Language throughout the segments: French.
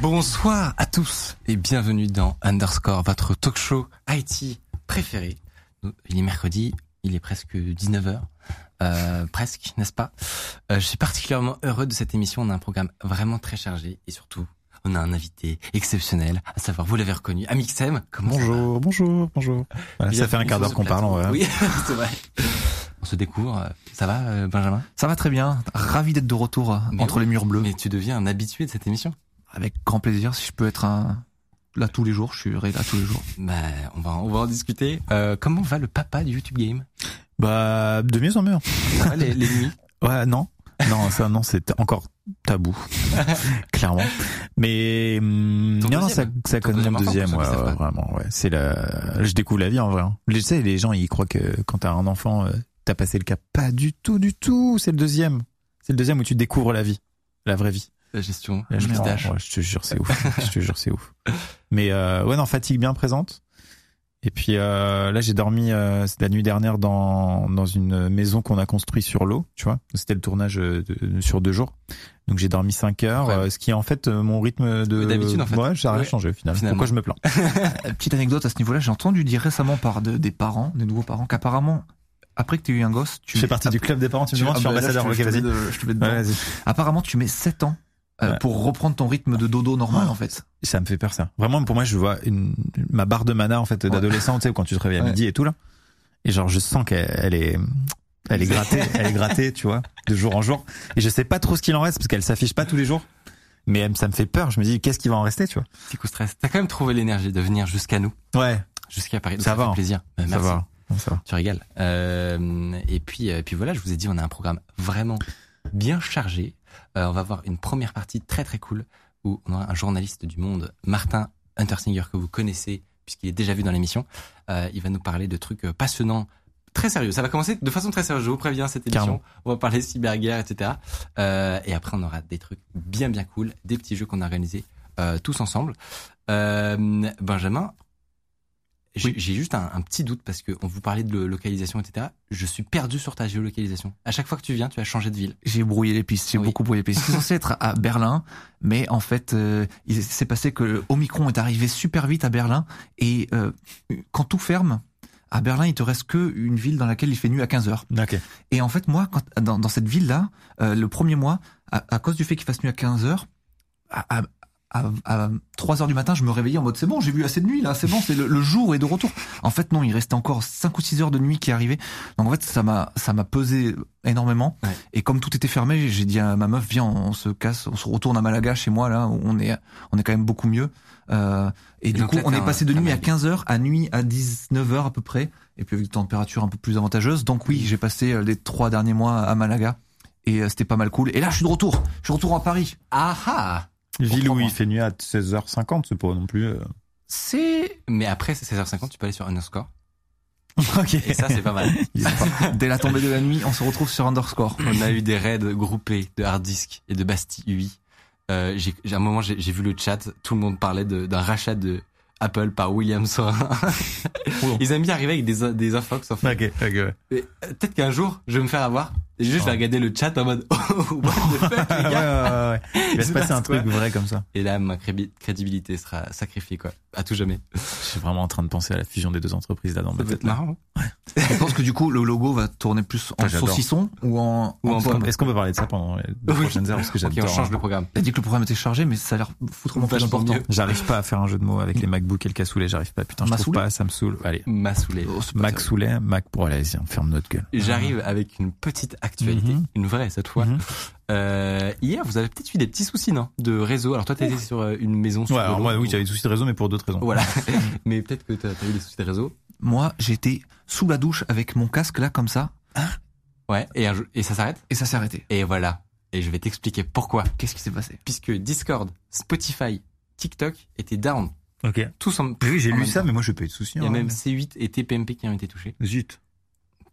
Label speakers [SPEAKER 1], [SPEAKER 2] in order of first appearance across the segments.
[SPEAKER 1] Bonsoir à tous et bienvenue dans Underscore, votre talk show IT préféré. Il est mercredi, il est presque 19h, euh, presque, n'est-ce pas? Euh, Je suis particulièrement heureux de cette émission, on a un programme vraiment très chargé et surtout, on a un invité exceptionnel, à savoir, vous l'avez reconnu, Amixem. Comment
[SPEAKER 2] Bonjour, bonjour, bonjour. Voilà, ça fait un quart d'heure qu'on parle, vrai.
[SPEAKER 1] Oui, c'est vrai. On se découvre. Ça va, euh, Benjamin?
[SPEAKER 2] Ça va très bien. Ravi d'être de retour euh,
[SPEAKER 1] Mais
[SPEAKER 2] entre
[SPEAKER 1] oui.
[SPEAKER 2] les murs bleus.
[SPEAKER 1] Mais tu deviens un habitué de cette émission.
[SPEAKER 2] Avec grand plaisir, si je peux être un... là tous les jours, je suis là tous les jours.
[SPEAKER 1] Bah, on va, on va en discuter. Euh, comment va le papa du YouTube Game?
[SPEAKER 2] Bah, de mieux en mieux.
[SPEAKER 1] Va les, les nuits?
[SPEAKER 2] Ouais, non. Non, ça, non, c'est encore tabou. Clairement. Mais, hum,
[SPEAKER 1] Ton
[SPEAKER 2] non, non, ça, ça connaît
[SPEAKER 1] deuxième
[SPEAKER 2] mon
[SPEAKER 1] enfant,
[SPEAKER 2] deuxième, ouais, vraiment, ouais. C'est la, je découvre la vie, en vrai. hein. Tu sais, les gens, ils croient que quand t'as un enfant, euh, t'as passé le cap. Pas du tout, du tout. C'est le deuxième. C'est le deuxième où tu découvres la vie. La vraie vie.
[SPEAKER 1] La gestion,
[SPEAKER 2] prends-
[SPEAKER 1] pistache.
[SPEAKER 2] ouais, je te jure, c'est ouf. je te jure, c'est ouf. Mais euh, ouais, non, fatigue bien présente. Et puis euh, là, j'ai dormi euh, la nuit dernière dans dans une maison qu'on a construite sur l'eau, tu vois. C'était le tournage euh, de- sur deux jours. Donc j'ai dormi cinq heures,
[SPEAKER 1] Ouais.
[SPEAKER 2] euh, ce qui est en fait euh, mon rythme de
[SPEAKER 1] D'habitude, en fait.
[SPEAKER 2] Ouais, ça a
[SPEAKER 1] Ouais.
[SPEAKER 2] changé au final.
[SPEAKER 1] Finalement.
[SPEAKER 2] Pourquoi je me plains
[SPEAKER 3] Petite anecdote à ce niveau-là, j'ai entendu dire récemment par de- des parents, des nouveaux parents, qu'apparemment, après que tu aies eu un gosse, tu
[SPEAKER 2] fais partie du club des parents. Tu me demandes, je suis
[SPEAKER 3] ah bah là,
[SPEAKER 2] ambassadeur.
[SPEAKER 3] je
[SPEAKER 2] Ok, vas-y.
[SPEAKER 3] Apparemment, tu mets 7 ans euh,
[SPEAKER 2] Ouais.
[SPEAKER 3] pour reprendre ton rythme de dodo normal, en fait.
[SPEAKER 2] Ça me fait peur ça. Vraiment pour moi je vois une ma barre de mana en fait d'adolescent, tu sais quand tu te réveilles à
[SPEAKER 3] Ouais.
[SPEAKER 2] midi et tout là. Et genre je sens qu'elle elle est elle est grattée, elle est grattée, tu vois, de jour en jour. Et je sais pas trop ce qu'il en reste parce qu'elle s'affiche pas tous les jours. Mais ça me fait peur, je me dis qu'est-ce qui va en rester, tu vois?
[SPEAKER 1] Petit coup de stress. T'as quand même trouvé l'énergie de venir jusqu'à nous,
[SPEAKER 2] Ouais,
[SPEAKER 1] jusqu'à Paris. Donc
[SPEAKER 2] Ça va,
[SPEAKER 1] fait
[SPEAKER 2] hein.
[SPEAKER 1] plaisir. Euh,
[SPEAKER 2] ça
[SPEAKER 1] merci.
[SPEAKER 2] va. Ça va.
[SPEAKER 1] Tu régales. Euh, et puis, euh, puis voilà, je vous ai dit, on a un programme vraiment bien chargé. Euh, on va avoir une première partie très très cool où on aura un journaliste du Monde, Martin Huntersinger, que vous connaissez puisqu'il est déjà vu dans l'émission. Euh, il va nous parler de trucs euh, passionnants, très sérieux. Ça va commencer de façon très sérieuse. Je vous préviens cette émission.
[SPEAKER 2] Carrément.
[SPEAKER 1] On va parler cyberguerre, etc. Euh, et après, on aura des trucs bien bien cool, des petits jeux qu'on a organisés euh, tous ensemble. Euh, Benjamin, j'ai j'ai juste un, un petit doute parce que on vous parlait de lo- localisation, etc. Je suis perdu sur ta géolocalisation. À chaque fois que tu viens, tu as changé de ville.
[SPEAKER 3] J'ai brouillé les pistes, j'ai
[SPEAKER 1] Oui.
[SPEAKER 3] beaucoup brouillé les pistes. C'est censé être à Berlin, mais en fait, euh, il s'est passé que Omicron est arrivé super vite à Berlin, et euh, quand tout ferme, à Berlin, il te reste que une ville dans laquelle il fait nuit à 15 heures.
[SPEAKER 2] OK.
[SPEAKER 3] Et en fait, moi, quand, dans, dans cette ville-là, euh, le premier mois, à, à cause du fait qu'il fasse nuit à 15 heures, à, à, à, à 3 heures du matin, je me réveillais en mode c'est bon, j'ai vu assez de nuit là, c'est bon, c'est le, le jour est de retour. En fait, non, il restait encore 5 ou 6 heures de nuit qui arrivaient. Donc en fait, ça m'a ça m'a pesé énormément.
[SPEAKER 1] Ouais.
[SPEAKER 3] Et comme tout était fermé, j'ai dit à ma meuf, viens, on se casse, on se retourne à Malaga chez moi là, où on est on est quand même beaucoup mieux. Euh, et, du coup,
[SPEAKER 1] là,
[SPEAKER 3] on est passé de nuit à
[SPEAKER 1] Malaga.
[SPEAKER 3] 15 heures à nuit à 19 heures à peu près. Et puis avec une température un peu plus avantageuse. Donc oui, j'ai passé euh, les trois derniers mois à Malaga. Et euh, c'était pas mal cool. Et là, je suis de retour. Je suis de retour à Paris.
[SPEAKER 1] Ah ah
[SPEAKER 2] Ville où il fait nuit à 16h50, c'est pas non plus euh,
[SPEAKER 1] C'est. Mais après, c'est 16h50, tu peux aller sur Underscore.
[SPEAKER 2] OK.
[SPEAKER 1] Et ça, c'est pas mal.
[SPEAKER 3] Dès la tombée de la nuit, on se retrouve sur Underscore.
[SPEAKER 1] On a eu des raids groupés de hard disk et de Bastille UI. Euh, j'ai, à un moment, j'ai, j'ai vu le chat, tout le monde parlait de, d'un rachat de Apple par William Sorin. Ils aiment bien arriver avec des, des infox, en fait.
[SPEAKER 2] OK, OK. ouais.
[SPEAKER 1] Et, euh, peut-être qu'un jour, je vais me faire avoir. Et juste, je vais regarder le chat en mode, oh, what the fuck, les
[SPEAKER 2] Ouais,
[SPEAKER 1] gars.
[SPEAKER 2] ouais, ouais, ouais. Il va se
[SPEAKER 1] se
[SPEAKER 2] passer
[SPEAKER 1] passe
[SPEAKER 2] un
[SPEAKER 1] quoi
[SPEAKER 2] truc vrai comme ça.
[SPEAKER 1] Et là, ma crédibilité sera sacrifiée, quoi. À tout jamais.
[SPEAKER 2] Je suis vraiment en train de penser à la fusion des deux entreprises là dans ma tête.
[SPEAKER 1] marrant. hein.
[SPEAKER 3] Je pense que du coup, le logo va tourner plus en
[SPEAKER 2] Ah,
[SPEAKER 3] saucisson ou en,
[SPEAKER 1] Ou en.
[SPEAKER 2] Est-ce qu'on peut parler de ça pendant les deux
[SPEAKER 1] Oui.
[SPEAKER 2] prochaines heures? Parce que j'adore.
[SPEAKER 1] on change le programme.
[SPEAKER 3] Elle dit que le programme était chargé, mais ça a l'air foutrement plus important.
[SPEAKER 2] J'arrive pas à faire un jeu de mots avec les MacBook et le cassoulet, j'arrive pas. Putain, je trouve pas, ça me saoule. Allez.
[SPEAKER 1] M'a saoulé.
[SPEAKER 3] Oh,
[SPEAKER 2] Mac Mac pour aller, on ferme notre gueule.
[SPEAKER 1] J'arrive avec une petite actualité,
[SPEAKER 2] Mhm.
[SPEAKER 1] une vraie cette fois.
[SPEAKER 2] Mhm.
[SPEAKER 1] Euh, hier, vous avez peut-être eu des petits soucis, non? De réseau. Alors toi, t'étais sur euh, une maison. sur
[SPEAKER 2] Ouais, alors moi, oui, j'avais des soucis de réseau, mais pour d'autres raisons.
[SPEAKER 1] Voilà. Mais peut-être que t'as as eu des soucis de réseau.
[SPEAKER 3] Moi, j'étais sous la douche avec mon casque là, comme ça.
[SPEAKER 1] Ouais. Et, un jour- et ça s'arrête?
[SPEAKER 3] et ça s'est arrêté.
[SPEAKER 1] Et voilà. Et je vais t'expliquer pourquoi.
[SPEAKER 3] Qu'est-ce qui s'est passé?
[SPEAKER 1] Puisque Discord, Spotify, TikTok étaient down.
[SPEAKER 2] Ok.
[SPEAKER 1] Tous en.
[SPEAKER 2] Oui, j'ai lu ça,
[SPEAKER 1] temps.
[SPEAKER 2] mais moi je peux pas eu de soucis.
[SPEAKER 1] Il y a
[SPEAKER 2] hein.
[SPEAKER 1] même C8 et TPMP qui ont été touchés.
[SPEAKER 2] Zut.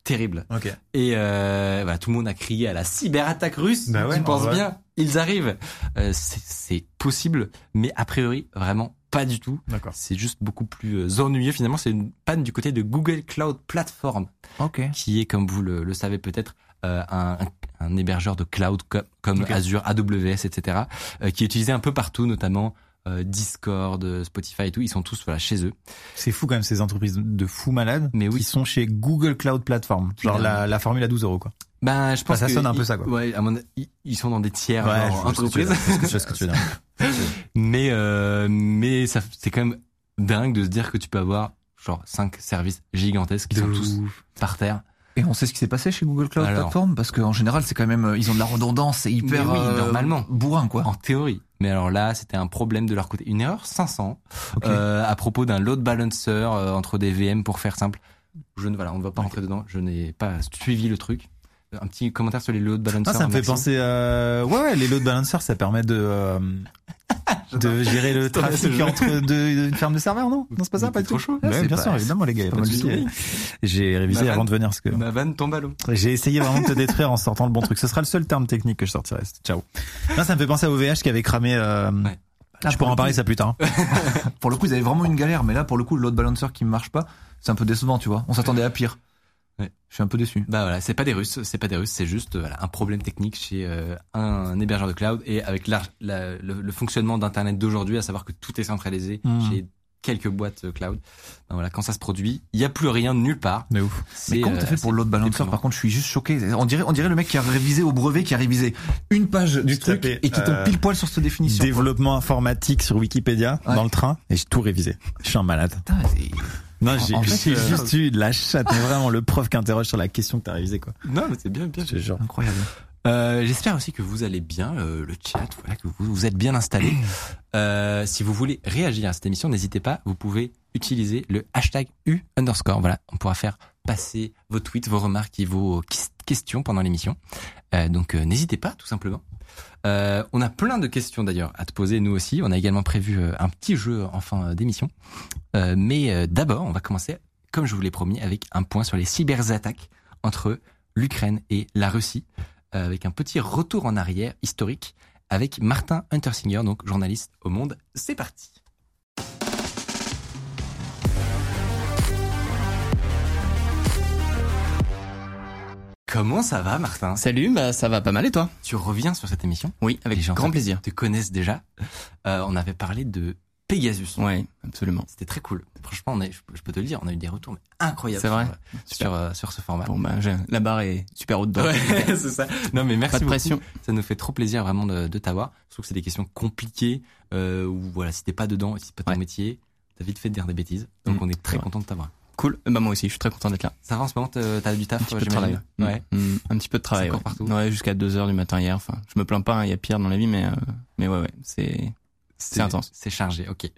[SPEAKER 1] Terrible.
[SPEAKER 2] Ok.
[SPEAKER 1] Et euh, voilà, tout le monde a crié à la cyberattaque russe.
[SPEAKER 2] Bah ouais,
[SPEAKER 1] tu
[SPEAKER 2] en
[SPEAKER 1] penses
[SPEAKER 2] vrai.
[SPEAKER 1] bien? Ils arrivent. Euh, c'est possible, mais a priori, vraiment pas du tout.
[SPEAKER 2] D'accord.
[SPEAKER 1] C'est juste beaucoup plus euh, ennuyeux. Finalement, c'est une panne du côté de Google Cloud Platform,
[SPEAKER 3] Ok.
[SPEAKER 1] qui est, comme vous le, le savez peut-être, euh, un, un- hébergeur de cloud co- comme. Azure, AWS, etc., euh, qui est utilisé un peu partout, notamment Discord, euh, Spotify et tout. Ils sont tous voilà chez eux.
[SPEAKER 2] C'est fou quand même ces entreprises de fous malades
[SPEAKER 1] Mais oui.
[SPEAKER 2] qui sont chez Google Cloud Platform. Genre la, la formule à 12 euros quoi.
[SPEAKER 1] Ben, je pense
[SPEAKER 2] ça
[SPEAKER 1] que
[SPEAKER 2] sonne un peu ça, quoi.
[SPEAKER 1] Ouais, à mon ils- sont dans des tiers
[SPEAKER 2] Ouais,
[SPEAKER 1] genre, entreprises.
[SPEAKER 2] ce que tu veux dire.
[SPEAKER 1] Mais euh, mais ça c'est quand même dingue de se dire que tu peux avoir genre cinq services gigantesques qui
[SPEAKER 2] De
[SPEAKER 1] sont tous par terre.
[SPEAKER 3] Et on sait ce qui s'est passé chez Google Cloud
[SPEAKER 1] Alors.
[SPEAKER 3] Platform parce qu'en général c'est quand même euh, ils ont de la redondance, c'est hyper
[SPEAKER 1] oui,
[SPEAKER 3] euh,
[SPEAKER 1] normalement.
[SPEAKER 3] bourrin quoi.
[SPEAKER 1] En théorie. Mais alors là, c'était un problème de leur côté. Une erreur 500
[SPEAKER 3] Ok.
[SPEAKER 1] euh, à propos d'un load balancer euh, entre des VM pour faire simple. Je ne voilà, on ne va pas rentrer dedans. Je n'ai pas suivi le truc. Un petit commentaire sur les load balancers.
[SPEAKER 2] Ah, ça me fait penser. Euh... Ouais, ouais, les load balancers, ça permet de euh, de gérer le trafic entre deux, une ferme de serveurs, non? Non, c'est pas ça, pas
[SPEAKER 1] trop
[SPEAKER 2] tout.
[SPEAKER 1] chaud.
[SPEAKER 2] Ouais, bien
[SPEAKER 3] pas-
[SPEAKER 2] sûr, évidemment, les gars. de. J'ai révisé avant de venir parce que
[SPEAKER 1] Ma vanne tombe à l'eau.
[SPEAKER 2] j'ai essayé vraiment de te détruire en sortant le bon truc. Ce sera le seul terme technique que je sortirai. Ciao. Non, ça me fait penser à OVH qui avait cramé. Euh...
[SPEAKER 1] Ouais.
[SPEAKER 2] Je
[SPEAKER 3] pour
[SPEAKER 2] pourrais en
[SPEAKER 3] le
[SPEAKER 2] parler
[SPEAKER 3] coup-
[SPEAKER 2] ça plus tard.
[SPEAKER 3] Pour le coup, ils avaient vraiment une galère, mais là, pour le coup, le load balancer qui marche pas, c'est un peu décevant, tu vois. On s'attendait à pire.
[SPEAKER 1] Ouais.
[SPEAKER 3] Je suis un peu déçu.
[SPEAKER 1] Bah voilà, c'est pas des Russes, c'est pas des Russes, c'est juste voilà un problème technique chez euh, un, hébergeur de cloud et avec la, la- le, le fonctionnement d'internet d'aujourd'hui, à savoir que tout est centralisé
[SPEAKER 2] Mhm.
[SPEAKER 1] chez quelques boîtes euh, cloud. Ben voilà, quand ça se produit, il y a plus rien nulle part.
[SPEAKER 2] De ouf.
[SPEAKER 3] Mais comment t'as
[SPEAKER 1] euh,
[SPEAKER 3] fait pour load balancer. Par contre, je suis juste choqué. On dirait, on dirait le mec qui a révisé au brevet, qui a révisé une page du truc
[SPEAKER 2] tapé,
[SPEAKER 3] et qui tombe
[SPEAKER 2] euh,
[SPEAKER 3] pile poil sur cette définition. quoi.
[SPEAKER 2] Développement informatique sur Wikipédia
[SPEAKER 3] Ouais.
[SPEAKER 2] dans le train et j'ai tout révisé. Je suis un malade.
[SPEAKER 3] Putain,
[SPEAKER 2] Non, j'ai
[SPEAKER 3] en fait,
[SPEAKER 2] j'ai
[SPEAKER 3] euh,
[SPEAKER 2] juste eu de la chatte, mais vraiment le prof qui interroge sur la question que t'as révisée quoi.
[SPEAKER 1] Non, mais c'est bien, bien.
[SPEAKER 2] Je jure.
[SPEAKER 3] incroyable.
[SPEAKER 1] Euh, J'espère aussi que vous allez bien, euh, le chat, voilà, que vous vous êtes bien installés. Euh, si vous voulez réagir à cette émission, n'hésitez pas, vous pouvez utiliser le hashtag U underscore. Voilà, on pourra faire passer vos tweets, vos remarques et vos ques- questions pendant l'émission. Euh, donc euh, n'hésitez pas, tout simplement. Euh, on a plein de questions d'ailleurs à te poser, nous aussi. On a également prévu euh, un petit jeu en fin d'émission. Euh, mais euh, d'abord, on va commencer, comme je vous l'ai promis, avec un point sur les cyberattaques entre l'Ukraine et la Russie, euh, avec un petit retour en arrière historique avec Martin Huntersinger, donc journaliste au Monde. C'est parti. Comment ça va, Martin?
[SPEAKER 4] Salut, bah ça va pas mal et toi?
[SPEAKER 1] Tu reviens sur cette émission?
[SPEAKER 4] Oui, avec
[SPEAKER 1] Les gens
[SPEAKER 4] grand plaisir.
[SPEAKER 1] te connaissent déjà. Euh, on avait parlé de Pegasus.
[SPEAKER 4] Ouais, absolument.
[SPEAKER 1] C'était très cool. Franchement, on a, je, peux- je peux te le dire, on a eu des retours mais incroyables.
[SPEAKER 4] C'est vrai
[SPEAKER 1] sur, sur, euh, sur ce format.
[SPEAKER 4] Bon bah la barre est super haute dedans.
[SPEAKER 1] Ouais, c'est ça. Non, mais merci
[SPEAKER 4] Pas de
[SPEAKER 1] beaucoup.
[SPEAKER 4] pression.
[SPEAKER 1] Ça nous fait trop plaisir vraiment de, de t'avoir. Je trouve que c'est des questions compliquées euh, où voilà, si t'es pas dedans, si c'est pas ton
[SPEAKER 4] Ouais.
[SPEAKER 1] métier, t'as vite fait de dire des bêtises. Donc
[SPEAKER 4] Mm,
[SPEAKER 1] on est très content de t'avoir.
[SPEAKER 4] Cool. Bah moi aussi, je suis très content d'être là.
[SPEAKER 1] Ça va en ce moment, t'as du taf,
[SPEAKER 4] Un petit peu de travail.
[SPEAKER 1] Ouais.
[SPEAKER 4] Mm, mm, un petit peu de travail. Ouais.
[SPEAKER 1] partout.
[SPEAKER 4] Ouais, jusqu'à 2 heures du matin hier. Enfin, je me plains pas, hein, il y a pire dans la vie, mais euh, mais ouais ouais, c'est c'est intense.
[SPEAKER 1] C'est chargé, ok.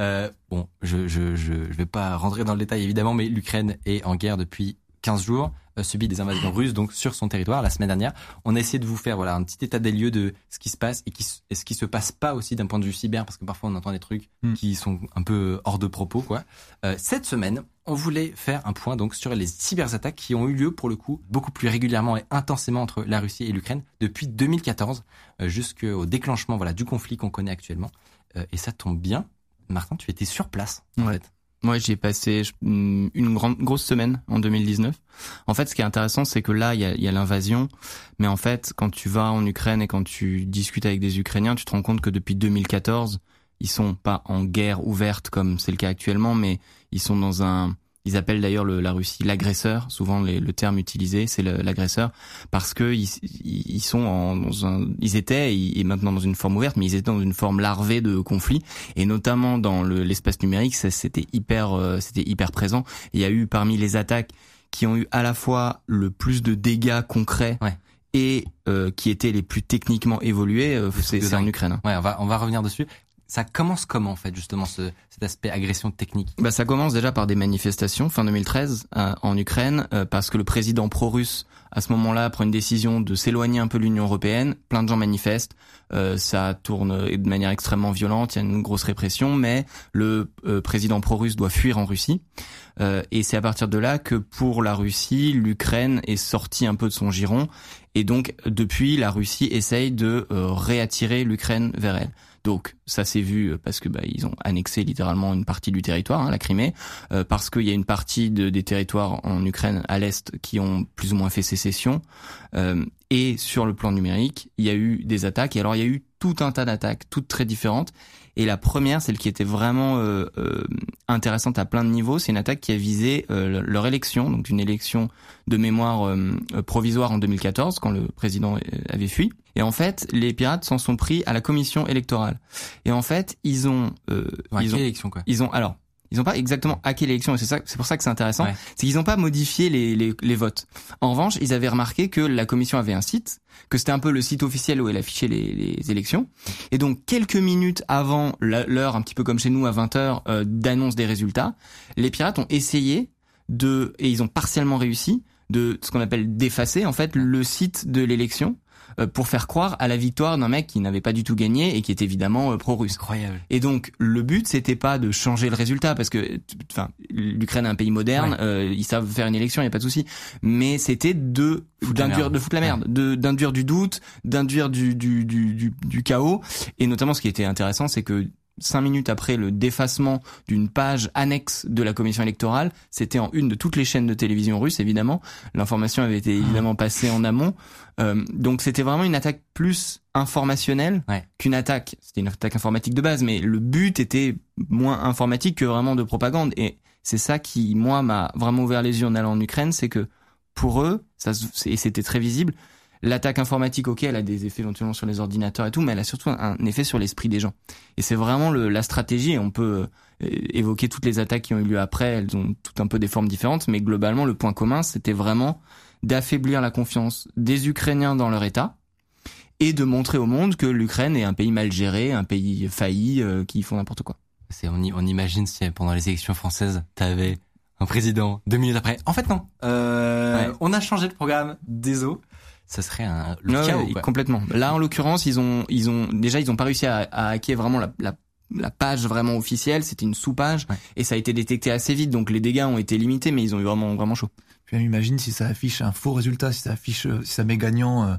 [SPEAKER 1] Euh, bon, je, je, je, je vais pas rentrer dans le détail évidemment, mais l'Ukraine est en guerre depuis 15 jours, euh, subit des invasions russes donc sur son territoire la semaine dernière. On a essayé de vous faire voilà un petit état des lieux de ce qui se passe et, qui, et ce qui se passe pas aussi d'un point de vue cyber parce que parfois on entend des trucs
[SPEAKER 3] Mm.
[SPEAKER 1] qui sont un peu hors de propos quoi. Euh, cette semaine, on voulait faire un point donc sur les cyberattaques qui ont eu lieu pour le coup beaucoup plus régulièrement et intensément entre la Russie et l'Ukraine depuis 2014 euh, jusqu'au déclenchement voilà du conflit qu'on connaît actuellement. Euh, et ça tombe bien, Martin, tu étais sur place en
[SPEAKER 4] Ouais.
[SPEAKER 1] fait.
[SPEAKER 4] Moi, j'y ai passé mm, une grande grosse semaine en 2019. En fait, ce qui est intéressant, c'est que là, il y a, a l'invasion, mais en fait, quand tu vas en Ukraine et quand tu discutes avec des Ukrainiens, tu te rends compte que depuis 2014, ils sont pas en guerre ouverte comme c'est le cas actuellement, mais ils sont dans un ils appellent d'ailleurs le- la Russie l'agresseur. Souvent, les- le terme utilisé, c'est l'agresseur, parce que ils, ils sont en, dans un, ils étaient et maintenant dans une forme ouverte, mais ils étaient dans une forme larvée de conflit et notamment dans le- l'espace numérique, c'était hyper, euh, c'était hyper présent. Il y a eu parmi les attaques qui ont eu à la fois le plus de dégâts concrets
[SPEAKER 1] Ouais.
[SPEAKER 4] et euh, qui étaient les plus techniquement évolués, euh, c'est en. Ukraine. hein.
[SPEAKER 1] Ouais, on va on va revenir dessus. Ça commence comment en fait justement ce, cet aspect agression technique?
[SPEAKER 4] Bah, ça commence déjà par des manifestations fin 2013 euh, en Ukraine euh, parce que le président pro-russe à ce moment-là prend une décision de s'éloigner un peu de l'Union européenne. Plein de gens manifestent, euh, ça tourne de manière extrêmement violente, il y a une grosse répression, mais le euh, président pro-russe doit fuir en Russie. Euh, et c'est à partir de là que pour la Russie, l'Ukraine est sortie un peu de son giron. Et donc depuis, la Russie essaye de réattirer l'Ukraine vers elle. Donc ça s'est vu euh, parce que bah, ils ont annexé littéralement une partie du territoire, hein, la Crimée, euh, parce qu'il y a une partie de, des territoires en Ukraine à l'est qui ont plus ou moins fait sécession. Euh, et sur le plan numérique, il y a eu des attaques. Et alors il y a eu tout un tas d'attaques, toutes très différentes. Et la première, celle qui était vraiment euh, euh, intéressante à plein de niveaux, c'est une attaque qui a visé euh, leur élection, donc une élection de mémoire provisoire en 2014, quand le président avait fui. Et en fait, les pirates s'en sont pris à la commission électorale. Et en fait, ils ont,
[SPEAKER 1] ils ont, élection quoi?
[SPEAKER 4] Ils ont alors ils n'ont pas exactement hacké l'élection et c'est ça, c'est pour ça que c'est intéressant. C'est qu'ils n'ont pas modifié les, les, les, votes. En revanche, ils avaient remarqué que la commission avait un site, que c'était un peu le site officiel où elle affichait les, les élections. Et donc quelques minutes avant l'heure, un petit peu comme chez nous à 20 h euh, d'annonce des résultats, les pirates ont essayé de et ils ont partiellement réussi de ce qu'on appelle d'effacer en fait le site de l'élection pour faire croire à la victoire d'un mec qui n'avait pas du tout gagné et qui est évidemment euh, pro-russe.
[SPEAKER 1] Incroyable.
[SPEAKER 4] Et donc le but c'était pas de changer le résultat parce que enfin l'Ukraine est un pays moderne, euh, ils savent faire une élection, il y a pas de souci, mais c'était de d'induire de foutre la merde, de d'induire du doute, d'induire du du, du du du chaos. Et notamment ce qui était intéressant c'est que cinq minutes après le défacement d'une page annexe de la commission électorale, c'était en une de toutes les chaînes de télévision russes, évidemment. L'information avait été évidemment passée en amont. Euh, donc c'était vraiment une attaque plus informationnelle qu'une attaque. C'était une attaque informatique de base, mais le but était moins informatique que vraiment de propagande. Et c'est ça qui, moi, m'a vraiment ouvert les yeux en allant en Ukraine, c'est que pour eux, ça, et c'était très visible, l'attaque informatique, ok, elle a des effets éventuellement sur les ordinateurs et tout, mais elle a surtout un, effet sur l'esprit des gens. Et c'est vraiment le, la stratégie. On peut euh, évoquer toutes les attaques qui ont eu lieu après. Elles ont toutes un peu des formes différentes, mais globalement, le point commun, c'était vraiment d'affaiblir la confiance des Ukrainiens dans leur État et de montrer au monde que l'Ukraine est un pays mal géré, un pays failli, euh, qui font n'importe quoi.
[SPEAKER 1] C'est on, on imagine si pendant les élections françaises, t'avais un président deux minutes après. En fait non, euh, on a changé le programme. Désolé ça serait un le chaos,
[SPEAKER 4] complètement. Là, en l'occurrence, ils ont, ils ont déjà, ils ont pas réussi à, à hacker vraiment la, la, la page vraiment officielle. C'était une sous-page et ça a été détecté assez vite, donc les dégâts ont été limités, mais ils ont eu vraiment, vraiment chaud.
[SPEAKER 3] Puis imagine si ça affiche un faux résultat, si ça affiche, si ça met gagnant. Euh,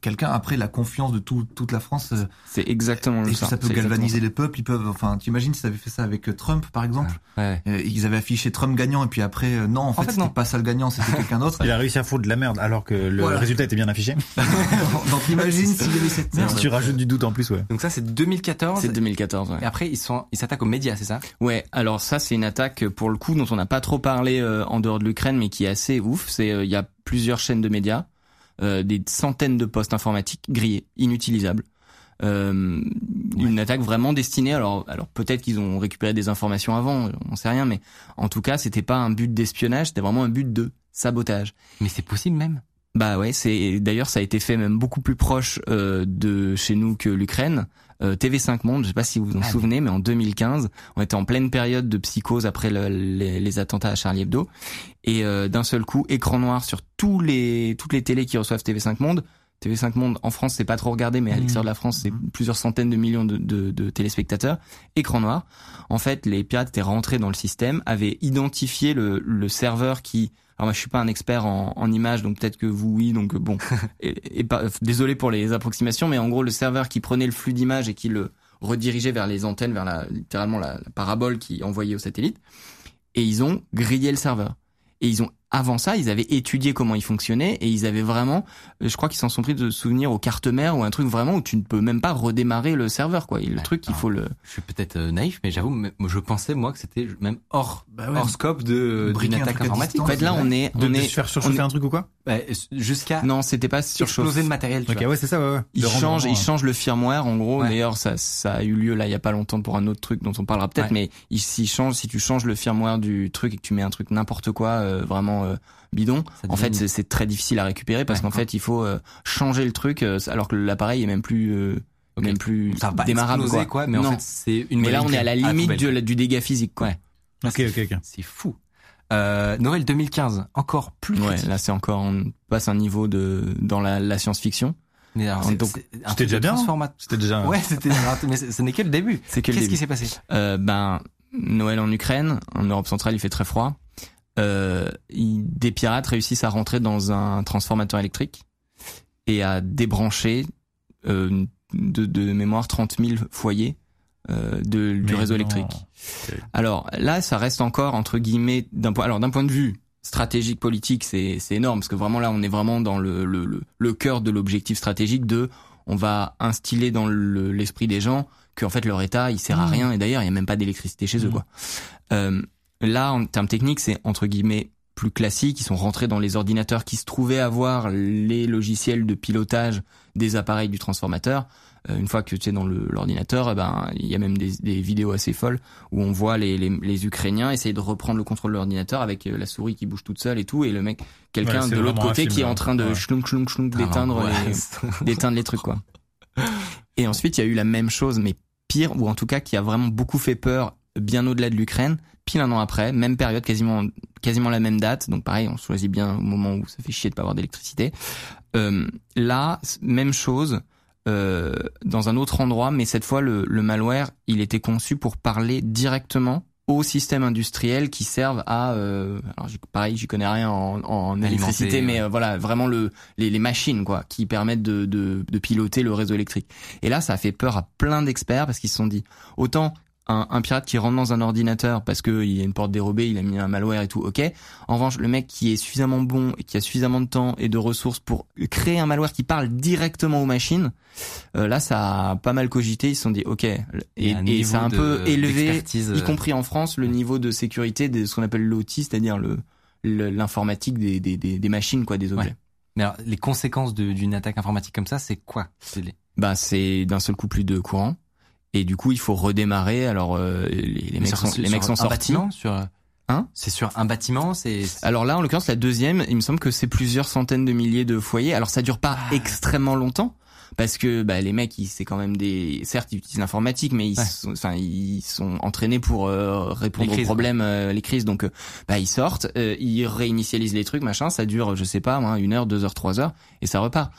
[SPEAKER 3] quelqu'un après la confiance de tout, toute la France. Euh,
[SPEAKER 4] c'est exactement
[SPEAKER 3] et
[SPEAKER 4] ça.
[SPEAKER 3] ça peut galvaniser les peuples. Ils peuvent, enfin, tu imagines si ça avait fait ça avec euh, Trump, par exemple?
[SPEAKER 4] Ouais.
[SPEAKER 3] Euh, ils avaient affiché Trump gagnant et puis après, non, en, fait, c'était pas ça le gagnant, c'était quelqu'un d'autre.
[SPEAKER 2] Il a réussi à foutre de la merde alors que le résultat était bien affiché.
[SPEAKER 3] Donc imagine s'il y avait cette merde.
[SPEAKER 2] Si tu rajoutes du doute en plus, ouais.
[SPEAKER 1] Donc ça, c'est 2014.
[SPEAKER 4] C'est 2014. Ouais.
[SPEAKER 1] Et après, ils sont, ils s'attaquent aux médias, c'est ça?
[SPEAKER 4] Ouais. Alors ça, c'est une attaque pour le coup dont on n'a pas trop parlé en dehors de l'Ukraine, mais qui est assez ouf. C'est il y a plusieurs chaînes de médias euh, des centaines de postes informatiques grillés, inutilisables. Euh, une attaque vraiment destinée. Alors, alors peut-être qu'ils ont récupéré des informations avant, on sait rien, mais en tout cas, c'était pas un but d'espionnage, c'était vraiment un but de sabotage.
[SPEAKER 1] Mais c'est possible même.
[SPEAKER 4] Bah ouais, c'est d'ailleurs ça a été fait même beaucoup plus proche euh, de chez nous que l'Ukraine. Euh, TV5 Monde, je sais pas si vous vous en ah, souvenez, mais en 2015, on était en pleine période de psychose après le, les, les, attentats à Charlie Hebdo, et euh, d'un seul coup, écran noir sur tous les toutes les télés qui reçoivent TV5 Monde. TV5 Monde en France, c'est pas trop regardé, mais à mmh. l'extérieur de la France, c'est mmh. plusieurs centaines de millions de, de, de, téléspectateurs. Écran noir. En fait, les pirates étaient rentrés dans le système, avaient identifié le, le serveur qui alors moi je suis pas un expert en, en images, donc peut-être que vous oui, donc bon. et, pas, désolé pour les approximations, mais en gros le serveur qui prenait le flux d'images et qui le redirigeait vers les antennes, vers la, littéralement la, la parabole qui envoyait au satellite, et ils ont grillé le serveur. Et ils ont avant ça, ils avaient étudié comment il fonctionnait et ils avaient vraiment, euh, je crois qu'ils s'en sont pris de souvenir aux cartes mères ou un truc vraiment où tu ne peux même pas redémarrer le serveur quoi. le truc, il faut le.
[SPEAKER 1] Je suis peut-être euh, naïf, mais j'avoue, je pensais moi que c'était même hors, bah hors scope de d'une attaque informatique.
[SPEAKER 4] En fait, là, on est,
[SPEAKER 2] on
[SPEAKER 4] est,
[SPEAKER 2] de se faire surchauffer un truc ou quoi?
[SPEAKER 1] Bah, Jusqu'à.
[SPEAKER 4] Non, c'était pas surchauffer.
[SPEAKER 1] Exploser le matériel.
[SPEAKER 2] ok, ouais, c'est ça. Ouais, ouais.
[SPEAKER 4] Ils changent, ils changent le firmware. En gros, d'ailleurs, ça, ça a eu lieu là il y a pas longtemps pour un autre truc dont on parlera peut-être, mais s'ils changent, si tu changes le firmware du truc et que tu mets un truc n'importe quoi, euh, vraiment bidon, en fait c'est très difficile à récupérer parce qu'en fait il faut euh, changer le truc euh, alors que l'appareil est même plus euh, même plus
[SPEAKER 1] ça va
[SPEAKER 4] démarrable
[SPEAKER 1] quoi. quoi. mais en fait c'est une
[SPEAKER 4] mais là on est à la limite du, du, dégât physique quoi.
[SPEAKER 2] Ok ok ok.
[SPEAKER 1] C'est fou. Euh, Noël 2015, encore plus
[SPEAKER 4] Ouais,
[SPEAKER 1] critique.
[SPEAKER 4] là c'est encore on passe un niveau de dans la, la science-fiction.
[SPEAKER 1] Un
[SPEAKER 2] c'était déjà bien, hein C'était déjà.
[SPEAKER 1] Ouais, c'était, mais ce n'est que le début.
[SPEAKER 4] C'est que le
[SPEAKER 1] Qu'est-ce qui s'est passé?
[SPEAKER 4] Euh, ben Noël en Ukraine, en Europe centrale il fait très froid. Euh, des pirates réussissent à rentrer dans un transformateur électrique et à débrancher euh, de, de mémoire 30 000 foyers euh, de, du réseau
[SPEAKER 2] non.
[SPEAKER 4] électrique. Alors là, ça reste encore entre guillemets d'un point. Alors d'un point de vue stratégique politique, c'est c'est énorme parce que vraiment là, on est vraiment dans le le le, le cœur de l'objectif stratégique de on va instiller dans le- l'esprit des gens qu'en fait leur état il sert à rien et d'ailleurs il y a même pas d'électricité chez eux
[SPEAKER 2] Mmh.
[SPEAKER 4] quoi. Euh, là, en termes techniques, c'est entre guillemets plus classique. Ils sont rentrés dans les ordinateurs qui se trouvaient avoir les logiciels de pilotage des appareils du transformateur. Euh, une fois que tu es dans l'ordinateur, eh ben il y a même des, des vidéos assez folles où on voit les, les, les Ukrainiens essayer de reprendre le contrôle de l'ordinateur avec euh, la souris qui bouge toute seule et tout, et le mec, quelqu'un
[SPEAKER 2] Ouais,
[SPEAKER 4] de l'autre côté qui est en train de
[SPEAKER 2] Ouais.
[SPEAKER 4] d'éteindre
[SPEAKER 1] Ah,
[SPEAKER 4] les, d'éteindre les trucs quoi. Et ensuite, il y a eu la même chose, mais pire, ou en tout cas qui a vraiment beaucoup fait peur, bien au-delà de l'Ukraine. Pile un an après, même période, quasiment quasiment la même date. Donc pareil, on choisit bien au moment où ça fait chier de pas avoir d'électricité. Euh, là, même chose. Euh, dans un autre endroit, mais cette fois le, le malware, il était conçu pour parler directement aux systèmes industriels qui servent à, euh, alors pareil, j'y connais rien en, en électricité, mais euh, voilà, vraiment le les, les machines quoi, qui permettent de, de, de piloter le réseau électrique. Et là, ça a fait peur à plein d'experts parce qu'ils se sont dit, autant un, un pirate qui rentre dans un ordinateur parce que il y a une porte dérobée, il a mis un malware et tout, ok. En revanche, le mec qui est suffisamment bon et qui a suffisamment de temps et de ressources pour créer un malware qui parle directement aux machines, euh, là, ça a pas mal cogité. Ils se sont dit, ok, et, et ça a un
[SPEAKER 1] de-
[SPEAKER 4] peu élevé, y compris en France, le niveau de sécurité de ce qu'on appelle l'OT, c'est-à-dire le l'informatique des, des, des, des machines, quoi, des objets.
[SPEAKER 1] Ouais. Mais alors, les conséquences d'une attaque informatique comme ça, c'est quoi les-
[SPEAKER 4] Bah, c'est d'un seul coup plus de courant. Et du coup, il faut redémarrer. Alors, euh, les, les mecs sont, les mecs sont
[SPEAKER 1] un
[SPEAKER 4] sortis.
[SPEAKER 1] bâtiment, sur
[SPEAKER 4] Hein?
[SPEAKER 1] C'est sur un bâtiment, c'est
[SPEAKER 4] Alors là, en l'occurrence, la deuxième, il me semble que c'est plusieurs centaines de milliers de foyers. Alors ça dure pas
[SPEAKER 1] Ah.
[SPEAKER 4] extrêmement longtemps. Parce que bah, les mecs, ils- c'est quand même des. Certes, ils utilisent l'informatique, mais ils,
[SPEAKER 1] Ouais.
[SPEAKER 4] sont, enfin, ils sont entraînés pour euh, répondre aux problèmes, euh, les crises. Donc, euh, bah, ils sortent, euh, ils réinitialisent les trucs, machin. Ça dure, je sais pas, moi, une heure, deux heures, trois heures, et ça repart.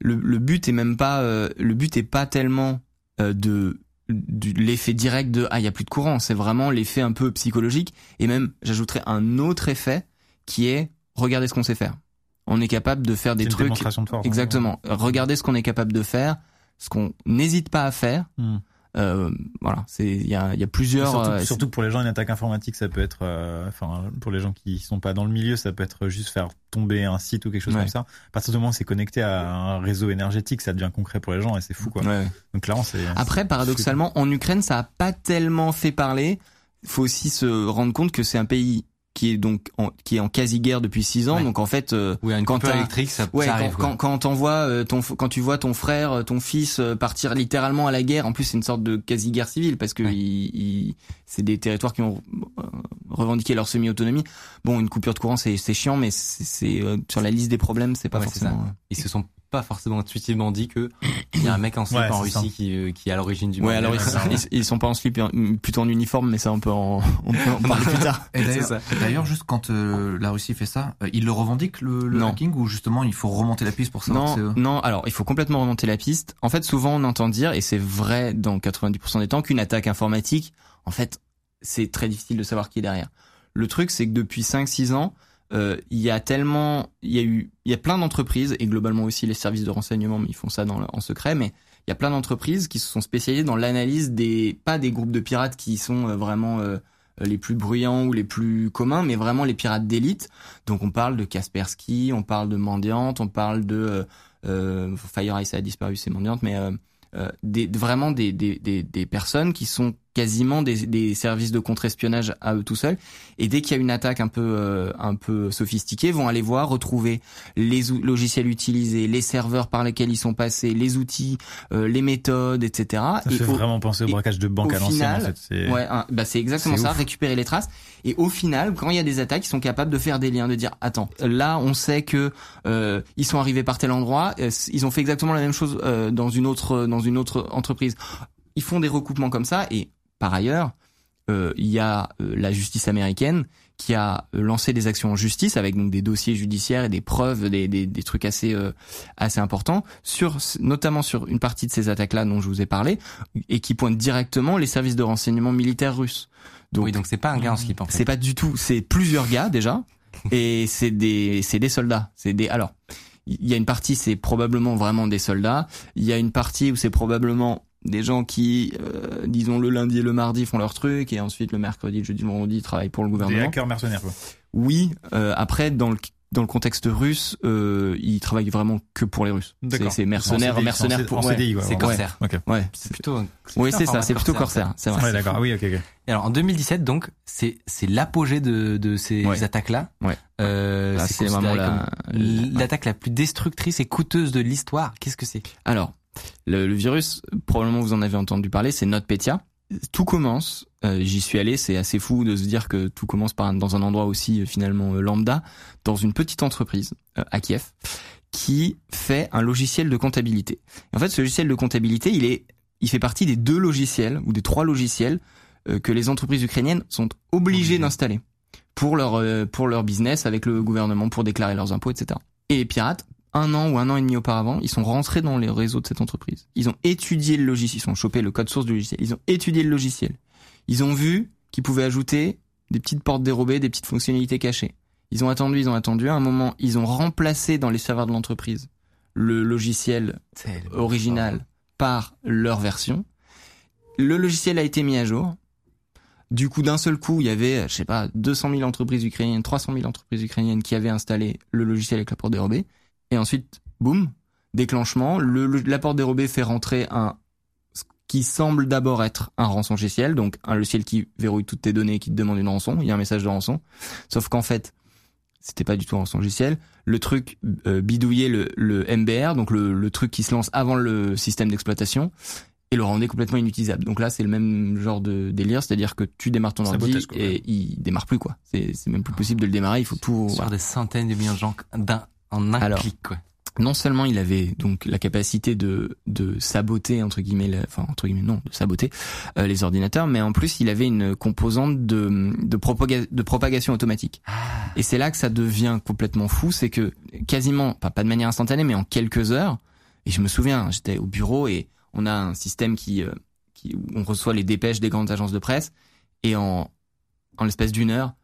[SPEAKER 4] Le, le but est même pas, euh, le but est pas tellement euh, de l'effet direct de ah il y a plus de courant. C'est vraiment l'effet un peu psychologique. Et même, j'ajouterais un autre effet qui est regardez ce qu'on sait faire. On est capable de faire des trucs
[SPEAKER 2] démonstration de force. hein.
[SPEAKER 4] Exactement. Regardez ce qu'on est capable de faire, ce qu'on n'hésite pas à faire.
[SPEAKER 2] Hmm.
[SPEAKER 4] Euh, voilà, c'est il y a, il y a plusieurs.
[SPEAKER 2] Surtout,
[SPEAKER 4] euh,
[SPEAKER 2] surtout pour les gens, une attaque informatique, ça peut être, euh, enfin, pour les gens qui sont pas dans le milieu, ça peut être juste faire tomber un site ou quelque chose
[SPEAKER 4] Ouais.
[SPEAKER 2] comme ça. À partir du moment où c'est connecté à un réseau énergétique, ça devient concret pour les gens et c'est fou, quoi.
[SPEAKER 4] ouais.
[SPEAKER 2] Donc clairement, c'est.
[SPEAKER 4] Après, paradoxalement, en Ukraine, ça a pas tellement fait parler. Il faut aussi se rendre compte que c'est un pays qui est donc en, qui est en quasi guerre depuis six ans.
[SPEAKER 1] Ouais.
[SPEAKER 4] Donc en fait, euh,
[SPEAKER 1] Oui, une
[SPEAKER 4] Quand
[SPEAKER 1] électrique, ça,
[SPEAKER 4] Ouais,
[SPEAKER 1] ça
[SPEAKER 4] quand,
[SPEAKER 1] arrive. quoi.
[SPEAKER 4] quand, quand t'envoies, euh, ton, quand tu vois ton frère, euh, ton fils euh, partir littéralement à la guerre, en plus c'est une sorte de quasi-guerre civile parce que
[SPEAKER 1] Ouais.
[SPEAKER 4] il- il- c'est des territoires qui ont euh, revendiqué leur semi-autonomie. Bon, une coupure de courant c'est c'est chiant, mais c'est c'est, euh, sur la liste des problèmes, c'est pas
[SPEAKER 1] Ouais,
[SPEAKER 4] forcément.
[SPEAKER 1] Ils se sont pas forcément intuitivement dit que il y a un mec en slip
[SPEAKER 2] Ouais,
[SPEAKER 1] en Russie
[SPEAKER 2] ça.
[SPEAKER 1] qui, euh, qui est à l'origine du
[SPEAKER 4] Ouais, alors ils, ils, ils sont pas en slip, euh, plutôt en uniforme, mais ça on peut en, on peut en parler plus tard.
[SPEAKER 3] D'ailleurs,
[SPEAKER 1] ça.
[SPEAKER 3] juste quand euh, la Russie fait ça, euh, il le revendique le, le
[SPEAKER 4] Non.
[SPEAKER 3] hacking ou justement il faut remonter la piste pour savoir que c'est
[SPEAKER 4] Non,
[SPEAKER 3] eux
[SPEAKER 4] non, alors il faut complètement remonter la piste. En fait, souvent on entend dire, et c'est vrai dans 90% des temps, qu'une attaque informatique, en fait, c'est très difficile de savoir qui est derrière. Le truc, c'est que depuis 5-6 ans, euh, il y a tellement, il y a eu, il y a plein d'entreprises, et globalement aussi les services de renseignement, mais ils font ça dans, le- en secret, mais il y a plein d'entreprises qui se sont spécialisées dans l'analyse des, pas des groupes de pirates qui sont euh, vraiment euh, les plus bruyants ou les plus communs, mais vraiment les pirates d'élite. Donc on parle de Kaspersky, on parle de Mendiante, on parle de euh, euh, FireEye ça a disparu, c'est Mendiante, mais euh, euh, des, vraiment des, des, des, des personnes qui sont quasiment des, des services de contre-espionnage à eux tout seuls. Et dès qu'il y a une attaque un peu euh, un peu sophistiquée, vont aller voir, retrouver les logiciels utilisés, les serveurs par lesquels ils sont passés, les outils, euh, les méthodes, etc.
[SPEAKER 2] Ça
[SPEAKER 4] Et
[SPEAKER 2] fait
[SPEAKER 4] au-
[SPEAKER 2] vraiment penser au braquage de banque à l'ancienne, en fait. C'est-
[SPEAKER 4] Ouais, bah c'est exactement ça,
[SPEAKER 2] ouf.
[SPEAKER 4] récupérer les traces. Et au final, quand il y a des attaques, ils sont capables de faire des liens, de dire attends, là on sait que euh, ils sont arrivés par tel endroit, euh, ils ont fait exactement la même chose euh, dans une autre dans une autre entreprise. Ils font des recoupements comme ça et par ailleurs, euh, il y a euh, la justice américaine qui a euh, lancé des actions en justice avec donc des dossiers judiciaires et des preuves, des, des, des trucs assez euh, assez importants sur notamment sur une partie de ces attaques-là dont je vous ai parlé et qui pointent directement les services de renseignement militaires russes. Donc,
[SPEAKER 1] oui, donc c'est pas un gars en slip en fait.
[SPEAKER 4] c'est pas du tout, c'est plusieurs gars déjà et c'est des c'est des soldats, c'est des alors il y a une partie c'est probablement vraiment des soldats, il y a une partie où c'est probablement des gens qui, euh, disons le lundi et le mardi font leur truc et ensuite le mercredi, le jeudi, le vendredi travaillent pour le
[SPEAKER 2] Des
[SPEAKER 4] gouvernement.
[SPEAKER 2] hackers mercenaires, quoi.
[SPEAKER 4] Oui, euh, après dans le dans le contexte russe, euh, ils travaillent vraiment que pour les Russes. C'est- C'est mercenaires,
[SPEAKER 2] En CDI,
[SPEAKER 4] mercenaires
[SPEAKER 2] en
[SPEAKER 4] pour ouais.
[SPEAKER 1] C'est corsaire.
[SPEAKER 2] Ok.
[SPEAKER 4] Ouais.
[SPEAKER 1] C'est plutôt.
[SPEAKER 4] Oui, c'est ça, c'est plutôt
[SPEAKER 1] corsaire,
[SPEAKER 4] c'est vrai.
[SPEAKER 2] Ouais, d'accord. Ah Oui, ok, ok.
[SPEAKER 1] Et alors en 2017 donc c'est c'est l'apogée de de ces
[SPEAKER 4] Ouais.
[SPEAKER 1] attaques là.
[SPEAKER 4] Ouais.
[SPEAKER 1] Euh,
[SPEAKER 4] c'est vraiment la-
[SPEAKER 1] la l'attaque la plus destructrice et coûteuse de l'histoire. Qu'est-ce que c'est?
[SPEAKER 4] Alors, le, le virus, probablement vous en avez entendu parler, c'est NotPetya. Tout commence, euh, j'y suis allé, c'est assez fou de se dire que tout commence par dans un endroit aussi euh, finalement euh, lambda, dans une petite entreprise euh, à Kiev, qui fait un logiciel de comptabilité. Et en fait, ce logiciel de comptabilité, il est, il fait partie des deux logiciels ou des trois logiciels euh, que les entreprises ukrainiennes sont obligées d'installer pour leur euh, pour leur business avec le gouvernement pour déclarer leurs impôts, etc. Et les pirates un an ou un an et demi auparavant, ils sont rentrés dans les réseaux de cette entreprise. Ils ont étudié le logiciel, ils ont chopé le code source du logiciel, ils ont étudié le logiciel. Ils ont vu qu'ils pouvaient ajouter des petites portes dérobées, des petites fonctionnalités cachées. Ils ont attendu, ils ont attendu. À un moment, ils ont remplacé dans les serveurs de l'entreprise le logiciel original par leur version. Le logiciel a été mis à jour. Du coup, d'un seul coup, il y avait, je sais pas, 200 000 entreprises ukrainiennes, 300 000 entreprises ukrainiennes qui avaient installé le logiciel avec la porte dérobée. Et ensuite, boum, déclenchement, le, le- la porte dérobée fait rentrer un ce qui semble d'abord être un rançon logiciel, donc un logiciel qui verrouille toutes tes données et qui te demande une rançon. Il y a un message de rançon. Sauf qu'en fait, c'était pas du tout un rançon logiciel. Le truc euh, bidouillait le, le MBR, donc le, le truc qui se lance avant le système d'exploitation, et le rendait complètement inutilisable. Donc là, c'est le même genre de délire, c'est-à-dire que tu démarres ton ordi et il démarre plus quoi. C'est c'est même plus possible de le démarrer. Il faut tout.
[SPEAKER 1] sur
[SPEAKER 4] voilà.
[SPEAKER 1] des centaines de millions de gens d'un en un
[SPEAKER 4] Alors,
[SPEAKER 1] clic quoi.
[SPEAKER 4] non seulement il avait donc la capacité de de saboter entre guillemets, la- enfin entre guillemets non, de saboter euh, les ordinateurs, mais en plus il avait une composante de de, propaga- de propagation automatique. Et c'est là que ça devient complètement fou, c'est que quasiment, pas, pas de manière instantanée, mais en quelques heures. Et je me souviens, j'étais au bureau et on a un système qui euh, qui on reçoit les dépêches des grandes agences de presse et en en l'espace d'une heure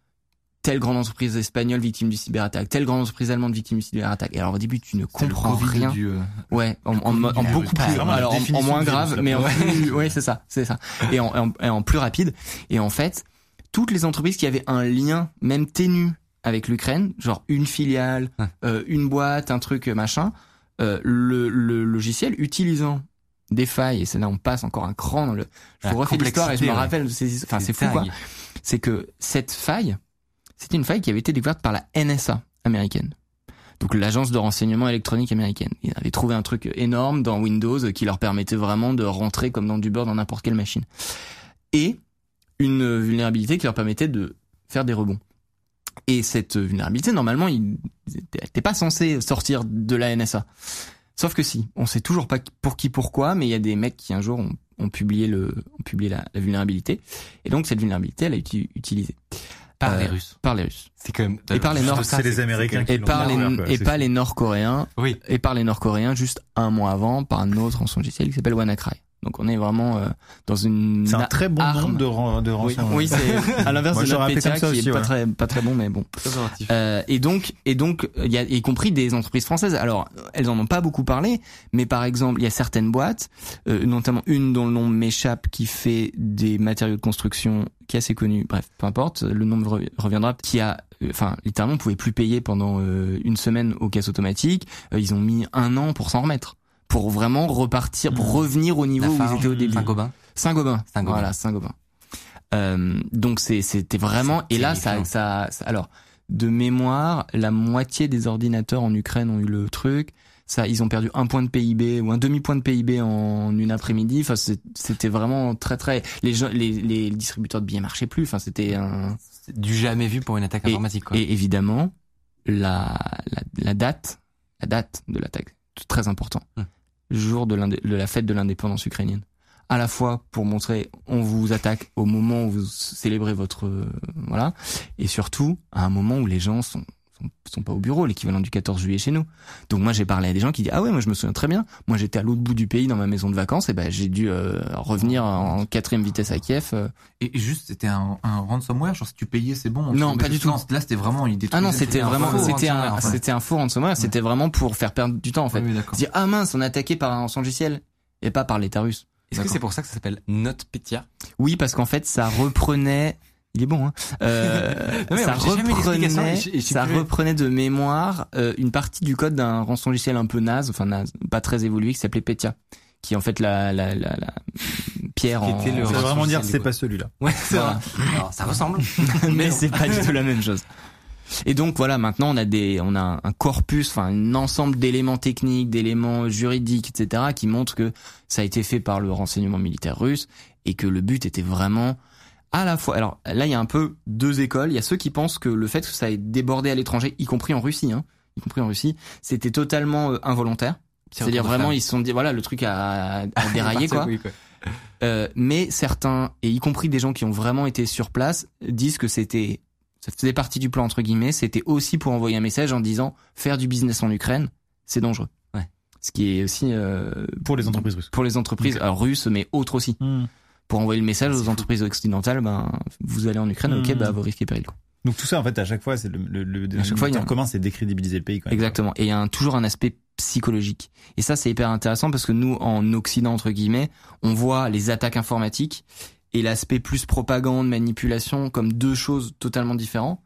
[SPEAKER 4] telle grande entreprise espagnole victime du cyberattaque, telle grande entreprise allemande victime du cyberattaque. Et alors au début, tu ne comprends rien.
[SPEAKER 1] du, euh,
[SPEAKER 4] Ouais, en, en, mo- en
[SPEAKER 1] Ah,
[SPEAKER 4] beaucoup plus,
[SPEAKER 2] vraiment
[SPEAKER 4] alors en- en, moins
[SPEAKER 2] de
[SPEAKER 4] grave, mais en plus, ouais, c'est ça, c'est ça. Et en, en, et en plus rapide. Et en fait, toutes les entreprises qui avaient un lien, même ténu, avec l'Ukraine, genre une filiale, euh, une boîte, un truc, machin, euh, le, le logiciel utilisant des failles, et c'est là on passe encore un cran dans le. Je vous refais l'histoire et je me rappelle, c'est, enfin c'est fou quoi c'est que cette faille, c'était une faille qui avait été découverte par la NSA américaine. Donc l'agence de renseignement électronique américaine. Ils avaient trouvé un truc énorme dans Windows qui leur permettait vraiment de rentrer comme dans du beurre dans n'importe quelle machine. Et une vulnérabilité qui leur permettait de faire des rebonds. Et cette vulnérabilité, normalement, ils n'étaient pas censés sortir de la NSA. Sauf que si, on sait toujours pas pour qui, pourquoi, mais il y a des mecs qui un jour ont, ont publié le, ont publié la, la vulnérabilité. Et donc cette vulnérabilité, elle a été utilisée
[SPEAKER 1] par
[SPEAKER 4] Euh,
[SPEAKER 1] les Russes.
[SPEAKER 4] par les Russes.
[SPEAKER 1] C'est quand même
[SPEAKER 4] Et par les Nord-
[SPEAKER 2] C'est les Américains qui
[SPEAKER 4] Et
[SPEAKER 2] l'ont
[SPEAKER 4] par les,
[SPEAKER 2] quoi.
[SPEAKER 4] et pas les Nord-Coréens,
[SPEAKER 1] Oui.
[SPEAKER 4] et par les Nord-Coréens juste un mois avant par un autre rançon logiciel qui s'appelle WannaCry. Donc on est vraiment euh, dans une
[SPEAKER 2] C'est un très bon
[SPEAKER 4] arme.
[SPEAKER 2] nom de, ran- de
[SPEAKER 4] oui,
[SPEAKER 2] rançon.
[SPEAKER 4] oui, c'est à l'inverse de
[SPEAKER 2] comme ça
[SPEAKER 4] qui
[SPEAKER 2] aussi,
[SPEAKER 4] est pas
[SPEAKER 2] ouais.
[SPEAKER 4] très pas très bon mais bon. Euh, et donc, et donc, il y a y compris des entreprises françaises. Alors, elles en ont pas beaucoup parlé, mais par exemple, il y a certaines boîtes, euh, notamment une dont le nom m'échappe, qui fait des matériaux de construction, qui est assez connue. Bref, peu importe, le nom reviendra. Qui a, euh, enfin, littéralement, on pouvait plus payer pendant euh, une semaine aux caisses automatiques. Euh, ils ont mis un an pour s'en remettre, pour vraiment repartir, pour revenir au niveau où ils étaient au début.
[SPEAKER 1] Saint-Gobain.
[SPEAKER 4] Saint-Gobain.
[SPEAKER 1] Saint-Gobain.
[SPEAKER 4] Voilà, Saint-Gobain. Euh, donc c'était vraiment et là ça, ça ça- alors de mémoire la moitié des ordinateurs en Ukraine ont eu le truc ça ils ont perdu un point de PIB ou un demi point de PIB en une après-midi enfin c'était vraiment très très les gens les, les distributeurs de billets marchaient plus enfin c'était un
[SPEAKER 1] Du jamais vu pour une attaque
[SPEAKER 4] Et-
[SPEAKER 1] informatique quoi.
[SPEAKER 4] et évidemment la, la la date la date de l'attaque très important
[SPEAKER 1] Hum.
[SPEAKER 4] Jour de, la fête de l'indépendance ukrainienne. À la fois pour montrer on vous attaque au moment où vous célébrez votre euh, voilà et surtout à un moment où les gens sont sont, sont pas au bureau, l'équivalent du 14 juillet chez nous. Donc moi j'ai parlé à des gens qui disent ah ouais moi je me souviens très bien. Moi j'étais à l'autre bout du pays dans ma maison de vacances et ben j'ai dû euh, revenir en quatrième vitesse à Kiev. euh.
[SPEAKER 3] Et et juste, c'était un, un ransomware, genre si tu payais, c'est bon.
[SPEAKER 4] Non, pas du tout.
[SPEAKER 3] Là, c'était vraiment, détruisait.
[SPEAKER 4] Ah non c'était
[SPEAKER 3] un
[SPEAKER 4] vraiment c'était
[SPEAKER 3] ransomware,
[SPEAKER 4] un c'était un faux ransomware. C'était vraiment pour faire perdre du temps en fait.
[SPEAKER 3] Oui.
[SPEAKER 4] Dire ah mince on est attaqué par un logiciel et pas par l'État russe.
[SPEAKER 1] Est-ce que c'est pour ça que ça s'appelle NotPetya
[SPEAKER 4] Oui parce qu'en fait ça reprenait il est bon hein. Euh,
[SPEAKER 1] Non,
[SPEAKER 4] ça reprenait
[SPEAKER 1] et
[SPEAKER 4] ça reprenait de mémoire euh, une partie du code d'un rançon logiciel un peu naze enfin naze pas très évolué qui s'appelait Petya qui est en fait la la la, la pierre
[SPEAKER 1] Qui
[SPEAKER 4] en
[SPEAKER 1] était le
[SPEAKER 2] Ça veut vraiment dire c'est pas celui-là.
[SPEAKER 1] Ouais, c'est
[SPEAKER 4] Voilà.
[SPEAKER 1] vrai. Alors, ça ressemble.
[SPEAKER 4] mais c'est pas du tout la même chose. Et donc voilà, maintenant on a des, on a un- un corpus, enfin un ensemble d'éléments techniques, d'éléments juridiques, etc., qui montrent que ça a été fait par le renseignement militaire russe et que le but était vraiment à la fois. Alors là, il y a un peu deux écoles. Il y a ceux qui pensent que le fait que ça ait débordé à l'étranger, y compris en Russie, hein, y compris en Russie, c'était totalement euh, involontaire. C'est-à-dire vraiment, ils se sont dit voilà, le truc a, a déraillé quoi.
[SPEAKER 1] Oui, quoi.
[SPEAKER 4] Euh, mais certains, et y compris des gens qui ont vraiment été sur place, disent que c'était, ça faisait partie du plan entre guillemets, c'était aussi pour envoyer un message en disant faire du business en Ukraine, c'est dangereux.
[SPEAKER 1] Ouais.
[SPEAKER 4] Ce qui est aussi euh,
[SPEAKER 2] Pour les entreprises russes.
[SPEAKER 4] pour les entreprises alors, russes, mais autres aussi,
[SPEAKER 2] Hmm.
[SPEAKER 4] Pour envoyer le message aux entreprises occidentales, ben vous allez en Ukraine, ok,
[SPEAKER 2] Mhm.
[SPEAKER 4] bah vos risques et périls. quoi.
[SPEAKER 2] Donc tout ça, en fait, à chaque fois, c'est le, le, le
[SPEAKER 4] À chaque fois, il y a
[SPEAKER 2] commun, c'est décrédibiliser le pays. Quand même.
[SPEAKER 4] Exactement. Et il y a un- toujours un aspect psychologique. Et ça, c'est hyper intéressant parce que nous, en Occident, entre guillemets, on voit les attaques informatiques et l'aspect plus propagande, manipulation comme deux choses totalement différentes.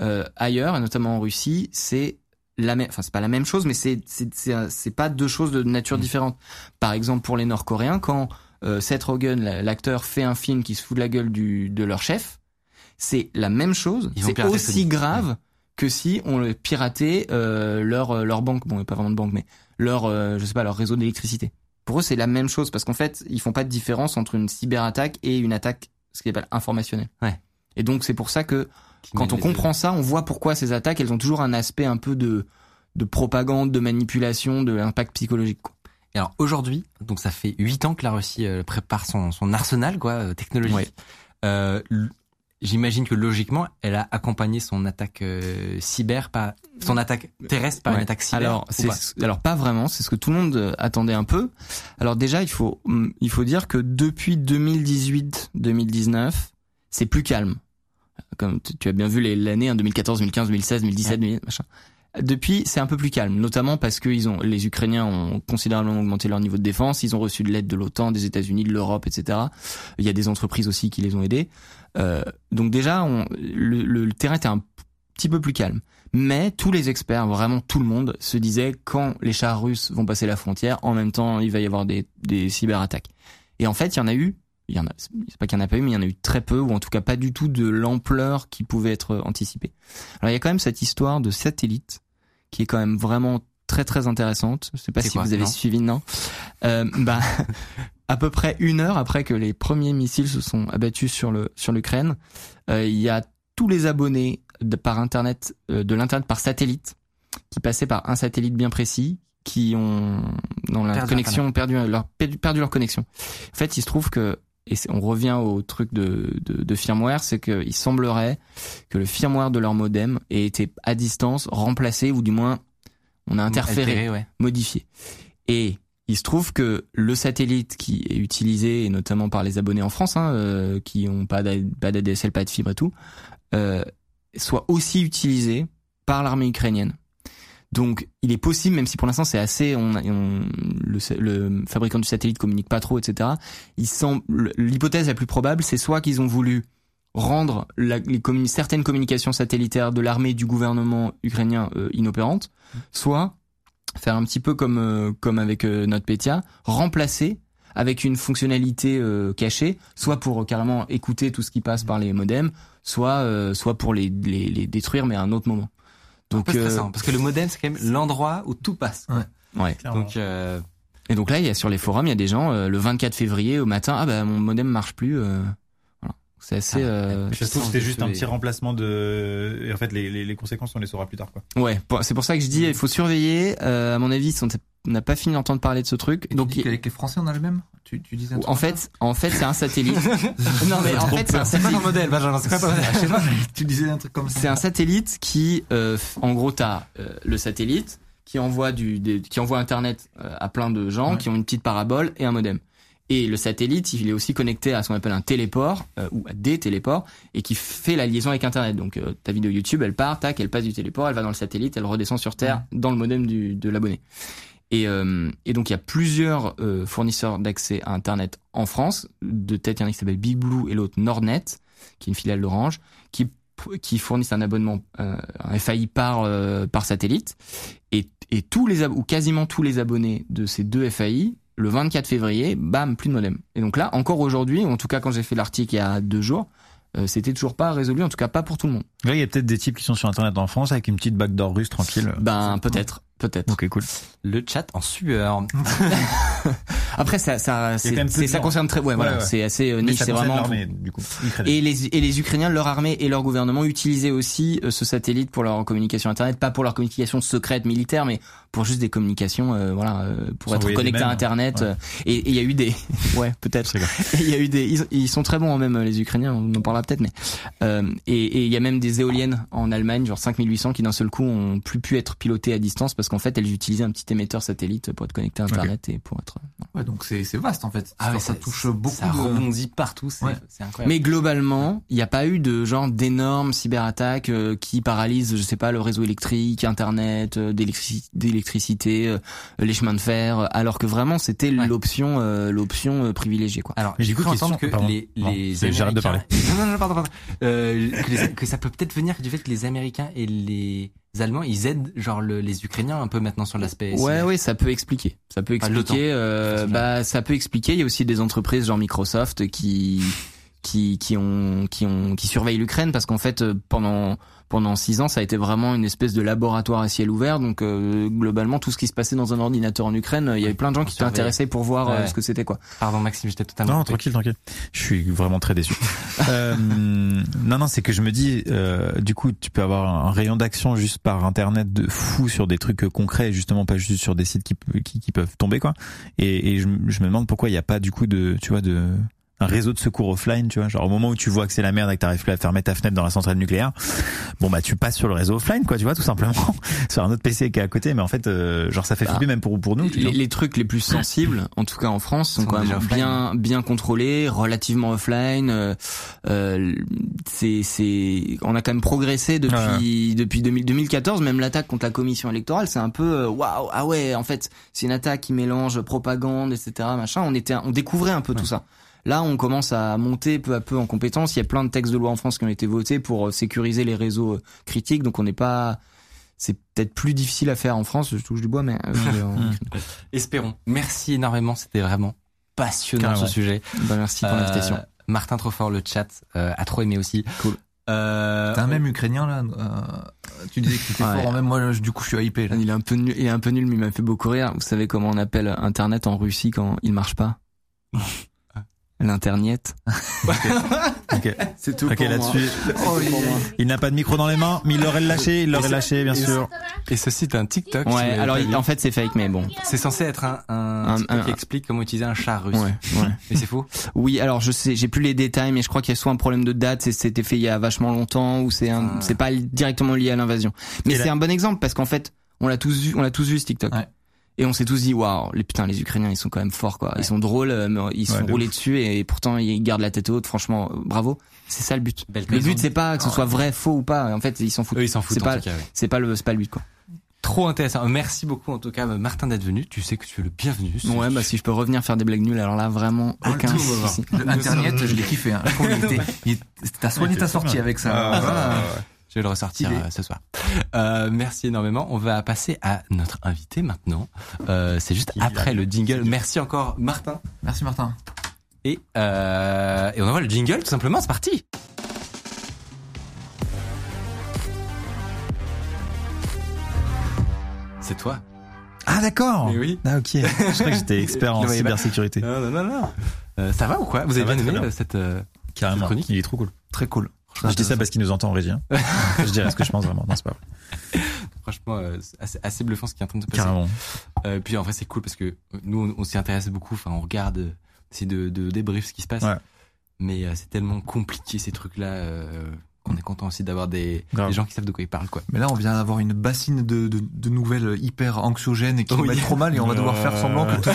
[SPEAKER 4] Euh, ailleurs, et notamment en Russie, c'est la même, enfin c'est pas la même chose, mais c'est c'est c'est pas deux choses de nature différente. Par exemple, pour les Nord-Coréens, quand Seth Rogen, la- l'acteur, fait un film qui se fout de la gueule du de leur chef, c'est la même chose. C'est aussi grave que si on le piratait euh, leur euh, leur banque, bon, pas vraiment de banque, mais leur euh, je sais pas leur réseau d'électricité. Pour eux, c'est la même chose parce qu'en fait, ils font pas de différence entre une cyberattaque et une attaque, ce qu'ils appellent informationnelle.
[SPEAKER 1] Ouais.
[SPEAKER 4] Et donc c'est pour ça que
[SPEAKER 1] Qui
[SPEAKER 4] quand on comprend ça, on voit pourquoi ces attaques, elles ont toujours un aspect un peu de de propagande, de manipulation, de l'impact psychologique. Quoi.
[SPEAKER 1] Et alors aujourd'hui, donc ça fait huit ans que la Russie euh, prépare son, son arsenal quoi euh, technologique.
[SPEAKER 4] Ouais.
[SPEAKER 1] Euh, J'imagine que logiquement, elle a accompagné son attaque euh, cyber par son attaque terrestre par
[SPEAKER 4] Ouais.
[SPEAKER 1] une attaque cyber.
[SPEAKER 4] Alors,
[SPEAKER 1] pas
[SPEAKER 4] alors pas vraiment, c'est ce que tout le monde attendait un peu. Alors déjà, il faut hum, il faut dire que depuis 2018-2019, c'est plus calme. Comme tu as bien vu l'année hein, 2014, 2015, 2016, 2017, 2000, machin. Depuis, c'est un peu plus calme, notamment parce que ils ont, les Ukrainiens ont considérablement augmenté leur niveau de défense. Ils ont reçu de l'aide de l'OTAN, des États-Unis, de l'Europe, etc. Il y a des entreprises aussi qui les ont aidés. Euh, donc déjà, on, le, le- le terrain était un petit peu plus calme. Mais tous les experts, vraiment tout le monde, se disaient quand les chars russes vont passer la frontière, en même temps, il va y avoir des, des cyberattaques. Et en fait, il y en a eu, il y en a, c'est pas qu'il y en a pas eu, mais il y en a eu très peu, ou en tout cas pas du tout de l'ampleur qui pouvait être anticipée. Alors il y a quand même cette histoire de satellite qui est quand même vraiment très très intéressante. Je sais pas si
[SPEAKER 1] quoi,
[SPEAKER 4] vous avez
[SPEAKER 1] non
[SPEAKER 4] suivi, non euh, Bah, à peu près une heure après que les premiers missiles se sont abattus sur le sur l'Ukraine, euh, il y a tous les abonnés de, par internet euh, de l'internet par satellite qui passaient par un satellite bien précis qui ont dans la
[SPEAKER 1] Perdu
[SPEAKER 4] connexion perdu leur perdu leur connexion. En fait, il se trouve que et on revient au truc de, de, de firmware, c'est qu'il semblerait que le firmware de leur modem ait été à distance remplacé ou du moins on a interféré
[SPEAKER 1] Altéré, ouais.
[SPEAKER 4] modifié. Et il se trouve que le satellite qui est utilisé, et notamment par les abonnés en France, hein, euh, qui ont pas d'A- pas d'ADSL, pas de fibre et tout, euh, soit aussi utilisé par l'armée ukrainienne. Donc, il est possible, même si pour l'instant c'est assez, le, fabricant du satellite communique pas trop, etc. L'hypothèse la plus probable, c'est soit qu'ils ont voulu rendre la- les certaines communications satellitaires de l'armée du gouvernement ukrainien euh, inopérantes, soit faire un petit peu comme euh, avec euh, NotPetya, remplacer avec une fonctionnalité euh, cachée, soit pour euh, carrément écouter tout ce qui passe par les modems, soit soit pour les détruire mais à un autre moment.
[SPEAKER 1] Un
[SPEAKER 4] Donc euh,
[SPEAKER 1] stressant, parce que le modem c'est quand même l'endroit où tout passe.
[SPEAKER 4] ouais.
[SPEAKER 2] Clairement.
[SPEAKER 1] Donc euh,
[SPEAKER 4] Et donc là, il y a sur les forums, il y a des gens euh, le 24 février au matin, ah bah mon modem marche plus. euh, voilà. C'est assez.
[SPEAKER 1] Ah,
[SPEAKER 4] euh,
[SPEAKER 2] se trouve, c'était juste un
[SPEAKER 1] Et-
[SPEAKER 2] petit remplacement de. Et en fait, les, les, les conséquences, on les saura plus tard, quoi.
[SPEAKER 4] Ouais, c'est pour ça que je dis, il faut surveiller. Euh, à mon avis, ce sont n'a pas fini d'entendre parler de ce truc.
[SPEAKER 3] Et
[SPEAKER 4] Donc
[SPEAKER 3] tu dis les Français, on a le même tu, tu disais un truc
[SPEAKER 4] en fait, en fait, c'est un satellite. non mais en fait, c'est un
[SPEAKER 1] pas ton modèle, Benjamin, c'est pas ton modèle.
[SPEAKER 3] Tu disais un truc comme ça.
[SPEAKER 4] C'est un satellite qui, euh, en gros, t'as euh, le satellite qui envoie du, des- qui envoie Internet euh, à plein de gens
[SPEAKER 3] Ouais.
[SPEAKER 4] qui ont une petite parabole et un modem. Et le satellite, il est aussi connecté à ce qu'on appelle un téléport euh, ou à des téléports et qui fait la liaison avec Internet. Donc euh, ta vidéo YouTube, elle part, tac, elle passe du téléport, elle va dans le satellite, elle redescend sur Terre dans le modem du, de l'abonné. Et, euh, et donc il y a plusieurs euh, fournisseurs d'accès à Internet en France. De tête, il y en a qui s'appelle Big Blue et l'autre Nordnet, qui est une filiale d'Orange, qui qui fournissent un abonnement, euh, un FAI par par satellite, et, et tous les ou quasiment tous les abonnés de ces deux FAI, le 24 février, bam, plus de modem. Et donc là, encore aujourd'hui, ou en tout cas quand j'ai fait l'article il y a deux jours, c'était toujours pas résolu, en tout cas pas pour tout le monde.
[SPEAKER 2] Là, il y a peut-être des types qui sont sur Internet en France avec une petite backdoor russe tranquille.
[SPEAKER 4] Ben peut-être, peut-être.
[SPEAKER 2] Ok, cool.
[SPEAKER 1] Le chat en sueur.
[SPEAKER 4] Après ça, ça, c'est, ça concerne très, ouais, voilà,
[SPEAKER 2] Ouais,
[SPEAKER 4] c'est assez euh, niche, c'est vraiment.
[SPEAKER 2] du coup.
[SPEAKER 4] Et les, et les Ukrainiens, leur armée et leur gouvernement utilisaient aussi euh, ce satellite pour leur communication internet, pas pour leur communication secrète militaire, mais pour juste des communications, euh, voilà, euh, pour être connecté à internet.
[SPEAKER 2] Ouais.
[SPEAKER 4] et il y a eu des, ouais, peut-être. Il y a eu des, ils, ils sont très bons hein, même les Ukrainiens, on en parlera peut-être, mais euh, et et il y a même des éoliennes en Allemagne, genre 5800, qui d'un seul coup ont plus pu être pilotées à distance parce qu'en fait elles utilisaient un petit émetteur satellite pour être connecté à internet et pour être.
[SPEAKER 3] Ouais, donc c'est vaste en fait.
[SPEAKER 1] Ah ouais,
[SPEAKER 3] ça, touche beaucoup
[SPEAKER 1] Ça
[SPEAKER 3] de.
[SPEAKER 1] rebondit partout, c'est
[SPEAKER 3] Ouais.
[SPEAKER 1] incroyable.
[SPEAKER 4] Mais globalement, il n'y a pas eu de genre d'énormes cyberattaques euh, qui paralysent, je sais pas, le réseau électrique, Internet, euh, d'électrici- d'électricité, euh, les chemins de fer, alors que vraiment c'était
[SPEAKER 1] Ouais.
[SPEAKER 4] l'option, euh, l'option euh, privilégiée quoi.
[SPEAKER 1] Alors,
[SPEAKER 2] Mais
[SPEAKER 1] j'ai
[SPEAKER 2] du coup,
[SPEAKER 1] cru entendre que
[SPEAKER 2] pardon.
[SPEAKER 1] les,
[SPEAKER 2] Non,
[SPEAKER 1] les
[SPEAKER 2] j'arrête de parler.
[SPEAKER 1] Non, non, non, pardon, pardon. Euh, que, les- que ça peut peut-être venir du fait que les Américains et les Allemands, ils aident genre le- les Ukrainiens un peu maintenant sur l'aspect.
[SPEAKER 4] Ouais, ouais, ça peut expliquer. Ça peut expliquer. euh, bah, ça peut expliquer. Il y a aussi des entreprises genre Microsoft qui qui qui ont qui ont qui surveillent l'Ukraine parce qu'en fait euh, pendant pendant six ans ça a été vraiment une espèce de laboratoire à ciel ouvert. Donc euh, globalement tout ce qui se passait dans un ordinateur en Ukraine, euh, il y avait plein de gens qui étaient intéressés pour voir euh,
[SPEAKER 1] Ouais.
[SPEAKER 4] ce que c'était quoi.
[SPEAKER 1] Pardon, Maxime, j'étais totalement.
[SPEAKER 2] Non, tranquille, tranquille. Je suis vraiment très déçu. euh, non, non, c'est que je me dis, euh, du coup, tu peux avoir un rayon d'action juste par Internet de fou sur des trucs concrets, justement pas juste sur des sites qui, pe- qui, qui peuvent tomber, quoi. Et, et je, je me demande pourquoi il n'y a pas du coup de, tu vois, de un réseau de secours offline, tu vois, genre au moment où tu vois que c'est la merde et que t'arrives plus à fermer ta fenêtre dans la centrale nucléaire, bon bah tu passes sur le réseau offline, quoi, tu vois, tout simplement, sur un autre PC qui est à côté, mais en fait, euh, genre ça fait
[SPEAKER 4] Ah.
[SPEAKER 2] flipper même pour pour nous. tu
[SPEAKER 4] Les,
[SPEAKER 2] vois.
[SPEAKER 4] les trucs les plus sensibles, en tout cas en France, sont,
[SPEAKER 1] Sont
[SPEAKER 4] quand même
[SPEAKER 1] offline.
[SPEAKER 4] bien bien contrôlés, relativement offline. Euh, euh, c'est c'est on a quand même progressé depuis depuis 2000 2014. Même l'attaque contre la commission électorale, c'est un peu euh, waouh ah ouais en fait c'est une attaque qui mélange propagande etc machin. On était on découvrait un peu tout ça. Là, on commence à monter peu à peu en compétence. Il y a plein de textes de loi en France qui ont été votés pour euh, sécuriser les réseaux euh, critiques. Donc, on n'est pas. C'est peut-être plus difficile à faire en France. Je touche du bois, mais euh,
[SPEAKER 1] Espérons. Merci énormément, c'était vraiment passionnant
[SPEAKER 2] Carrément.
[SPEAKER 1] ce sujet.
[SPEAKER 4] Bah, merci pour
[SPEAKER 1] Euh,
[SPEAKER 4] l'invitation.
[SPEAKER 1] Martin Trofort, le chat, euh, a trop aimé aussi.
[SPEAKER 4] Cool.
[SPEAKER 1] Euh,
[SPEAKER 3] T'as un même ukrainien là. euh, tu disais que t'étais
[SPEAKER 4] Ouais.
[SPEAKER 3] fort en même. Moi, je- du coup, je suis hypé. Là.
[SPEAKER 4] Il est un peu nul, il est un peu nul, mais il m'a fait beaucoup rire. Vous savez comment on appelle Internet en Russie quand il marche pas? L'internet.
[SPEAKER 2] Ok.
[SPEAKER 4] C'est tout
[SPEAKER 2] Ok,
[SPEAKER 4] pour moi.
[SPEAKER 2] là-dessus.
[SPEAKER 4] Oh, il
[SPEAKER 2] n'a pas de micro dans les mains, mais il l'aurait lâché, il l'aurait lâché, bien
[SPEAKER 1] et
[SPEAKER 2] sûr.
[SPEAKER 1] Et ceci est un TikTok.
[SPEAKER 4] Ouais, alors il- en fait c'est fake, mais bon.
[SPEAKER 1] c'est censé être un, un,
[SPEAKER 4] Un-
[SPEAKER 1] qui explique comment utiliser un char russe.
[SPEAKER 4] Ouais, ouais.
[SPEAKER 1] Mais c'est faux.
[SPEAKER 4] Oui, alors je sais, j'ai plus les détails, mais je crois qu'il y a soit un problème de date, c'est- c'était fait il y a vachement longtemps, ou c'est un,
[SPEAKER 1] Ah.
[SPEAKER 4] c'est pas directement lié à l'invasion. Mais c'est un bon exemple parce qu'en fait, on l'a tous vu, on l'a tous vu ce TikTok.
[SPEAKER 3] Ouais.
[SPEAKER 4] Et on s'est tous dit, waouh, les putain, les Ukrainiens, ils sont quand même forts, quoi. Ils sont drôles, euh, mais ils
[SPEAKER 2] Ouais, de
[SPEAKER 4] rouler dessus et pourtant ils gardent la tête haute. Franchement, euh, bravo. C'est ça le but.
[SPEAKER 1] Belle
[SPEAKER 4] Le but c'est pas que ce soit vrai, faux ou pas. En fait, ils s'en foutent.
[SPEAKER 1] Eux, ils s'en foutent
[SPEAKER 4] C'est pas,
[SPEAKER 1] tout cas, ouais.
[SPEAKER 4] c'est pas le, c'est pas le but, quoi.
[SPEAKER 1] Trop intéressant. Merci beaucoup en tout cas, Martin, d'être venu. Tu sais que tu es le bienvenu.
[SPEAKER 4] Ouais, bah si je peux revenir faire des blagues nulles, alors là vraiment aucun
[SPEAKER 3] Tout,
[SPEAKER 4] souci.
[SPEAKER 3] Le Internet, je l'ai kiffé. Hein. T'as soigné ta sortie avec ça.
[SPEAKER 2] Ah,
[SPEAKER 3] Voilà.
[SPEAKER 1] Je vais le ressortir euh, ce soir. Euh, merci énormément. On va passer à notre invité maintenant. Euh, c'est juste
[SPEAKER 2] Il
[SPEAKER 1] après le jingle. Merci encore Martin.
[SPEAKER 3] Merci Martin.
[SPEAKER 1] Et, euh, et on envoie le jingle tout simplement. C'est parti. C'est toi.
[SPEAKER 2] Ah d'accord.
[SPEAKER 1] Mais oui.
[SPEAKER 2] Ah ok. Je crois que j'étais expert en cybersécurité.
[SPEAKER 1] Non, non, non, non. Euh, ça va ou quoi? Vous
[SPEAKER 2] Ça
[SPEAKER 1] avez bien aimé
[SPEAKER 2] bien.
[SPEAKER 1] cette euh,
[SPEAKER 2] Carrément.
[SPEAKER 1] chronique?
[SPEAKER 2] Il est trop cool.
[SPEAKER 4] Très cool.
[SPEAKER 2] Je dis ça parce qu'il nous entend en régie. hein. je dirais ce que je pense vraiment. Non, c'est pas vrai.
[SPEAKER 1] franchement, euh, c'est assez, assez bluffant ce qui est en train de se passer.
[SPEAKER 2] Carrément.
[SPEAKER 1] Euh, puis en vrai, c'est cool parce que nous, on, on s'y intéresse beaucoup. Enfin, on regarde, c'est de, de débrief ce qui se passe.
[SPEAKER 2] Ouais.
[SPEAKER 1] Mais euh, c'est tellement compliqué ces trucs-là euh, qu'on est content aussi d'avoir des, gens qui savent de quoi ils parlent, quoi.
[SPEAKER 3] Mais là, on vient d'avoir une bassine de, de, de nouvelles hyper anxiogènes et qui
[SPEAKER 1] Oui.
[SPEAKER 3] vont être trop mal et on va devoir faire semblant que tout.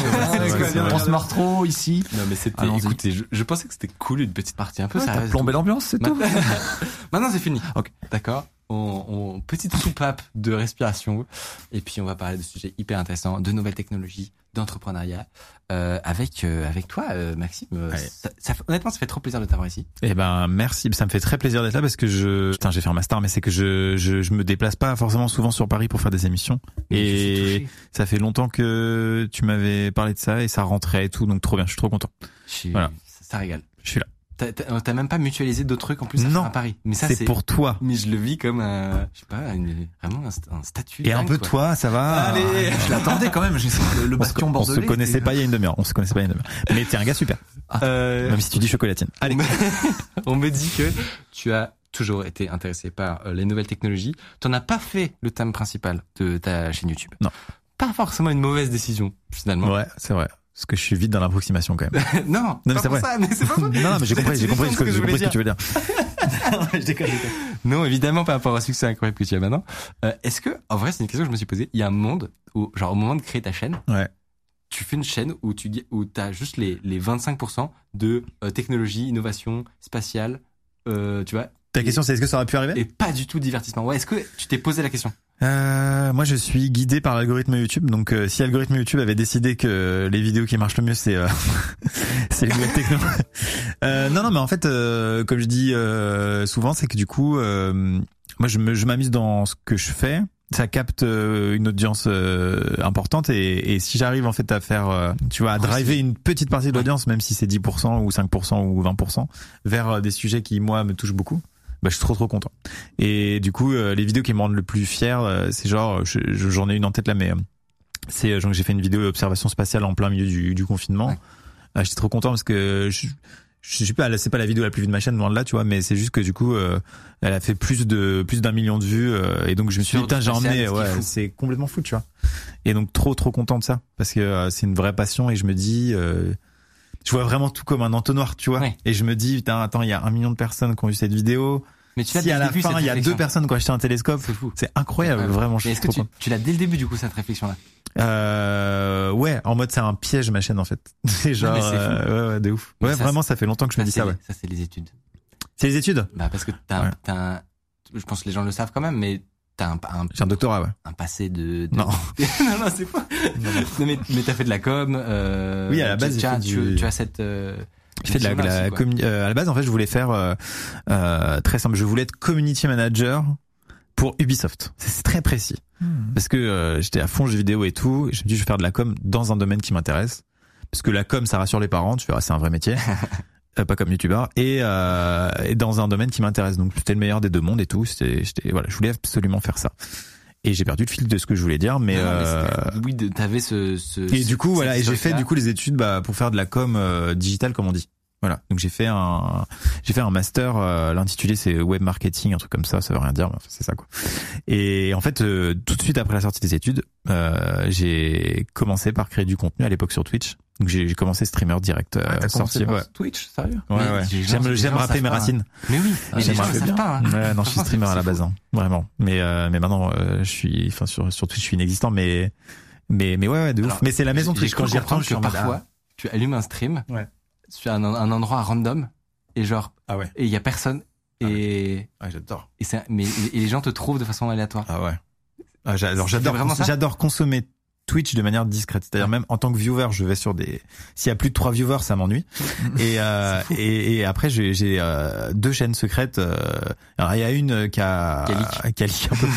[SPEAKER 3] On se marre trop ici.
[SPEAKER 1] Non, mais c'était. Écoutez, je, je pensais que c'était cool une petite partie un peu
[SPEAKER 3] Ouais, T'as
[SPEAKER 1] sérieuse.
[SPEAKER 3] plombé l'ambiance, c'est tout.
[SPEAKER 1] Maintenant, Maintenant, c'est fini.
[SPEAKER 3] Ok.
[SPEAKER 1] D'accord. On, on- petite soupape de respiration et puis on va parler de sujets hyper intéressants, de nouvelles technologies, d'entrepreneuriat euh, avec euh, avec toi, euh, Maxime. Euh, ça, ça honnêtement, ça fait trop plaisir de t'avoir ici.
[SPEAKER 2] Eh ben merci, ça me fait très plaisir d'être là parce que je putain j'ai fait un master mais c'est que je, je je me déplace pas forcément souvent sur Paris pour faire des émissions et ça fait longtemps que tu m'avais parlé de ça et ça rentrait et tout donc trop bien, je suis trop content.
[SPEAKER 1] Je suis-
[SPEAKER 2] Voilà.
[SPEAKER 1] ça, ça régale.
[SPEAKER 2] Je suis là.
[SPEAKER 1] T'as- T'as même pas mutualisé d'autres trucs en plus à
[SPEAKER 2] Non.
[SPEAKER 1] à Paris. Mais ça
[SPEAKER 2] C'est pour toi.
[SPEAKER 1] Mais je le vis comme un, je sais pas, une- vraiment un, st- un statut.
[SPEAKER 2] Et un peu
[SPEAKER 1] quoi.
[SPEAKER 2] toi, ça va
[SPEAKER 1] Allez.
[SPEAKER 3] Je l'attendais quand même. J'ai le, le
[SPEAKER 2] On se,
[SPEAKER 3] bastion
[SPEAKER 2] on se
[SPEAKER 3] bordelais.
[SPEAKER 2] connaissait
[SPEAKER 3] et-
[SPEAKER 2] pas il y a une demi-heure. On se connaissait pas il y a une demi-heure. Mais t'es un gars super.
[SPEAKER 1] Euh,
[SPEAKER 2] Même si tu dis chocolatine. Allez.
[SPEAKER 1] On me, on me dit que tu as toujours été intéressé par euh, les nouvelles technologies. Tu n'as pas fait le thème principal de ta chaîne YouTube.
[SPEAKER 2] Non.
[SPEAKER 1] Pas forcément une mauvaise décision, finalement.
[SPEAKER 2] Ouais, c'est vrai. Parce que je suis vite dans l'approximation quand même.
[SPEAKER 1] non,
[SPEAKER 2] Non, mais c'est vrai.
[SPEAKER 1] ça, mais c'est pas
[SPEAKER 2] non, non, mais j'ai compris, j'ai compris
[SPEAKER 1] ce
[SPEAKER 2] que,
[SPEAKER 1] que je
[SPEAKER 2] j'ai compris
[SPEAKER 1] voulais
[SPEAKER 2] ce que tu veux dire.
[SPEAKER 1] Non, évidemment, par rapport au succès incroyable que tu as maintenant. Euh, Est-ce que, en vrai, c'est une question que je me suis posée. Il y a un monde où, genre, au moment de créer ta chaîne,
[SPEAKER 2] Ouais.
[SPEAKER 1] tu fais une chaîne où tu dis, où t'as juste les, les 25% de euh, technologie, innovation, spatiale, euh, tu vois,
[SPEAKER 2] Ta question c'est est-ce que ça aurait pu arriver?
[SPEAKER 1] et pas du tout divertissement. Ouais, est-ce que tu t'es posé la question?
[SPEAKER 2] Euh, moi, je suis guidé par l'algorithme YouTube. Donc, euh, si l'algorithme YouTube avait décidé que les vidéos qui marchent le mieux, c'est euh, c'est les nouvelles techno. euh, non, non, mais en fait, euh, comme je dis euh, souvent, c'est que du coup, euh, moi, je m'amuse dans ce que je fais. Ça capte une audience euh, importante et, et si j'arrive en fait à faire, tu vois, à driver une petite partie de l'audience, même si c'est 10% ou 5% ou 20%, vers des sujets qui moi me touchent beaucoup, bah, je suis trop trop content. Et du coup, euh, les vidéos qui me rendent le plus fier, euh, c'est genre, je- je- j'en ai une en tête là, mais euh, c'est euh, genre j'ai fait une vidéo observation spatiale en plein milieu du, du confinement.
[SPEAKER 1] Ouais.
[SPEAKER 2] Euh, J'étais trop content parce que je, je suis pas, c'est pas la vidéo la plus vue de ma chaîne loin de là, tu vois, mais c'est juste que du coup, euh, elle a fait plus de plus d'un million de vues euh, et donc je me suis dit putain j'ai emmené, ouais, c'est complètement fou, tu vois. Et donc trop trop content de ça parce que euh, c'est une vraie passion et je me dis. Je vois vraiment tout comme un entonnoir, tu vois.
[SPEAKER 1] Ouais.
[SPEAKER 2] Et je me dis, putain, attends, il y a un million de personnes qui ont vu cette vidéo.
[SPEAKER 1] Mais tu l'as
[SPEAKER 2] Si à la
[SPEAKER 1] début,
[SPEAKER 2] fin, il y a deux personnes qui ont acheté un télescope,
[SPEAKER 1] C'est fou.
[SPEAKER 2] c'est incroyable, vraiment.
[SPEAKER 1] Est-ce que tu, l'as dès le début, du coup, cette réflexion-là?
[SPEAKER 2] Euh, ouais, en mode c'est un piège ma chaîne en fait. C'est genre, euh, ouais, ouais, de ouf.
[SPEAKER 1] Mais
[SPEAKER 2] Ouais,
[SPEAKER 1] ça,
[SPEAKER 2] vraiment, ça fait longtemps que je me dis ça, ouais.
[SPEAKER 1] ça, c'est les études.
[SPEAKER 2] C'est les études?
[SPEAKER 1] Bah, parce que t'as,
[SPEAKER 2] Ouais.
[SPEAKER 1] je pense que les gens le savent quand même, mais t'as un, un,
[SPEAKER 2] J'ai un doctorat, ouais.
[SPEAKER 1] un passé de, de-
[SPEAKER 2] Non.
[SPEAKER 1] non, non, c'est pas. Non, mais, mais t'as fait de la com, euh,
[SPEAKER 2] Oui, à la base,
[SPEAKER 1] tu, as- tu,
[SPEAKER 2] du-
[SPEAKER 1] tu as cette, euh,
[SPEAKER 2] Je fais de la,
[SPEAKER 1] aussi,
[SPEAKER 2] euh, à la base, en fait, je voulais faire euh, euh, très simple. Je voulais être community manager pour Ubisoft. C'est très précis parce que euh, j'étais à fond jeux vidéo et tout. Et je me dis, je vais faire de la com dans un domaine qui m'intéresse parce que la com, ça rassure les parents. Tu verras, c'est un vrai métier. Euh, pas comme youtubeur et, euh, et dans un domaine qui m'intéresse donc c'était le meilleur des deux mondes et tout c'était voilà je voulais absolument faire ça et j'ai perdu le fil de ce que je voulais dire mais,
[SPEAKER 1] Non, mais
[SPEAKER 2] euh,
[SPEAKER 1] oui, t'avais ce, ce.
[SPEAKER 2] et du coup, voilà, et j'ai fait du coup les études bah, pour faire de la com euh, digitale, comme on dit. Voilà. Donc j'ai fait un, j'ai fait un master. euh, L'intitulé c'est web marketing, un truc comme ça. Ça veut rien dire, mais enfin, c'est ça quoi. Et en fait, euh, tout de suite après la sortie des études, euh, j'ai commencé par créer du contenu à l'époque sur Twitch. Donc j'ai j'ai commencé streamer direct euh,
[SPEAKER 3] Ah,
[SPEAKER 2] sorti. Ouais,
[SPEAKER 3] Twitch, sérieux?
[SPEAKER 2] Ouais, ouais. J'aime j'aime rappeler mes
[SPEAKER 1] pas,
[SPEAKER 2] racines.
[SPEAKER 1] Mais oui, mais les
[SPEAKER 2] j'aime peu
[SPEAKER 1] savent pas. hein.
[SPEAKER 2] Ouais, non, je suis streamer à la base, hein, vraiment. Mais euh, mais maintenant, euh, je suis, enfin sur sur Twitch, je suis inexistant, mais mais mais ouais, ouais, de ouf.
[SPEAKER 1] Alors,
[SPEAKER 2] mais c'est la maison Twitch quand j'y retourne, je suis ah.
[SPEAKER 1] parfois, tu allumes un stream
[SPEAKER 2] Ouais.
[SPEAKER 1] Sur un, un endroit random et genre,
[SPEAKER 2] Ah ouais.
[SPEAKER 1] et il y a personne et,
[SPEAKER 2] Ouais, j'adore.
[SPEAKER 1] et, c'est- mais, et les gens te trouvent de façon aléatoire.
[SPEAKER 2] Ah ouais. Ah, j'adore
[SPEAKER 1] vraiment ça?
[SPEAKER 2] j'adore consommer Twitch de manière discrète. C'est-à-dire même en tant que viewer, je vais sur des s'il y a plus de trois viewers, ça m'ennuie. et, euh, et et après j'ai euh, deux chaînes secrètes. euh, alors il y a une qui a
[SPEAKER 1] Qui a leak.
[SPEAKER 2] un peu.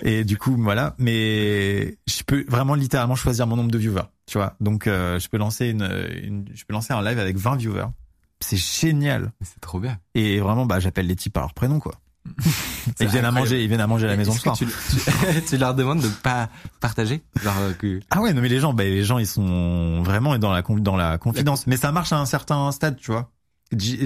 [SPEAKER 2] et du coup voilà, mais je peux vraiment littéralement choisir mon nombre de viewers, tu vois. Donc euh, je peux lancer une, une je peux lancer un live avec 20 viewers. C'est génial.
[SPEAKER 1] C'est trop bien.
[SPEAKER 2] Et vraiment bah j'appelle les types par leur prénom quoi. Ils viennent à manger, ils viennent à manger à la maison le soir.
[SPEAKER 1] tu, tu, tu leur demandes de pas partager genre euh, que
[SPEAKER 2] Ah ouais, non mais les gens, bah, les gens ils sont vraiment dans la dans la confidence. Mais ça marche à un certain stade, tu vois.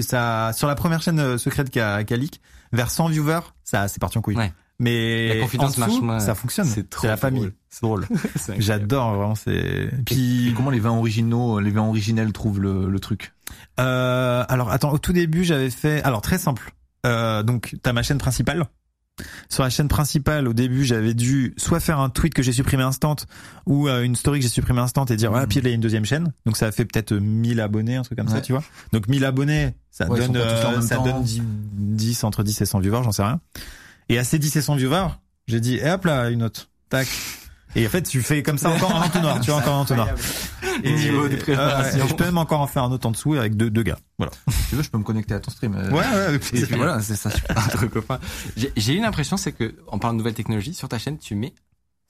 [SPEAKER 2] Ça sur la première chaîne euh, secrète qu'a qu'a leak, vers 100 viewers, ça c'est parti en couille.
[SPEAKER 1] Ouais.
[SPEAKER 2] Mais
[SPEAKER 1] La confidence
[SPEAKER 2] en dessous,
[SPEAKER 1] marche moins.
[SPEAKER 2] ça fonctionne.
[SPEAKER 1] C'est trop
[SPEAKER 2] la famille. C'est drôle. J'adore vraiment. C'est.
[SPEAKER 3] Et
[SPEAKER 2] Puis
[SPEAKER 3] comment les vins originaux, les vins originels trouvent le, le truc?
[SPEAKER 2] Euh, alors attends, au tout début j'avais fait, alors très simple. Euh, donc t'as ma chaîne principale. Sur la chaîne principale, au début, j'avais dû soit faire un tweet que j'ai supprimé instant ou euh, une story que j'ai supprimé instant et dire ouais, puis là il y a une deuxième chaîne. Donc ça a fait peut-être 1000 abonnés, un truc comme ça,
[SPEAKER 3] Ouais.
[SPEAKER 2] tu vois. Donc 1000 abonnés, ça
[SPEAKER 3] Ouais,
[SPEAKER 2] donne euh, ça
[SPEAKER 3] temps.
[SPEAKER 2] donne 10, 10, entre 10 et 100 viewers, j'en sais rien. Et à ces 10 et 100 viewers, j'ai dit et hop là, une autre. Tac. Et en fait, tu fais comme ça encore en entonnoir, tu vois, encore en entonnoir. Et
[SPEAKER 1] Niveau de
[SPEAKER 2] euh, je peux même encore en faire un autre en dessous avec deux, deux gars. Voilà.
[SPEAKER 3] Si tu veux, je peux me connecter à ton stream. euh,
[SPEAKER 2] Ouais, ouais,
[SPEAKER 3] Et puis voilà, c'est ça.
[SPEAKER 1] J'ai j'ai eu l'impression, c'est que, en parlant de nouvelles technologies, sur ta chaîne, tu mets,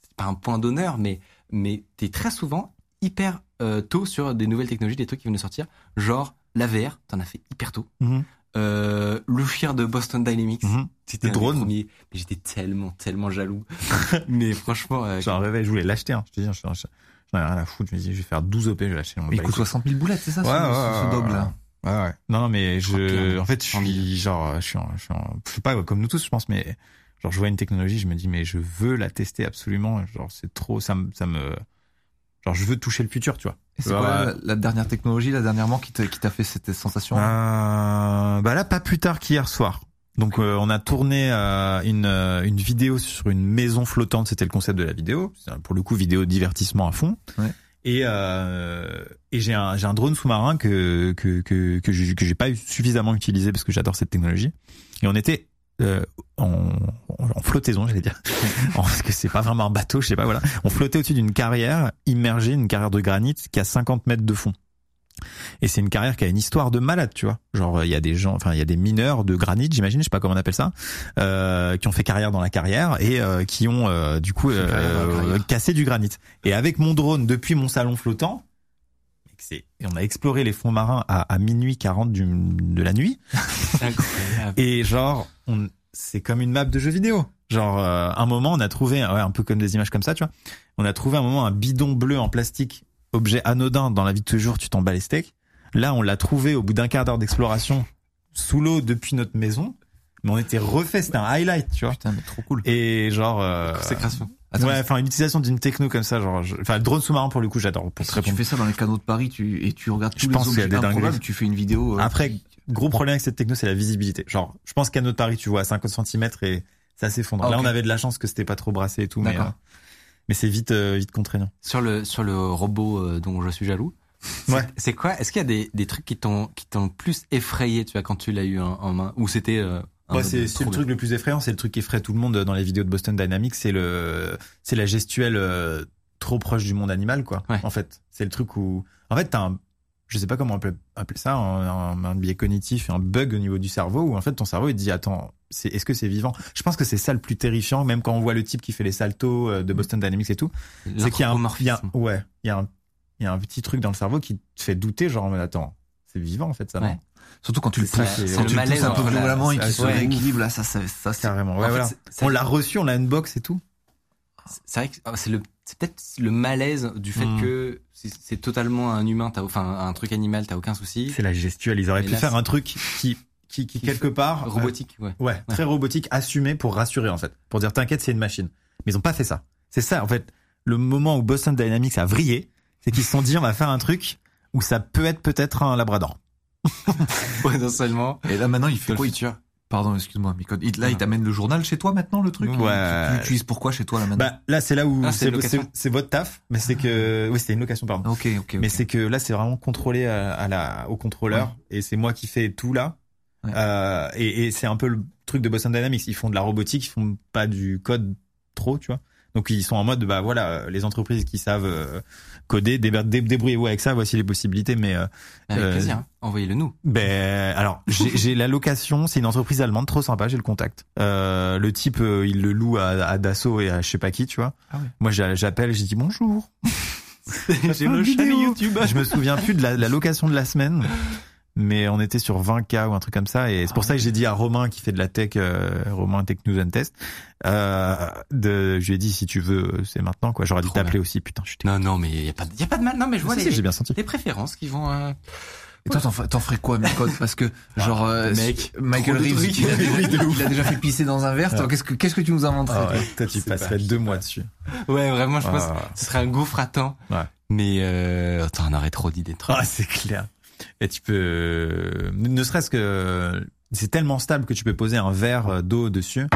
[SPEAKER 1] c'est pas un point d'honneur, mais, mais t'es très souvent hyper euh, tôt sur des nouvelles technologies, des trucs qui viennent de sortir. Genre, la VR, t'en as fait hyper tôt.
[SPEAKER 2] Mhm.
[SPEAKER 1] Euh, le chien de Boston Dynamics.
[SPEAKER 2] Mhm.
[SPEAKER 1] C'était
[SPEAKER 2] drone.
[SPEAKER 1] Mais j'étais tellement, tellement jaloux. mais franchement, euh,
[SPEAKER 2] un réveil, je voulais l'acheter, hein. Je te dis, j'en j'en ai rien à foutre. Je me dis, je vais faire 12 OP, je vais l'acheter.
[SPEAKER 3] Il coûte 60 000 boulettes, c'est ça, ce,
[SPEAKER 2] Ouais, ouais,
[SPEAKER 3] ce- ce
[SPEAKER 2] ouais,
[SPEAKER 3] dog là.
[SPEAKER 2] Ouais, ouais. Non, non, mais je, en fait, je suis genre, je suis, en- je suis, en- je sais pas, comme nous tous, je pense, mais genre, je vois une technologie, je me dis, mais je veux la tester absolument. Genre, c'est trop, ça me, ça me, genre, je veux toucher le futur, tu vois.
[SPEAKER 3] Et c'est quoi la, la dernière technologie, là, dernièrement, qui t'a qui t'a fait cette sensation
[SPEAKER 2] Euh, bah là, pas plus tard qu'hier soir. Donc, euh, on a tourné euh, une, euh, une vidéo sur une maison flottante. C'était le concept de la vidéo. Pour le coup, vidéo divertissement à fond.
[SPEAKER 3] Ouais.
[SPEAKER 2] Et, euh, et j'ai un, j'ai un drone sous-marin que que que que j'ai que j'ai pas suffisamment utilisé parce que j'adore cette technologie. Et on était euh, en, en flottaison, j'allais dire, parce que c'est pas vraiment un bateau, je sais pas, voilà. On flottait au-dessus d'une carrière immergée, une carrière de granit qui a 50 mètres de fond. Et c'est une carrière qui a une histoire de malade, tu vois. Genre il y a des gens, enfin il y a des mineurs de granit, j'imagine, je sais pas comment on appelle ça, euh, qui ont fait carrière dans la carrière et euh, qui ont euh, du coup euh, cassé du granit. Et avec mon drone depuis mon salon flottant, et on a exploré les fonds marins à, à minuit 40 du, de la nuit.
[SPEAKER 1] incroyable.
[SPEAKER 2] Et genre, on, c'est comme une map de jeu vidéo. Genre, euh, un moment, on a trouvé, ouais, un peu comme des images comme ça, tu vois. On a trouvé un moment un bidon bleu en plastique, objet anodin dans la vie de tous les jours, tu t'en bats les steaks. Là, on l'a trouvé au bout d'un quart d'heure d'exploration sous l'eau depuis notre maison. Mais on était refait, c'était un highlight, tu vois.
[SPEAKER 3] Putain, mais trop cool.
[SPEAKER 2] Et genre, euh,
[SPEAKER 1] Consécration.
[SPEAKER 3] Attends,
[SPEAKER 2] ouais, enfin, une utilisation d'une techno comme ça, genre, je- enfin, le drone sous-marin pour le coup, j'adore. Pour
[SPEAKER 3] si tu
[SPEAKER 2] répondre.
[SPEAKER 3] fais ça dans les canaux de Paris tu, et tu regardes tous
[SPEAKER 2] Je
[SPEAKER 3] les
[SPEAKER 2] pense qu'il y a
[SPEAKER 3] objets
[SPEAKER 2] des dingueries.
[SPEAKER 3] improbables, tu fais une vidéo. euh,
[SPEAKER 2] Après,
[SPEAKER 3] qui-
[SPEAKER 2] gros problème avec cette techno, c'est la visibilité. Genre, je pense qu'à notre Paris, tu vois à 50 cm et ça s'effondre.
[SPEAKER 3] Ah,
[SPEAKER 2] Là, on avait de la chance que c'était pas trop brassé et tout, mais, euh, mais c'est vite, euh, vite contraignant.
[SPEAKER 1] Sur le, sur le robot euh, dont je suis jaloux. c'est-
[SPEAKER 2] Ouais.
[SPEAKER 1] C'est quoi Est-ce qu'il y a des, des trucs qui t'ont qui t'ont plus effrayé, tu vois, quand tu l'as eu en, en main, ou c'était euh,
[SPEAKER 2] Ouais,
[SPEAKER 1] mode
[SPEAKER 2] c'est le truc le plus effrayant, c'est le truc qui effraie tout le monde dans les vidéos de Boston Dynamics, c'est le, c'est la gestuelle euh, trop proche du monde animal, quoi.
[SPEAKER 1] Ouais.
[SPEAKER 2] En fait, c'est le truc où, en fait, t'as un, je sais pas comment on peut appeler ça, un, un, un biais cognitif, un bug au niveau du cerveau où en fait ton cerveau il te dit attends, c'est est-ce que c'est vivant? Je pense que c'est ça le plus terrifiant, même quand on voit le type qui fait les saltos euh, de Boston Dynamics et tout. c'est qu'il y a un, il y a, ouais, il y a un, il y a un petit truc dans le cerveau qui te fait douter, genre, mais attends, c'est vivant en fait, ça, non
[SPEAKER 1] Ouais.
[SPEAKER 3] Surtout quand tu le pousses,
[SPEAKER 2] c'est
[SPEAKER 3] quand tu le
[SPEAKER 1] malaise
[SPEAKER 3] pousses un peu
[SPEAKER 1] la-
[SPEAKER 3] violemment et qu'il se
[SPEAKER 2] ouais.
[SPEAKER 3] rééquilibre, là, ça, ça, ça, c'est-
[SPEAKER 2] Carrément, ouais, voilà. On l'a reçu, on l'a unbox et tout.
[SPEAKER 1] C'est vrai que oh, c'est le c'est peut-être le malaise du fait
[SPEAKER 2] Mm.
[SPEAKER 1] que c'est totalement un humain, t'as enfin un truc animal, t'as aucun souci.
[SPEAKER 2] C'est la gestuelle. Ils auraient
[SPEAKER 1] Et
[SPEAKER 2] pu
[SPEAKER 1] là,
[SPEAKER 2] faire un truc qui, qui, qui,
[SPEAKER 1] Qui
[SPEAKER 2] quelque part,
[SPEAKER 1] Robotique, ouais.
[SPEAKER 2] euh, ouais, très robotique, assumé pour rassurer en fait, pour dire t'inquiète, c'est une machine. Mais ils ont pas fait ça. C'est ça en fait. Le moment où Boston Dynamics a vrillé, c'est qu'ils se sont dit on va faire un truc où ça peut être peut-être un Labrador.
[SPEAKER 1] Potentiellement.
[SPEAKER 3] Et là, maintenant, il fait
[SPEAKER 1] le
[SPEAKER 3] quoi il-
[SPEAKER 1] futur.
[SPEAKER 3] Pardon, excuse-moi, Micode. Là, il
[SPEAKER 1] Non.
[SPEAKER 3] t'amène le journal chez toi maintenant, le truc?
[SPEAKER 2] Ouais.
[SPEAKER 3] Tu l'utilises pourquoi chez toi, là, maintenant?
[SPEAKER 2] Bah là c'est là où
[SPEAKER 1] Ah, c'est
[SPEAKER 2] votre taf, mais c'est que oui c'était une location pardon.
[SPEAKER 3] Ok, ok, ok.
[SPEAKER 2] Mais c'est que là, c'est vraiment contrôlé à, à la, au contrôleur et c'est moi qui fais tout là.
[SPEAKER 3] Ouais.
[SPEAKER 2] Euh, et et c'est un peu le truc de Boston Dynamics. Ils font de la robotique, ils font pas du code trop, tu vois. Donc ils sont en mode, bah voilà, les entreprises qui savent euh, coder, dé- dé- débrouillez-vous avec ça, voici les possibilités. Mais euh,
[SPEAKER 1] Avec
[SPEAKER 2] Euh,
[SPEAKER 1] plaisir. hein. Envoyez-le nous.
[SPEAKER 2] ben alors j'ai la location, c'est une entreprise allemande trop sympa, j'ai le contact. Euh, le type, euh, il le loue à, à Dassault et à je sais pas qui, tu vois.
[SPEAKER 3] Ah ouais.
[SPEAKER 2] Moi j'a- j'appelle, j'ai dit bonjour.
[SPEAKER 1] J'ai le YouTube.
[SPEAKER 2] Je me souviens plus de la, la location de la semaine, mais on était sur 20K ou un truc comme ça. Et c'est pour ça que j'ai dit à Romain qui fait de la tech, euh, Romain Tech News and Test, euh, de, je lui ai dit si tu veux, c'est maintenant quoi. J'aurais dû t'appeler aussi. Putain, je suis
[SPEAKER 1] Non, non, mais y a pas, de- y a pas de mal. Non, mais je vois
[SPEAKER 2] Si,
[SPEAKER 1] les,
[SPEAKER 2] bien senti.
[SPEAKER 1] les préférences qui vont. euh,
[SPEAKER 3] Et toi, t'en ferais- quoi, Micode Parce que, genre, euh,
[SPEAKER 1] mec,
[SPEAKER 3] Michael Reeves, il a, il a déjà fait pisser dans un verre. Toi, qu'est-ce que, qu'est-ce que tu nous inventerais
[SPEAKER 2] Ah
[SPEAKER 3] toi?
[SPEAKER 2] ouais, toi, tu passerais
[SPEAKER 1] pas-
[SPEAKER 2] deux mois dessus.
[SPEAKER 1] Ouais, vraiment, je pense
[SPEAKER 2] Ah.
[SPEAKER 1] que ce serait un gouffre à temps.
[SPEAKER 2] Ouais.
[SPEAKER 1] Mais euh, attends, on aurait trop d'idées.
[SPEAKER 2] Ah, c'est clair. Et tu peux, euh, ne serait-ce que, c'est tellement stable que tu peux poser un verre d'eau dessus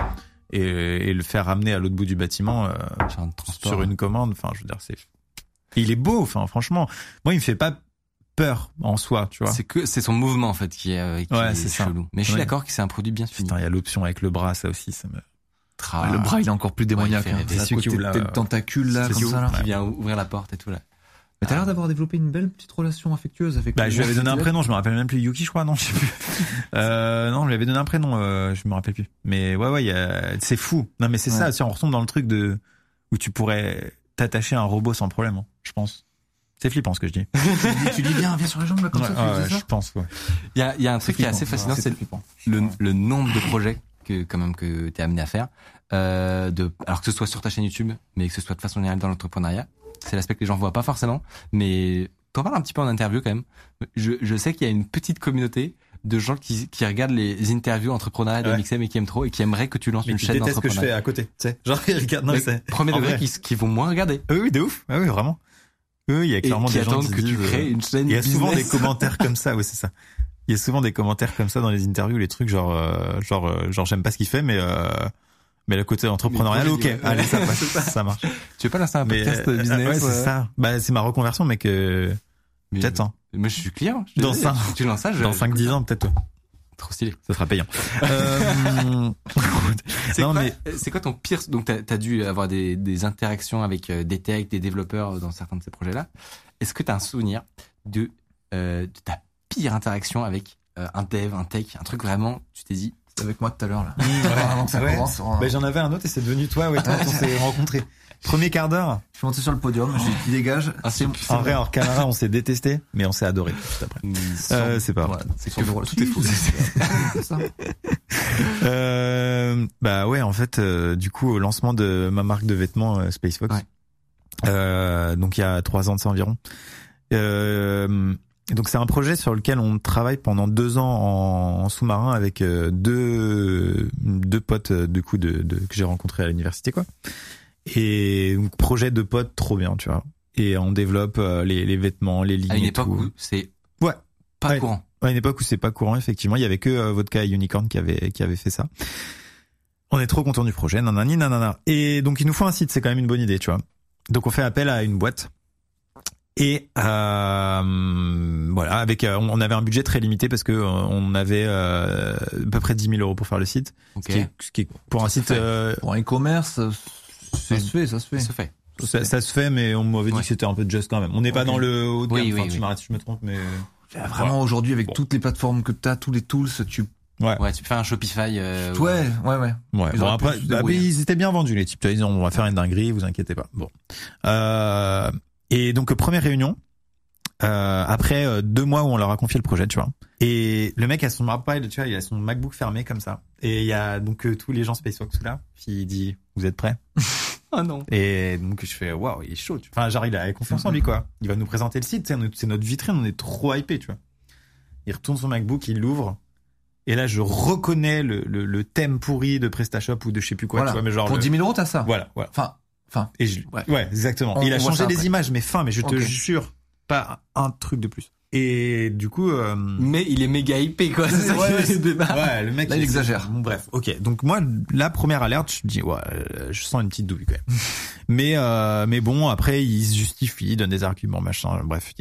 [SPEAKER 2] et, et le faire ramener à l'autre bout du bâtiment euh,
[SPEAKER 1] transport.
[SPEAKER 2] sur une commande. Enfin, je veux dire, c'est, il est beau. Enfin, franchement, moi, il me fait pas peur en soi, tu vois.
[SPEAKER 1] C'est que c'est son mouvement en fait qui est, euh, qui
[SPEAKER 2] Ouais,
[SPEAKER 1] est
[SPEAKER 2] c'est ça.
[SPEAKER 1] chelou. Mais je suis
[SPEAKER 2] Ouais.
[SPEAKER 1] d'accord que c'est un produit bien fini.
[SPEAKER 2] Putain, il y a l'option avec le bras, ça aussi, ça me.
[SPEAKER 1] Tra-
[SPEAKER 3] Ah, Le bras, il est encore plus démoniaque.
[SPEAKER 1] Ouais, il fait
[SPEAKER 3] hein. C'est
[SPEAKER 2] Celui qui ouvre
[SPEAKER 3] tes tentacules, là, comme ça, là.
[SPEAKER 1] qui vient ouvrir la porte et tout là.
[SPEAKER 3] Mais t'as l'air d'avoir développé une belle petite relation affectueuse avec
[SPEAKER 2] Bah, je lui avais donné un prénom, je me rappelle même plus Yuki, je crois, non, je sais plus. Euh, non, je lui avais donné un prénom, euh, je me rappelle plus. Mais ouais, ouais, il y a- c'est fou. Non, mais c'est
[SPEAKER 3] Ouais.
[SPEAKER 2] ça, si on retombe dans le truc de où tu pourrais t'attacher à un robot sans problème, hein, je pense. C'est flippant ce que je dis.
[SPEAKER 3] Tu dis- dis, viens, viens sur les jambes, là, comme
[SPEAKER 2] Ouais,
[SPEAKER 3] ça,
[SPEAKER 2] ouais, je pense, ouais.
[SPEAKER 1] Il y a, il y a un truc qui est assez fascinant, c'est le, le nombre de projets que quand même que t'es amené à faire. Euh, de, alors que ce soit sur ta chaîne YouTube, mais que ce soit de façon générale dans l'entrepreneuriat, c'est l'aspect que les gens voient pas forcément. Mais t'en parles un petit peu en interview quand même. Je, je sais qu'il y a une petite communauté de gens qui, qui regardent les interviews entrepreneuriales de
[SPEAKER 2] Ouais.
[SPEAKER 1] Mixem et qui aiment trop et qui aimeraient que tu lances
[SPEAKER 2] Mais
[SPEAKER 1] une chaîne
[SPEAKER 2] détestes ce que je fais
[SPEAKER 1] d'entrepreneuriat.
[SPEAKER 2] à côté, tu sais. Genre, regarde, non,
[SPEAKER 1] Mais
[SPEAKER 2] c'est.
[SPEAKER 1] Premier degré qui, qui vont moins regarder.
[SPEAKER 2] Oui, oui, de ouf. Ah oui, vraiment. Oui, il y a
[SPEAKER 1] Et
[SPEAKER 2] clairement
[SPEAKER 1] qui
[SPEAKER 2] des gens
[SPEAKER 1] attendent
[SPEAKER 2] qui
[SPEAKER 1] que tu crées
[SPEAKER 2] euh,
[SPEAKER 1] une chaîne
[SPEAKER 2] Il y a souvent des commentaires comme ça, oui, c'est ça. Il y a souvent des commentaires comme ça dans les interviews, les trucs genre, euh, genre, euh, genre, j'aime pas ce qu'il fait, mais, euh, mais le côté entrepreneurial, ok,
[SPEAKER 1] ouais.
[SPEAKER 2] allez, ça passe, ça marche.
[SPEAKER 1] Tu veux pas lancer un
[SPEAKER 2] Mais,
[SPEAKER 1] podcast
[SPEAKER 2] euh,
[SPEAKER 1] business
[SPEAKER 2] ouais, c'est
[SPEAKER 1] euh,
[SPEAKER 2] ça. Bah, c'est ma reconversion, que,
[SPEAKER 1] mais-
[SPEAKER 2] peut-être, hein.
[SPEAKER 1] Moi, je suis client. je
[SPEAKER 2] Dans
[SPEAKER 1] dis,
[SPEAKER 2] cinq-
[SPEAKER 1] Tu lances ça, je,
[SPEAKER 2] Dans
[SPEAKER 1] je-
[SPEAKER 2] 5-10 ans, peut-être, ouais.
[SPEAKER 1] Trop stylé.
[SPEAKER 2] ça sera payant. Euh,
[SPEAKER 1] C'est
[SPEAKER 2] non,
[SPEAKER 1] quoi,
[SPEAKER 2] mais,
[SPEAKER 1] c'est quoi ton pire Donc t'as as dû avoir des, des interactions avec euh, des techs, des développeurs dans certains de ces projets-là. Est-ce que t'as un souvenir de, euh, de ta pire interaction avec euh, un dev, un tech, un truc vraiment Tu t'es dit
[SPEAKER 3] C'était avec moi tout à l'heure, là.
[SPEAKER 2] ouais.
[SPEAKER 3] Avant que ça
[SPEAKER 2] Ouais.
[SPEAKER 3] commence. on-
[SPEAKER 2] bah, j'en avais un autre et c'est devenu toi, ouais, quand on s'est rencontrés. Premier quart d'heure.
[SPEAKER 3] Je suis monté sur le podium, j'ai dit, qui dégage.
[SPEAKER 1] Ah, c'est-
[SPEAKER 2] En vrai, alors, Canara, on s'est détesté, mais on s'est adoré juste après. Euh, c'est pas vrai.
[SPEAKER 3] Ouais, c'est que
[SPEAKER 2] tout est
[SPEAKER 3] ça.
[SPEAKER 2] Euh, bah ouais, en fait, euh, du coup, au lancement de ma marque de vêtements euh, Spacefox,
[SPEAKER 1] Ouais.
[SPEAKER 2] euh, donc il y a trois ans de ça environ. Euh, donc c'est un projet sur lequel on travaille pendant deux ans en, en sous-marin avec euh, deux deux potes euh, du coup de, de que j'ai rencontrés à l'université quoi. Et donc projet de potes trop bien, tu vois. Et on développe euh, les, les vêtements, les lignes
[SPEAKER 1] à une époque
[SPEAKER 2] tout.
[SPEAKER 1] où c'est
[SPEAKER 2] Ouais.
[SPEAKER 1] pas
[SPEAKER 2] Ouais.
[SPEAKER 1] courant.
[SPEAKER 2] À une époque où c'est pas courant, effectivement, il y avait que Vodka et Unicorn qui avait qui avait fait ça. On est trop content du projet, nanani, nanana. Et donc il nous faut un site, c'est quand même une bonne idée, tu vois. Donc on fait appel à une boîte. Et euh, voilà, avec euh, on avait un budget très limité parce que euh, on avait euh, à peu près 10 000 euros pour faire le site,
[SPEAKER 1] Ok.
[SPEAKER 2] ce, qui est, ce qui est pour un
[SPEAKER 1] Ça
[SPEAKER 2] site euh,
[SPEAKER 3] Pour un e-commerce, ça se fait, ça se fait.
[SPEAKER 1] Ça se fait.
[SPEAKER 2] ça, ça se fait, mais on m'avait dit
[SPEAKER 1] Ouais.
[SPEAKER 2] que c'était un peu juste quand même. On n'est pas dans le haut de
[SPEAKER 1] Oui,
[SPEAKER 2] gamme.
[SPEAKER 1] oui,
[SPEAKER 2] Enfin,
[SPEAKER 1] oui.
[SPEAKER 2] tu m'arrêtes si je me trompe, mais
[SPEAKER 3] Vraiment aujourd'hui avec
[SPEAKER 2] Bon.
[SPEAKER 3] toutes les plateformes que t'as, tous les tools, tu.
[SPEAKER 1] Ouais, tu peux faire un Shopify. Euh,
[SPEAKER 3] Ouais, ouais, ouais.
[SPEAKER 2] Ouais,
[SPEAKER 3] Ils
[SPEAKER 2] bon après, bah, mais ils étaient bien vendus les types. Ils ont, on va faire une dinguerie, vous inquiétez pas. Bon. Euh, et donc première réunion. Euh, après euh, deux mois où on leur a confié le projet, tu vois. Et le mec a son mobile, tu vois, il a son MacBook fermé comme ça. Et il y a donc euh, tous les gens Spacefox là. Puis il dit, vous êtes prêts?
[SPEAKER 1] Ah non.
[SPEAKER 2] Et donc je fais, waouh, il est chaud. tu vois. Enfin, genre il a confiance en lui quoi. Il va nous présenter le site. tu sais, on- C'est notre vitrine, on est trop hypé, tu vois. Il retourne son MacBook, il l'ouvre. Et là, je reconnais le, le, le thème pourri de PrestaShop ou de je sais plus quoi,
[SPEAKER 3] voilà.
[SPEAKER 2] tu vois, mais genre
[SPEAKER 3] Pour
[SPEAKER 2] le-
[SPEAKER 3] 10 000 euros, t'as ça.
[SPEAKER 2] voilà, voilà.
[SPEAKER 3] Enfin, enfin.
[SPEAKER 2] Et je,
[SPEAKER 3] Ouais.
[SPEAKER 2] ouais. exactement.
[SPEAKER 3] On-
[SPEAKER 2] il a changé
[SPEAKER 3] après.
[SPEAKER 2] images, mais fin, mais je te jure, pas un truc de plus. Et du coup, euh,
[SPEAKER 1] Mais il est méga hypé quoi. C'est
[SPEAKER 2] Ouais, ouais,
[SPEAKER 1] débat.
[SPEAKER 2] ouais, le mec,
[SPEAKER 3] Là, il exagère.
[SPEAKER 2] Bon, bref, ok. Donc moi, la première alerte, je me dis, ouais, euh, je sens une petite douille quand même. mais, euh, mais bon, après, il se justifie, il donne des arguments, machin. Bref,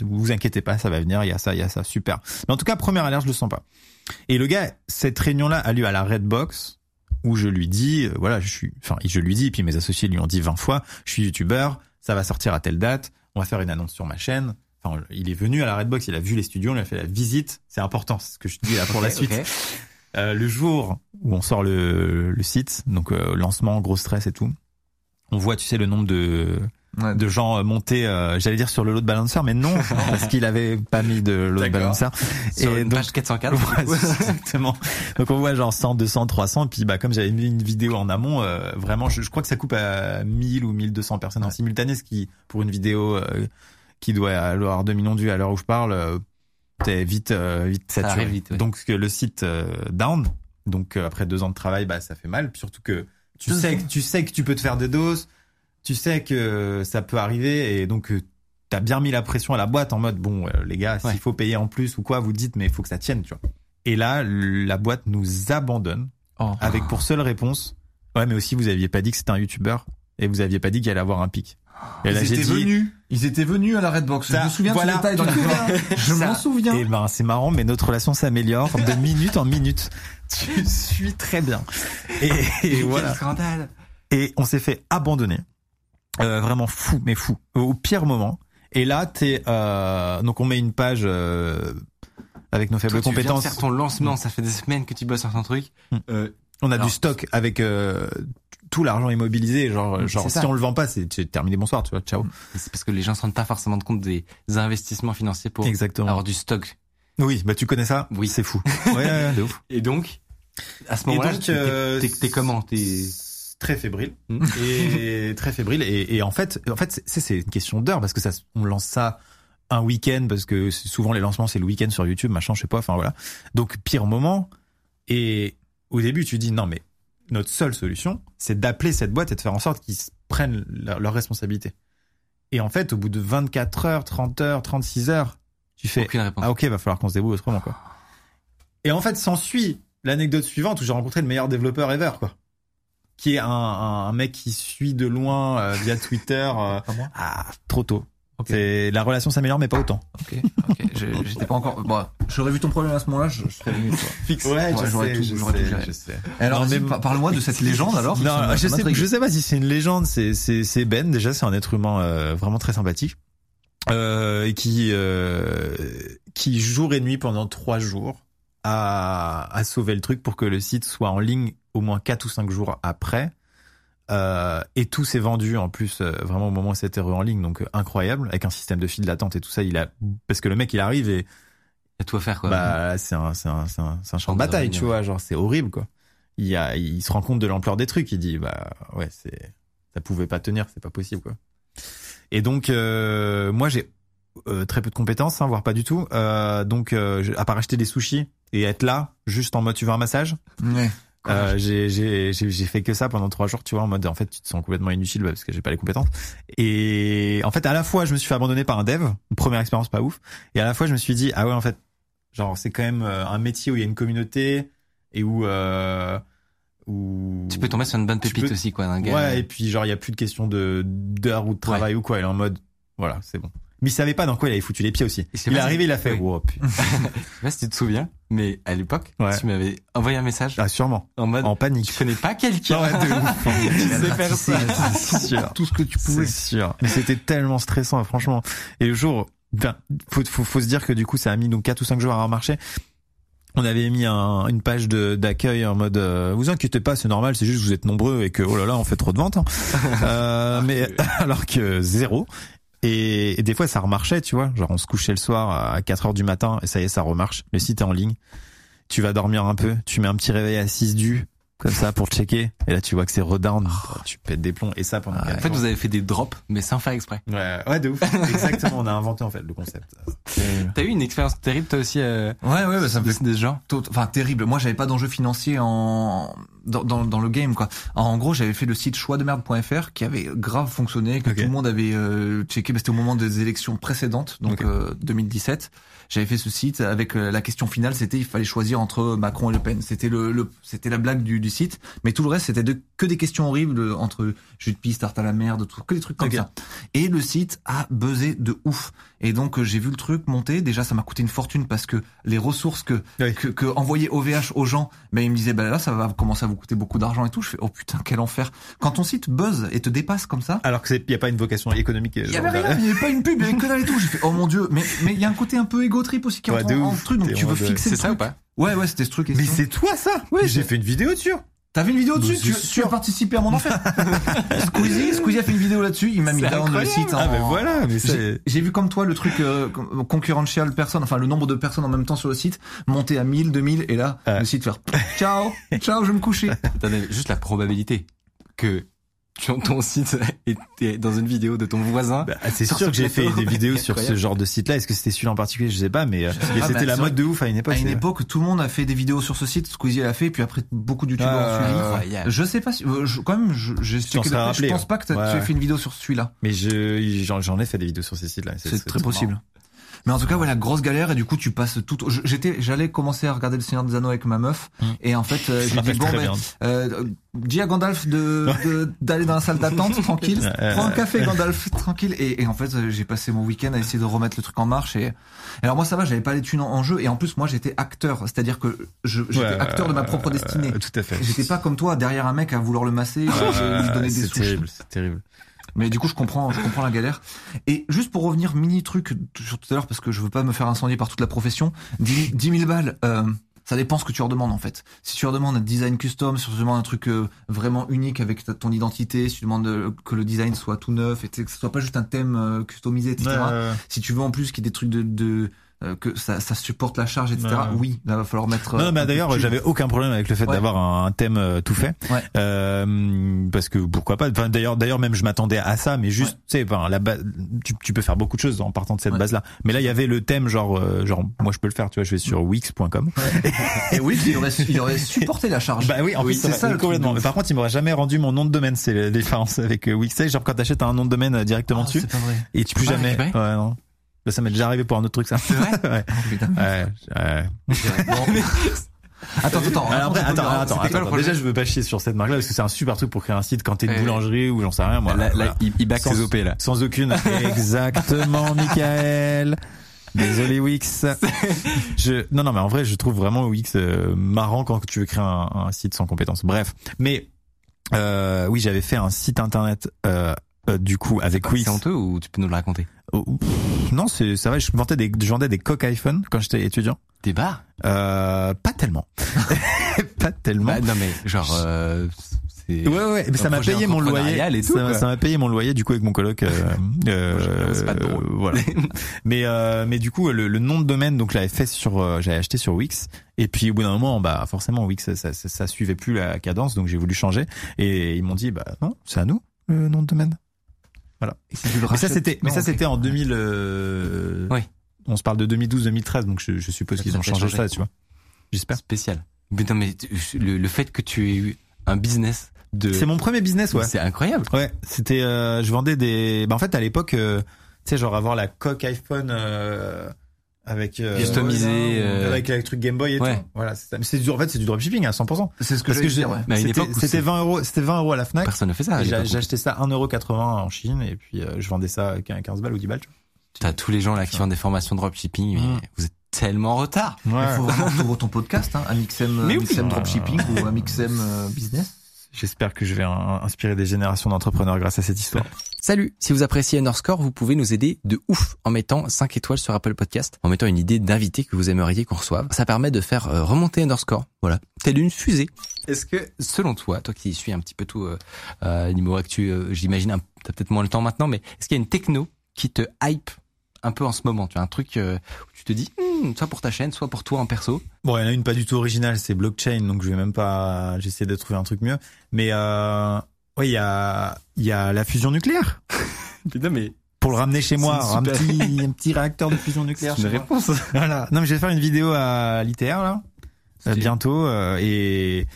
[SPEAKER 2] vous vous inquiétez pas, ça va venir. Il y a ça, il y a ça, super. Mais en tout cas, première alerte, je le sens pas. Et le gars, cette réunion-là a lieu à la Redbox où je lui dis, euh, voilà, je suis, enfin, je lui dis, et puis mes associés lui ont dit 20 fois, je suis youtubeur, ça va sortir à telle date, on va faire une annonce sur ma chaîne. Enfin, il est venu à la Redbox, il a vu les studios, on a fait la visite. C'est important, c'est ce que je dis là pour la suite. Euh, le jour où on sort le, le site, donc euh, lancement, gros stress et tout, on voit, tu sais, le nombre de,
[SPEAKER 3] Ouais.
[SPEAKER 2] de gens euh, montés, euh, j'allais dire sur le load balancer, mais non, parce qu'il avait pas mis de load
[SPEAKER 1] D'accord.
[SPEAKER 2] balancer.
[SPEAKER 1] Sur
[SPEAKER 2] et
[SPEAKER 1] une
[SPEAKER 2] donc,
[SPEAKER 1] page 404.
[SPEAKER 2] Ouais, exactement. Donc on voit genre 100, 200, 300, puis bah comme j'avais mis une vidéo en amont, euh, vraiment, je, je crois que ça coupe à 1000 ou 1200 personnes en simultané, ce qui pour une vidéo euh, qui doit avoir 2 millions de vues à l'heure où je parle, euh, t'es vite euh, vite
[SPEAKER 1] Ça
[SPEAKER 2] saturé.
[SPEAKER 1] vite.
[SPEAKER 2] Donc le site euh, down, donc après deux ans de travail, bah ça fait mal. Surtout que tu sais que tu sais que tu peux te faire des doses, tu sais que ça peut arriver et donc euh, t'as bien mis la pression à la boîte en mode bon euh, les gars,
[SPEAKER 1] Ouais.
[SPEAKER 2] s'il faut payer en plus ou quoi, vous dites mais il faut que ça tienne, tu vois. Et là la boîte nous abandonne
[SPEAKER 3] Oh.
[SPEAKER 2] avec pour seule réponse ouais mais aussi vous aviez pas dit que c'était un youtubeur et vous aviez pas dit qu'il allait avoir un pic. Et
[SPEAKER 3] Ils
[SPEAKER 2] là j'ai
[SPEAKER 3] étaient
[SPEAKER 2] dit
[SPEAKER 3] venus. Ils étaient venus à la Redbox.
[SPEAKER 2] Ça,
[SPEAKER 3] je me souviens
[SPEAKER 2] voilà.
[SPEAKER 3] de ce détail. Je m'en souviens.
[SPEAKER 2] Et ben c'est marrant, mais notre relation s'améliore de minute en minute. Tu suis très bien. Et, et voilà.
[SPEAKER 1] scandale.
[SPEAKER 2] Et on s'est fait abandonner. Euh, vraiment fou, mais fou. Au pire moment. Et là, t'es euh, donc on met une page euh, avec nos faibles
[SPEAKER 1] Toi, tu
[SPEAKER 2] compétences.
[SPEAKER 1] faire ton lancement, ça fait des semaines que tu bosses sur ton truc.
[SPEAKER 2] Hmm.
[SPEAKER 1] Euh,
[SPEAKER 2] On a
[SPEAKER 1] Alors,
[SPEAKER 2] du stock avec euh, tout l'argent immobilisé. Genre, genre
[SPEAKER 1] C'est
[SPEAKER 2] si
[SPEAKER 1] ça.
[SPEAKER 2] on le vend pas, c'est terminé. Bonsoir, tu vois. Ciao.
[SPEAKER 1] et c'est parce que les gens se rendent pas forcément compte des investissements financiers pour
[SPEAKER 2] Exactement.
[SPEAKER 1] avoir du stock.
[SPEAKER 2] oui, bah tu connais ça.
[SPEAKER 1] Oui.
[SPEAKER 2] c'est fou. Ouais, ouais, ouais, de ouf.
[SPEAKER 1] Et donc, à ce moment-là,
[SPEAKER 2] euh,
[SPEAKER 1] t'es comment? T'es
[SPEAKER 2] très fébrile
[SPEAKER 1] Hmm.
[SPEAKER 2] et très fébrile. Et, et en fait en fait c'est une question d'heure parce que ça on lance ça un week-end parce que souvent les lancements c'est le week-end sur YouTube machin je sais pas enfin voilà. Donc pire moment et au début tu dis non mais notre seule solution c'est d'appeler cette boîte et de faire en sorte qu'ils prennent leur, leur responsabilité. Et en fait au bout de 24 heures 30 heures 36 heures tu fais ah ok, va falloir qu'on se débrouille autrement quoi. Et en fait, s'ensuit l'anecdote suivante où j'ai rencontré le meilleur développeur ever quoi, qui est un, un, un mec qui suit de loin euh, via Twitter. euh, ah, trop tôt.
[SPEAKER 3] Ok.
[SPEAKER 2] C'est la relation s'améliore mais pas autant.
[SPEAKER 3] Ok, ok. J'étais pas encore. Bon, j'aurais vu ton problème à ce moment-là, je, je serais venu. Toi.
[SPEAKER 2] Fixe.
[SPEAKER 3] Ouais, j'aurais tout- j'aurais tout géré.
[SPEAKER 2] je sais.
[SPEAKER 3] Alors, parle-moi de cette légende alors.
[SPEAKER 2] Non, je sais, je sais pas si c'est une légende. C'est c'est c'est Ben déjà. C'est un être humain euh, vraiment très sympathique euh, qui euh, qui jour et nuit pendant trois jours a a sauvé le truc pour que le site soit en ligne au moins quatre ou cinq jours après. Euh, et tout s'est vendu en plus euh, vraiment au moment où c'était en ligne donc euh, incroyable avec un système de file d'attente et tout ça il a parce que le mec il arrive et
[SPEAKER 1] Il a tout à faire quoi.
[SPEAKER 2] bah c'est un c'est un c'est un, un champ de bataille tu vois genre c'est horrible quoi il y a il se rend compte de l'ampleur des trucs il dit bah ouais c'est ça pouvait pas tenir c'est pas possible quoi et donc euh, moi j'ai euh, très peu de compétences hein, voire pas du tout euh, donc euh, à part acheter des sushis et être là juste en mode tu veux un massage?
[SPEAKER 3] Ouais.
[SPEAKER 2] euh, j'ai j'ai j'ai j'ai fait que ça pendant trois jours tu vois en mode en fait tu te sens complètement inutile bah, parce que j'ai pas les compétences et en fait à la fois je me suis fait abandonner par un dev une première expérience pas ouf et à la fois je me suis dit ah ouais en fait genre c'est quand même euh, un métier où il y a une communauté et où euh, où
[SPEAKER 1] Tu peux tomber sur une bonne pépite
[SPEAKER 2] peux-
[SPEAKER 1] aussi quoi d'un gars.
[SPEAKER 2] ouais et puis genre il y a plus de question de d'heures ou de travail ou quoi il est en mode voilà c'est bon mais il savait pas dans quoi il avait foutu les pieds aussi
[SPEAKER 1] c'est
[SPEAKER 2] il est arrivé il a fait
[SPEAKER 1] Oui.
[SPEAKER 2] wow.
[SPEAKER 1] Je sais pas si tu te souviens, mais à l'époque,
[SPEAKER 2] Ouais.
[SPEAKER 1] tu m'avais envoyé un message
[SPEAKER 2] ah sûrement
[SPEAKER 1] en mode
[SPEAKER 2] en panique
[SPEAKER 1] tu connais pas quelqu'un.
[SPEAKER 2] Ouais.
[SPEAKER 1] Tu sais faire ça.
[SPEAKER 2] C'est sûr.
[SPEAKER 3] Tout ce que tu
[SPEAKER 2] C'est
[SPEAKER 3] pouvais.
[SPEAKER 2] sûr. Mais c'était tellement stressant, franchement. Et le jour, ben, faut, faut, faut se dire que du coup, ça a mis donc 4 ou 5 jours à marcher. On avait mis un- une page d'accueil en mode euh, vous inquiétez pas c'est normal c'est juste que vous êtes nombreux et que oh là là on fait trop de ventes hein. Euh, mais alors que zéro et, des fois ça remarchait tu vois. Genre on se couchait le soir à 4 heures du matin et ça y est ça remarche. Le site est en ligne. Tu vas dormir un peu tu mets un petit réveil à 6 du comme ça pour checker et là tu vois que c'est redown tu pètes des plombs et ça pendant
[SPEAKER 1] En
[SPEAKER 2] quatre
[SPEAKER 1] fait, vous avez fait des drops, mais sans faire exprès.
[SPEAKER 2] Ouais, ouais, de ouf. Exactement, on a inventé en fait le concept.
[SPEAKER 1] T'as eu une expérience terrible toi aussi euh,
[SPEAKER 3] Ouais, ouais, bah, ça me fait
[SPEAKER 1] de ce genre
[SPEAKER 3] Tot- enfin terrible. Moi, j'avais pas d'enjeu financier en dans, dans, dans le game quoi. En gros, j'avais fait le site choixdemerde.fr qui avait grave fonctionné, que
[SPEAKER 2] Ok.
[SPEAKER 3] tout le monde avait euh, checké. Bah, C'était au moment des élections précédentes, donc
[SPEAKER 2] Ok.
[SPEAKER 3] euh, 2017. J'avais fait ce site avec euh, la question finale, c'était il fallait choisir entre Macron et Le Pen. C'était le, le c'était la blague du, du site, mais tout le reste c'était de, que des questions horribles euh, entre jus de piste, tarte à la merde, tout, que des trucs comme ça. Et le site a buzzé de ouf. Et donc euh, j'ai vu le truc monter. Déjà, ça m'a coûté une fortune parce que les ressources que
[SPEAKER 2] Oui.
[SPEAKER 3] que, que envoyer OVH aux gens, ben ils me disaient bah là ça va commencer à vous coûter beaucoup d'argent et tout. Je fais oh putain quel enfer. Quand ton site buzz et te dépasse comme ça.
[SPEAKER 2] Alors que c'est, y a pas une vocation économique.
[SPEAKER 3] Il y avait rien, il y avait pas une pub, il y avait que dalle et tout. J'ai fait oh mon dieu, mais mais il y a un côté un peu égo trip aussi qui
[SPEAKER 2] Ouais,
[SPEAKER 3] rentre
[SPEAKER 2] de
[SPEAKER 3] en, truc, donc tu veux fixer
[SPEAKER 1] C'est
[SPEAKER 3] le
[SPEAKER 1] ça ou pas?
[SPEAKER 3] Ouais ouais c'était ce truc.
[SPEAKER 2] Mais c'est toi ça?
[SPEAKER 3] Oui,
[SPEAKER 2] J'ai fait une vidéo dessus.
[SPEAKER 3] T'as fait une vidéo dessus, tu, as participé à mon enfer. Squeezie, Squeezie a fait une vidéo là-dessus, il m'a mis down le site.
[SPEAKER 2] Ah
[SPEAKER 3] en-
[SPEAKER 2] mais voilà, mais
[SPEAKER 3] J'ai vu comme toi le truc euh, concurrential personne, enfin le nombre de personnes en même temps sur le site monter à 1000, 2000 et là
[SPEAKER 2] Ouais.
[SPEAKER 3] le site faire ciao, ciao, je vais me coucher.
[SPEAKER 1] T'as juste la probabilité que tu, ton site était dans une vidéo de ton voisin.
[SPEAKER 2] Bah, c'est sûr que j'ai fait des vidéos sur ce genre de site-là. Est-ce que c'était celui-là en particulier? Je sais pas, mais, euh, mais
[SPEAKER 3] Ah,
[SPEAKER 2] c'était la mode de ouf à une époque.
[SPEAKER 3] À une époque, tout le monde a fait des vidéos sur ce site. Squeezie l'a fait, puis après beaucoup de youtubeurs
[SPEAKER 2] Ah,
[SPEAKER 3] ont suivi.
[SPEAKER 1] Incroyable.
[SPEAKER 3] Je sais pas si, euh, je- quand même, je,
[SPEAKER 2] serais
[SPEAKER 3] le-
[SPEAKER 2] rappelé,
[SPEAKER 3] je pense
[SPEAKER 2] ouais.
[SPEAKER 3] pas que
[SPEAKER 2] Ouais.
[SPEAKER 3] tu aies fait une vidéo sur celui-là.
[SPEAKER 2] Mais je j'en ai fait des vidéos sur ces sites-là.
[SPEAKER 3] C'est très possible. Mais en tout cas, voilà, grosse galère et du coup, tu passes tout. J'étais, j'allais commencer à regarder le Seigneur des Anneaux avec ma meuf
[SPEAKER 2] Mm.
[SPEAKER 3] et en fait, euh, j'ai dit bon, ben, euh, dis à Gandalf de d'aller dans la salle d'attente tranquille. Prends un café, Gandalf, tranquille. Et, et en fait, euh, j'ai passé mon week-end à essayer de remettre le truc en marche. Et alors moi, ça va, j'avais pas les thunes en, en jeu et en plus, moi, j'étais acteur, c'est-à-dire que j'étais
[SPEAKER 2] Ouais,
[SPEAKER 3] acteur de ma propre destinée.
[SPEAKER 2] Tout à fait.
[SPEAKER 3] J'étais pas comme toi derrière un mec à vouloir le masser, et
[SPEAKER 2] Euh,
[SPEAKER 3] lui donner des
[SPEAKER 2] c'est terrible, c'est terrible.
[SPEAKER 3] Mais du coup, je comprends, je comprends la galère. Et juste pour revenir, mini truc sur tout à l'heure, parce que je veux pas me faire incendier par toute la profession. 10 10 000 balles, euh, ça dépend ce que tu leur demandes en fait. Si tu leur demandes un design custom, si tu demandes un truc euh, vraiment unique avec ta- ton identité, si tu demandes euh, que le design soit tout neuf, et que ce soit pas juste un thème customisé, etc. Si tu veux en plus qu'il y ait des trucs de, de que ça, ça supporte la charge, etc.
[SPEAKER 2] Ouais.
[SPEAKER 3] Oui, là va falloir mettre.
[SPEAKER 2] Non,
[SPEAKER 3] euh,
[SPEAKER 2] mais
[SPEAKER 3] peu
[SPEAKER 2] d'ailleurs, j'avais aucun problème avec le fait
[SPEAKER 3] Ouais.
[SPEAKER 2] d'avoir un, thème euh, tout fait,
[SPEAKER 3] Ouais.
[SPEAKER 2] euh, parce que pourquoi pas. Enfin, d'ailleurs, d'ailleurs, même je m'attendais à ça, mais juste, tu sais, enfin, la base, tu, tu peux faire beaucoup de choses en partant de cette base-là. Mais là, il y avait le thème, genre, euh, genre, moi, je peux le faire. Tu vois, je vais sur wix.com.
[SPEAKER 3] Et oui, il aurait, il aurait supporté la charge.
[SPEAKER 2] Bah oui, en
[SPEAKER 3] Oui,
[SPEAKER 2] plus,
[SPEAKER 3] c'est ça,
[SPEAKER 2] complètement. Mais par contre, il m'aurait jamais rendu mon nom de domaine. C'est la différence avec euh, Wix. Genre quand t'achètes un nom de domaine euh, directement
[SPEAKER 3] Ah,
[SPEAKER 2] dessus,
[SPEAKER 3] c'est pas vrai.
[SPEAKER 2] et tu peux
[SPEAKER 1] peux pas
[SPEAKER 2] jamais. Ouais, non. Ça m'est déjà arrivé pour un autre truc, ça.
[SPEAKER 1] C'est vrai
[SPEAKER 2] ouais.
[SPEAKER 3] Oh, putain.
[SPEAKER 2] Ouais, ouais.
[SPEAKER 3] Attends, attends,
[SPEAKER 2] Alors après, attends, attends, attends.
[SPEAKER 3] projet
[SPEAKER 2] Déjà, je veux pas chier sur cette marque-là parce que c'est un super truc pour créer un site quand t'es une
[SPEAKER 1] Ouais.
[SPEAKER 2] boulangerie ou j'en sais rien, moi.
[SPEAKER 1] Là, là,
[SPEAKER 2] Voilà.
[SPEAKER 1] il, il back
[SPEAKER 2] Sans-
[SPEAKER 1] ses OP là.
[SPEAKER 2] Sans aucune. Exactement, Michael. Désolé Wix. Je non non mais en vrai je trouve vraiment Wix euh, marrant quand tu veux créer un, un site sans compétences. Bref, mais euh, oui j'avais fait un site internet euh, euh, du coup avec Wix.
[SPEAKER 1] C'est honteux ou tu peux nous le raconter
[SPEAKER 2] Oh, non c'est ça va je vendais des je vendais des coques iPhone quand j'étais étudiant.
[SPEAKER 1] Des bars
[SPEAKER 2] Euh, pas tellement. pas tellement.
[SPEAKER 1] Bah, Non mais genre euh,
[SPEAKER 2] Ouais ouais, mais ça m'a payé mon loyer.
[SPEAKER 1] entrepreneurial et tout,
[SPEAKER 2] ça m'a payé mon loyer du coup avec mon coloc. Euh, euh,
[SPEAKER 1] C'est pas drôle.
[SPEAKER 2] voilà. mais euh, mais du coup le, le nom de domaine donc je l'avais fait sur euh, j'avais acheté sur Wix et puis au bout d'un moment bah forcément Wix ça, ça, ça, ça suivait plus la cadence donc j'ai voulu changer et ils m'ont dit bah non c'est à nous le nom de domaine.
[SPEAKER 3] Et si tu le
[SPEAKER 2] Mais ça c'était mais
[SPEAKER 3] Non,
[SPEAKER 2] ça c'était en 2000. euh,
[SPEAKER 1] Oui.
[SPEAKER 2] On se parle de 2012-2013 donc je, je suppose
[SPEAKER 1] Ça
[SPEAKER 2] qu'ils ont changé ça tu vois. J'espère.
[SPEAKER 1] spécial. Mais non mais le, le fait que tu aies eu un business de
[SPEAKER 2] C'est mon premier business ouais.
[SPEAKER 1] c'est incroyable.
[SPEAKER 2] Ouais, c'était euh, je vendais des bah en fait à l'époque euh, tu sais genre avoir la coque iPhone euh, avec euh,
[SPEAKER 1] Customisé,
[SPEAKER 2] ouais,
[SPEAKER 1] euh,
[SPEAKER 2] avec le truc Game Boy et
[SPEAKER 1] ouais.
[SPEAKER 2] tout. Voilà, c'est du en fait c'est du dropshipping à 100%.
[SPEAKER 3] C'est ce que
[SPEAKER 2] Parce que
[SPEAKER 3] dire, ouais.
[SPEAKER 1] Mais à une
[SPEAKER 2] c'était
[SPEAKER 1] époque où
[SPEAKER 2] c'était
[SPEAKER 1] c'est-
[SPEAKER 2] 20 euros, c'était 20 euros à la Fnac.
[SPEAKER 1] Personne ne fait ça.
[SPEAKER 2] J'ai j'ai acheté ça 1,80€ en Chine et puis euh, je vendais ça à 15 balles ou 10 balles. tu
[SPEAKER 1] T'as tous les gens là qui font des formations de dropshipping, mais
[SPEAKER 2] Mm.
[SPEAKER 1] vous êtes tellement en retard.
[SPEAKER 2] vois.
[SPEAKER 3] Il faut vraiment ouvres ton podcast, hein, Amixem,
[SPEAKER 1] Mais oui.
[SPEAKER 3] Amixem Dropshipping ou Amixem euh, Business.
[SPEAKER 2] J'espère que je vais in- inspirer des générations d'entrepreneurs grâce à cette histoire.
[SPEAKER 1] Salut, si vous appréciez Underscore, vous pouvez nous aider de ouf en mettant 5 étoiles sur Apple Podcast, en mettant une idée d'invité que vous aimeriez qu'on reçoive. Ça permet de faire euh, remonter Underscore, voilà, telle une fusée. Est-ce que, selon toi, toi qui suis un petit peu tout euh, euh, niveau actu, euh, j'imagine, t'as peut-être moins le temps maintenant, mais est-ce qu'il y a une techno qui te hype un peu en ce moment? Tu as un truc euh, où tu te dis, Hmm, soit pour ta chaîne, soit pour toi en perso?
[SPEAKER 2] Bon, il y en a une pas du tout originale, c'est blockchain, donc je vais même pas, j'essaie de trouver un truc mieux. Mais euh, oui, il y a, il y a la fusion nucléaire.
[SPEAKER 1] Putain, mais
[SPEAKER 2] Pour le ramener chez moi, un petit, un petit réacteur de fusion nucléaire.
[SPEAKER 1] c'est une
[SPEAKER 2] moi.
[SPEAKER 1] réponse.
[SPEAKER 2] Voilà. Non, mais je vais faire une vidéo à l'ITR là, euh, bientôt, euh, et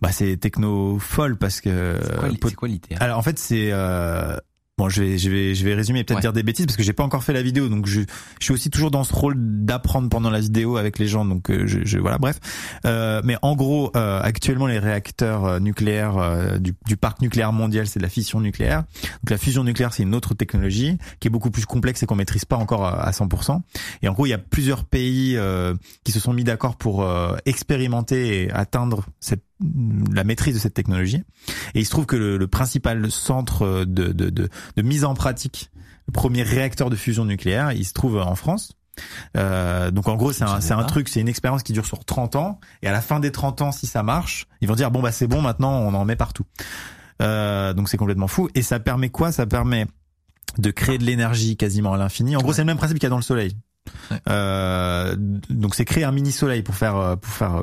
[SPEAKER 2] bah c'est techno folle parce que.
[SPEAKER 1] C'est quoi, quoi l'ITR
[SPEAKER 2] Alors en fait c'est euh, bon je vais je vais je vais résumer et peut-être
[SPEAKER 1] Ouais.
[SPEAKER 2] dire des bêtises parce que j'ai pas encore fait la vidéo donc je je suis aussi toujours dans ce rôle d'apprendre pendant la vidéo avec les gens donc euh, je, je voilà bref. Euh, mais en gros euh, actuellement les réacteurs euh, nucléaires euh, du, du parc nucléaire mondial c'est de la fission nucléaire. Donc la fusion nucléaire c'est une autre technologie qui est beaucoup plus complexe et qu'on maîtrise pas encore à, à 100% et en gros il y a plusieurs pays euh, qui se sont mis d'accord pour euh, expérimenter et atteindre cette la maîtrise de cette technologie et il se trouve que le, le principal centre de, de, de, de mise en pratique, le premier réacteur de fusion nucléaire, il se trouve en France. Euh, donc en gros c'est un, un truc, c'est une expérience qui dure sur 30 ans et à la fin des 30 ans si ça marche, ils vont dire bon bah c'est bon maintenant on en met partout. Euh, donc c'est complètement fou et ça permet quoi? Ça permet de créer de l'énergie quasiment à l'infini. En gros c'est le même principe qu'il y a dans le soleil.
[SPEAKER 3] Ouais.
[SPEAKER 2] Euh, donc c'est créer un mini soleil pour faire euh, pour faire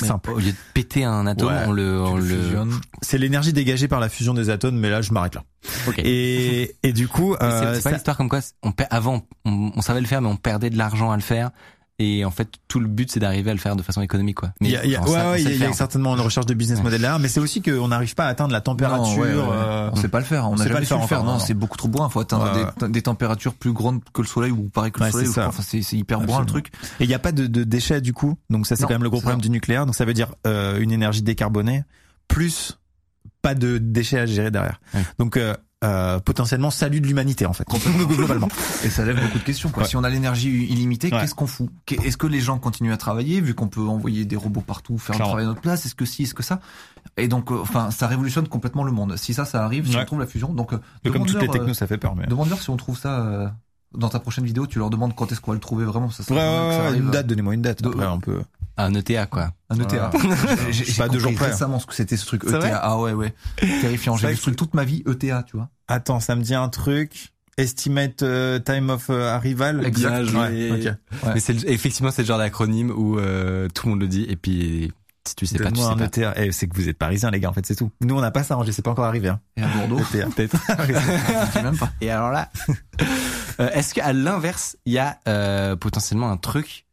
[SPEAKER 2] simple.
[SPEAKER 1] Au lieu de péter un atome,
[SPEAKER 2] Ouais,
[SPEAKER 1] on le, on
[SPEAKER 3] Tu le
[SPEAKER 1] le.
[SPEAKER 3] fusionnes.
[SPEAKER 2] C'est l'énergie dégagée par la fusion des atomes, mais là je m'arrête là. Et, et du coup, euh,
[SPEAKER 1] c'est pas
[SPEAKER 2] ça-
[SPEAKER 1] l'histoire comme quoi on avant on, on savait le faire mais on perdait de l'argent à le faire et en fait tout le but c'est d'arriver à le faire de façon économique quoi. Mais
[SPEAKER 2] il y a, y ouais,
[SPEAKER 1] ça,
[SPEAKER 2] y a, y certainement une recherche de business
[SPEAKER 1] Ouais.
[SPEAKER 2] model derrière, mais c'est aussi qu'on n'arrive pas à atteindre la température.
[SPEAKER 3] Non,
[SPEAKER 2] euh,
[SPEAKER 3] On sait pas le faire. On
[SPEAKER 2] on sait pas le faire
[SPEAKER 3] le faire. Non,
[SPEAKER 2] non.
[SPEAKER 3] c'est beaucoup trop brun. Faut atteindre des, des températures plus grandes que le soleil ou pareil que le soleil.
[SPEAKER 2] c'est.
[SPEAKER 3] Enfin, hyper brun le
[SPEAKER 2] Absolument.
[SPEAKER 3] truc.
[SPEAKER 2] Et il n'y a pas de, de déchets du coup, donc ça c'est quand même le gros problème
[SPEAKER 3] ça.
[SPEAKER 2] du nucléaire. Donc ça veut dire euh, une énergie décarbonée plus pas de déchets à gérer derrière. Donc euh, euh, potentiellement salut de l'humanité en fait. Globalement.
[SPEAKER 3] Et ça lève beaucoup de questions. Quoi.
[SPEAKER 2] Ouais.
[SPEAKER 3] Si on a l'énergie illimitée,
[SPEAKER 2] Ouais.
[SPEAKER 3] qu'est-ce qu'on fout? Est-ce que les gens continuent à travailler vu qu'on peut envoyer des robots partout, faire le
[SPEAKER 2] Clairement.
[SPEAKER 3] travail à notre place? Est-ce que si, est-ce que ça? Et donc, euh, enfin, ça révolutionne complètement le monde. Si ça, ça arrive, si
[SPEAKER 2] Ouais.
[SPEAKER 3] on trouve la fusion, donc euh,
[SPEAKER 2] comme toutes les technos,
[SPEAKER 3] euh,
[SPEAKER 2] ça fait peur. Mais...
[SPEAKER 3] demande-leur si on trouve ça euh, dans ta prochaine vidéo. Tu leur demandes quand est-ce qu'on va le trouver vraiment. Ça
[SPEAKER 2] Ouais,
[SPEAKER 3] serait
[SPEAKER 2] ouais,
[SPEAKER 3] ça
[SPEAKER 2] une date, donnez-moi une date.
[SPEAKER 3] De-
[SPEAKER 2] Après, on peut.
[SPEAKER 1] Un ETA quoi.
[SPEAKER 3] Un ETA. J'ai j'ai
[SPEAKER 2] Pas deux jours près.
[SPEAKER 3] récemment ce que c'était ce truc ETA. Ah ouais, ouais. Terrifiant. J'ai vu ce truc toute ma vie ETA, tu vois.
[SPEAKER 2] Attends, ça me dit un truc. Estimate euh, time of euh, arrival.
[SPEAKER 3] Exact.
[SPEAKER 2] Ouais, ok.
[SPEAKER 3] Ouais.
[SPEAKER 1] Mais c'est le- effectivement c'est le genre d'acronyme où euh, tout le monde le dit et puis si tu sais pas tu sais pas.
[SPEAKER 2] Eh, c'est que vous êtes parisiens, les gars, en fait, c'est tout. Nous, on n'a pas ça, Angers, c'est pas encore arrivé. Hein.
[SPEAKER 3] Et à Bordeaux.
[SPEAKER 1] Peut-être.
[SPEAKER 3] pas.
[SPEAKER 1] Et alors là, euh, est-ce qu'à l'inverse il y a euh, potentiellement un truc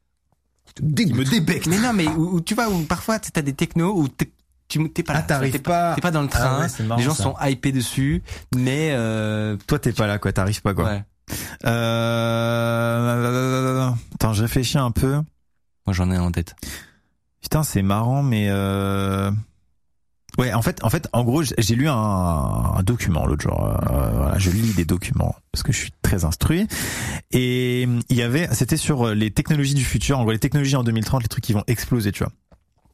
[SPEAKER 2] Il me débecte.
[SPEAKER 1] Mais non mais où, où tu vois où parfois t'as des technos où t'es tu t'es pas
[SPEAKER 2] Ah,
[SPEAKER 1] là,
[SPEAKER 2] t'arrives
[SPEAKER 1] t'es
[SPEAKER 2] pas.
[SPEAKER 1] T'es pas dans le
[SPEAKER 2] Ah
[SPEAKER 1] train.
[SPEAKER 2] ouais, c'est marrant,
[SPEAKER 1] les gens
[SPEAKER 2] ça.
[SPEAKER 1] sont hypés dessus, mais euh,
[SPEAKER 2] Toi, t'es pas là, quoi. T'arrives pas, quoi.
[SPEAKER 1] ouais.
[SPEAKER 2] Euh... Attends, je réfléchis un peu.
[SPEAKER 1] Moi j'en ai un en tête.
[SPEAKER 2] Putain, c'est marrant, mais euh... ouais, en fait, en fait, en gros, j'ai lu un, document l'autre jour. Euh, voilà, je lis des documents parce que je suis très instruit. Et il y avait, c'était sur les technologies du futur. En gros, les technologies en 2030, les trucs qui vont exploser, tu vois.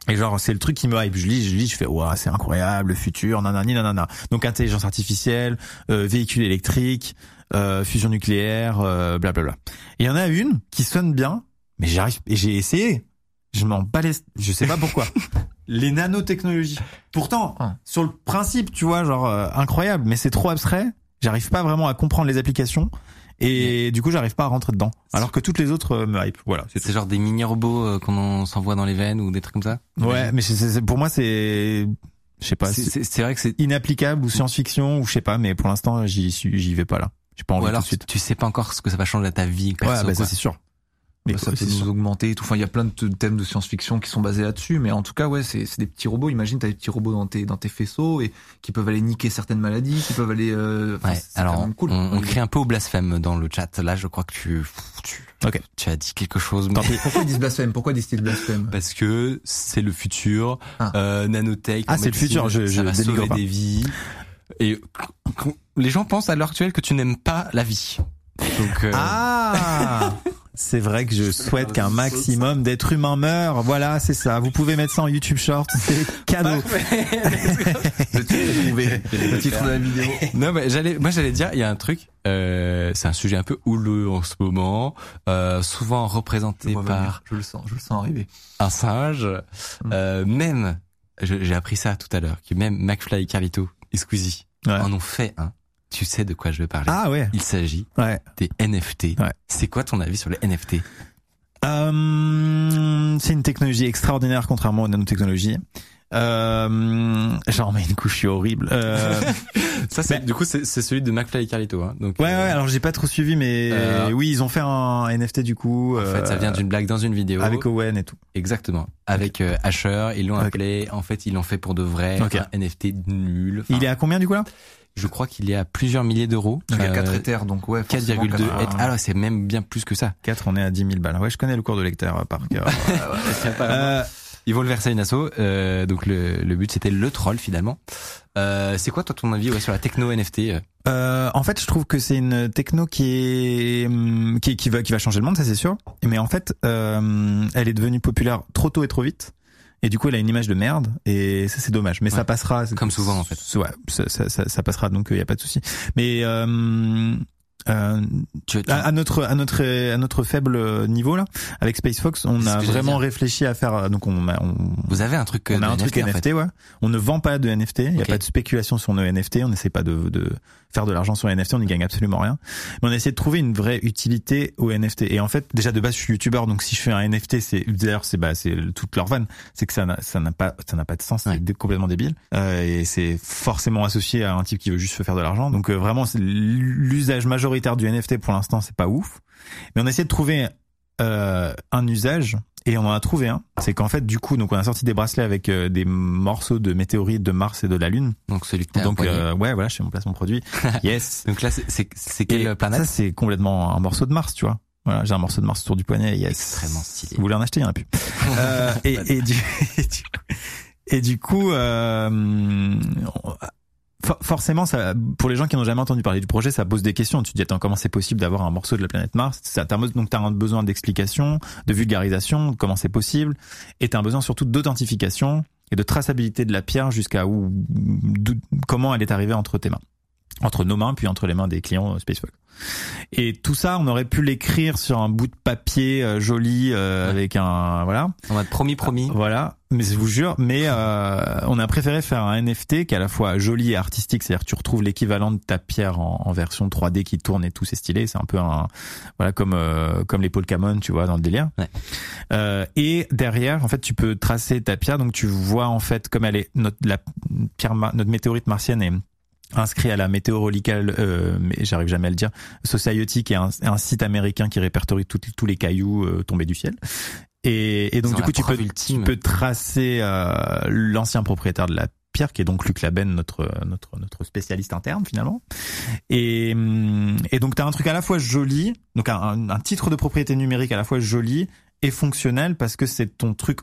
[SPEAKER 2] Et genre, c'est le truc qui me hype. Je lis, je lis, je fais, ouah, c'est incroyable, le futur, nanani, nanana. Donc, intelligence artificielle, euh, véhicules électriques, euh, fusion nucléaire, euh, blablabla. Et il y en a une qui sonne bien, mais j'arrive, et j'ai essayé. Je m'en bats les, je sais pas pourquoi. les nanotechnologies. Pourtant, sur le principe, tu vois, genre, euh, incroyable, mais c'est trop abstrait. J'arrive pas vraiment à comprendre les applications. Et du coup, j'arrive pas à rentrer dedans. Alors que toutes les autres euh, me hype. Voilà. c'est
[SPEAKER 1] genre des mini robots euh, qu'on s'envoie dans les veines ou des trucs comme ça.
[SPEAKER 2] Ouais, mais c'est- c'est- pour moi, c'est, je sais pas,
[SPEAKER 1] C'est- vrai que c'est
[SPEAKER 2] inapplicable ou science-fiction ou je sais pas, mais pour l'instant, j'y suis, j'y vais pas là. J'ai pas envie
[SPEAKER 1] ou alors
[SPEAKER 2] tout de suite.
[SPEAKER 1] tu sais pas encore ce que ça va changer à ta vie perso.
[SPEAKER 2] ouais, bah, c'est sûr. Mais
[SPEAKER 3] Bah, ça peut nous augmenter et tout. Enfin, il y a plein de thèmes de science-fiction qui sont basés là-dessus, mais en tout cas, ouais, c'est c'est des petits robots. Imagine, t'as des petits robots dans tes dans tes faisceaux et qui peuvent aller niquer certaines maladies, qui peuvent aller. Euh, enfin,
[SPEAKER 1] Ouais, alors
[SPEAKER 3] cool.
[SPEAKER 1] on, on crie un peu au blasphème dans le chat. Là, je crois que tu, tu,
[SPEAKER 2] Ok.
[SPEAKER 1] tu as dit quelque chose, mais
[SPEAKER 2] Tant pis.
[SPEAKER 3] Pourquoi ils disent blasphème? Pourquoi disent-ils blasphème?
[SPEAKER 1] Parce que c'est le futur,
[SPEAKER 3] Ah.
[SPEAKER 1] euh, nanotech.
[SPEAKER 2] Ah, c'est le futur, je-
[SPEAKER 1] ça
[SPEAKER 2] je
[SPEAKER 1] va
[SPEAKER 2] dénigre
[SPEAKER 1] sauver
[SPEAKER 2] pas.
[SPEAKER 1] des vies. Et les gens pensent à l'heure actuelle que tu n'aimes pas la vie. Donc, euh,
[SPEAKER 2] Ah C'est vrai que je souhaite qu'un maximum d'êtres humains meurent. Voilà, c'est ça. Vous pouvez mettre ça en YouTube Short. C'est cadeau.
[SPEAKER 3] Le titre. Le titre de la vidéo.
[SPEAKER 1] Non, mais j'allais, moi j'allais dire, il y a un truc, euh, c'est un sujet un peu houleux en ce moment, euh, souvent représenté par
[SPEAKER 3] venir. Je le sens, je le sens arriver.
[SPEAKER 1] un singe, euh, même, j'ai appris ça tout à l'heure, que même McFly, Carlito et Squeezie
[SPEAKER 2] Ouais.
[SPEAKER 1] en ont fait un. Tu sais de quoi je veux parler.
[SPEAKER 2] Ah ouais.
[SPEAKER 1] Il s'agit
[SPEAKER 2] Ouais.
[SPEAKER 1] des NFT.
[SPEAKER 2] Ouais.
[SPEAKER 1] C'est quoi ton avis sur les NFT
[SPEAKER 2] Euh, c'est une technologie extraordinaire contrairement aux nanotechnologies. Euh, j'en mets une couche, je suis horrible. Euh,
[SPEAKER 1] Ça, c'est,
[SPEAKER 2] Mais-
[SPEAKER 1] du coup, c'est, celui de McFly et Carlito. Hein. Donc,
[SPEAKER 2] ouais, ouais.
[SPEAKER 1] euh,
[SPEAKER 2] Alors j'ai pas trop suivi, mais
[SPEAKER 1] Euh,
[SPEAKER 2] oui, ils ont fait un NFT du coup.
[SPEAKER 1] en fait, ça vient d'une blague dans une vidéo.
[SPEAKER 2] avec Owen et tout.
[SPEAKER 1] Exactement. Avec euh, Asher, ils l'ont appelé. En fait, ils l'ont fait pour de vrai.
[SPEAKER 2] Ok.
[SPEAKER 1] Un NFT nul. Enfin,
[SPEAKER 2] Il est à combien du coup là?
[SPEAKER 1] Je crois qu'il est à plusieurs milliers d'euros.
[SPEAKER 3] Il y a
[SPEAKER 1] Euh,
[SPEAKER 3] 4 éthers, donc ouais. forcément,
[SPEAKER 1] 4,2
[SPEAKER 3] quatre-
[SPEAKER 1] et- Alors, c'est même bien plus que ça.
[SPEAKER 2] 4, on est à 10 000 balles. Ouais, je connais le cours de lecteur euh, par cœur. Euh,
[SPEAKER 1] Ils vont le verser à une asso. Euh, donc, le, le but, c'était le troll, finalement. Euh, c'est quoi, toi, ton avis ouais, sur la techno NFT euh
[SPEAKER 2] Euh, en fait, je trouve que c'est une techno qui est hum, qui, qui va qui va changer le monde, ça c'est sûr. Mais en fait, euh, elle est devenue populaire trop tôt et trop vite. Et du coup, elle a une image de merde. Et ça, c'est dommage. Mais ça passera.
[SPEAKER 1] Comme souvent, en fait.
[SPEAKER 2] Ouais, ça, ça, ça, ça passera. Donc, il y a pas de souci. Mais euh, Euh,
[SPEAKER 1] Tu, tu-
[SPEAKER 2] à, à notre à notre à notre faible niveau là, avec Space Fox, on a vraiment réfléchi à faire. euh, Donc on a, on,
[SPEAKER 1] vous avez un truc. euh,
[SPEAKER 2] on a un truc
[SPEAKER 1] en
[SPEAKER 2] NFT,
[SPEAKER 1] fait.
[SPEAKER 2] ouais. On ne vend pas de NFT. Il n'y a pas de spéculation sur nos NFT. On n'essaie pas de, de faire de l'argent sur les NFT. On n'y gagne absolument rien. Mais on a essayé de trouver une vraie utilité aux NFT. Et en fait, déjà de base, je suis youtubeur, donc si je fais un NFT, c'est d'ailleurs c'est bah c'est toute leur vanne, c'est que ça n'a ça n'a pas ça n'a pas de sens. C'est
[SPEAKER 1] Ouais.
[SPEAKER 2] complètement débile. Euh, et c'est forcément associé à un type qui veut juste se faire de l'argent. Donc euh, vraiment, l'usage majoritaire du NFT pour l'instant, c'est pas ouf. Mais on a essayé de trouver euh, un usage et on en a trouvé un. C'est qu'en fait, du coup, donc on a sorti des bracelets avec euh, des morceaux de météorites de Mars et de la Lune.
[SPEAKER 1] Donc celui que t'as
[SPEAKER 2] Donc euh, ouais, voilà, je fais mon placement produit. yes.
[SPEAKER 1] Donc là, c'est- quelle planète?
[SPEAKER 2] Ça, c'est complètement un morceau de Mars, tu vois. Voilà, j'ai un morceau de Mars autour du poignet. Yes.
[SPEAKER 1] Extrêmement stylé.
[SPEAKER 2] Vous voulez en acheter, il y en a plus. euh, et, et, du, et du et du coup, euh, for- forcément, ça, pour les gens qui n'ont jamais entendu parler du projet, ça pose des questions. Tu te dis, attends, comment c'est possible d'avoir un morceau de la planète Mars Donc, tu as un besoin d'explication, de vulgarisation, comment c'est possible, et tu as un besoin surtout d'authentification et de traçabilité de la pierre jusqu'à où, comment elle est arrivée entre tes mains entre nos mains puis entre les mains des clients euh, SpaceFox. Et tout ça, on aurait pu l'écrire sur un bout de papier euh, joli euh,
[SPEAKER 1] Ouais.
[SPEAKER 2] avec un voilà,
[SPEAKER 1] On m'a promis, promis.
[SPEAKER 2] voilà. Mais je vous jure, mais euh, on a préféré faire un NFT qui est à la fois joli et artistique, c'est-à-dire tu retrouves l'équivalent de ta pierre en, en version 3D qui tourne et tout, c'est stylé. C'est un peu un voilà comme euh, comme les Polkamon, tu vois, dans le délire.
[SPEAKER 1] Ouais.
[SPEAKER 2] Euh, et derrière, en fait, tu peux tracer ta pierre, donc tu vois en fait comme elle est notre la pierre notre météorite martienne est inscrit à la Météorological, euh, mais j'arrive jamais à le dire, Society, qui est un, un site américain qui répertorie tout- tous les cailloux euh, tombés du ciel. Et, et donc du coup, tu peux,
[SPEAKER 1] ultime.
[SPEAKER 2] tu peux tracer euh, l'ancien propriétaire de la pierre, qui est donc Luc Laben, notre notre notre spécialiste interne finalement. Et, hum, et donc tu as un truc à la fois joli, donc un, un titre de propriété numérique à la fois joli et fonctionnel parce que c'est ton truc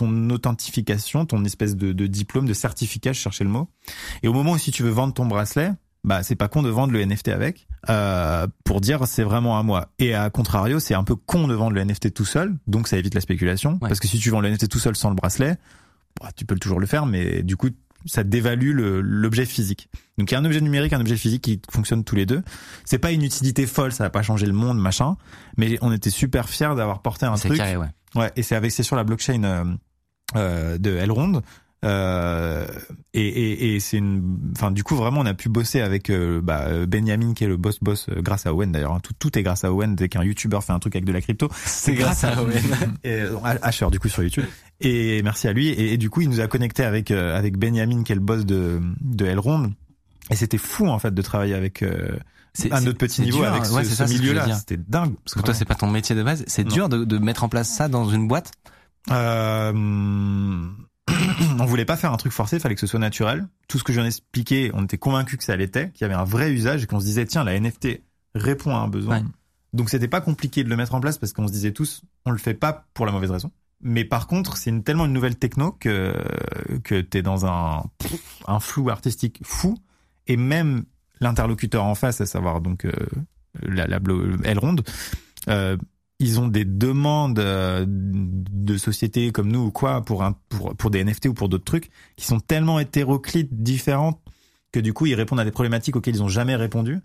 [SPEAKER 2] ton authentification, ton espèce de, de diplôme, de certificat, je cherchais le mot. Et au moment où si tu veux vendre ton bracelet, bah c'est pas con de vendre le NFT avec euh, pour dire c'est vraiment à moi. Et à contrario, c'est un peu con de vendre le NFT tout seul, donc ça évite la spéculation.
[SPEAKER 1] Ouais.
[SPEAKER 2] Parce que si tu vends le NFT tout seul sans le bracelet, bah, tu peux toujours le faire, mais du coup ça dévalue l'objet physique. Donc il y a un objet numérique, un objet physique qui fonctionnent tous les deux. C'est pas une utilité folle, ça va pas changer le monde, machin. Mais on était super fiers d'avoir porté un truc.
[SPEAKER 1] carré, ouais.
[SPEAKER 2] Ouais, et c'est avec c'est sur la blockchain euh, euh, de Elrond. Euh, et et, et c'est une, enfin du coup vraiment on a pu bosser avec euh, bah, Benjamin qui est le boss boss euh, grâce à Owen d'ailleurs. hein. Tout tout est grâce à Owen. Dès qu'un YouTuber fait un truc avec de la crypto, c'est grâce à Owen. et, Asher du coup sur YouTube. Et merci à lui. Et, et du coup il nous a connecté avec avec Benjamin qui est le boss de de Elrond. Et c'était fou en fait de travailler avec euh,
[SPEAKER 1] c'est-
[SPEAKER 2] notre petit niveau
[SPEAKER 1] dur,
[SPEAKER 2] avec ce,
[SPEAKER 1] Ouais, c'est
[SPEAKER 2] ce milieu-là. C'était dingue.
[SPEAKER 1] Parce que toi, c'est pas ton métier de base. C'est dur de, de mettre en place ça dans une boîte.
[SPEAKER 2] Euh, on voulait pas faire un truc forcé, fallait que ce soit naturel. Tout ce que je viens d'expliquer, on était convaincu que ça l'était, qu'il y avait un vrai usage et qu'on se disait tiens la NFT répond à un besoin.
[SPEAKER 1] Ouais.
[SPEAKER 2] Donc c'était pas compliqué de le mettre en place parce qu'on se disait tous on le fait pas pour la mauvaise raison. Mais par contre, c'est une, tellement une nouvelle techno que que t'es dans un un flou artistique fou et même l'interlocuteur en face, à savoir donc euh, la, la blo- Elrond, euh, ils ont des demandes euh, de sociétés comme nous ou quoi pour un pour pour des NFT ou pour d'autres trucs qui sont tellement hétéroclites, différentes que du coup ils répondent à des problématiques auxquelles ils ont jamais répondu.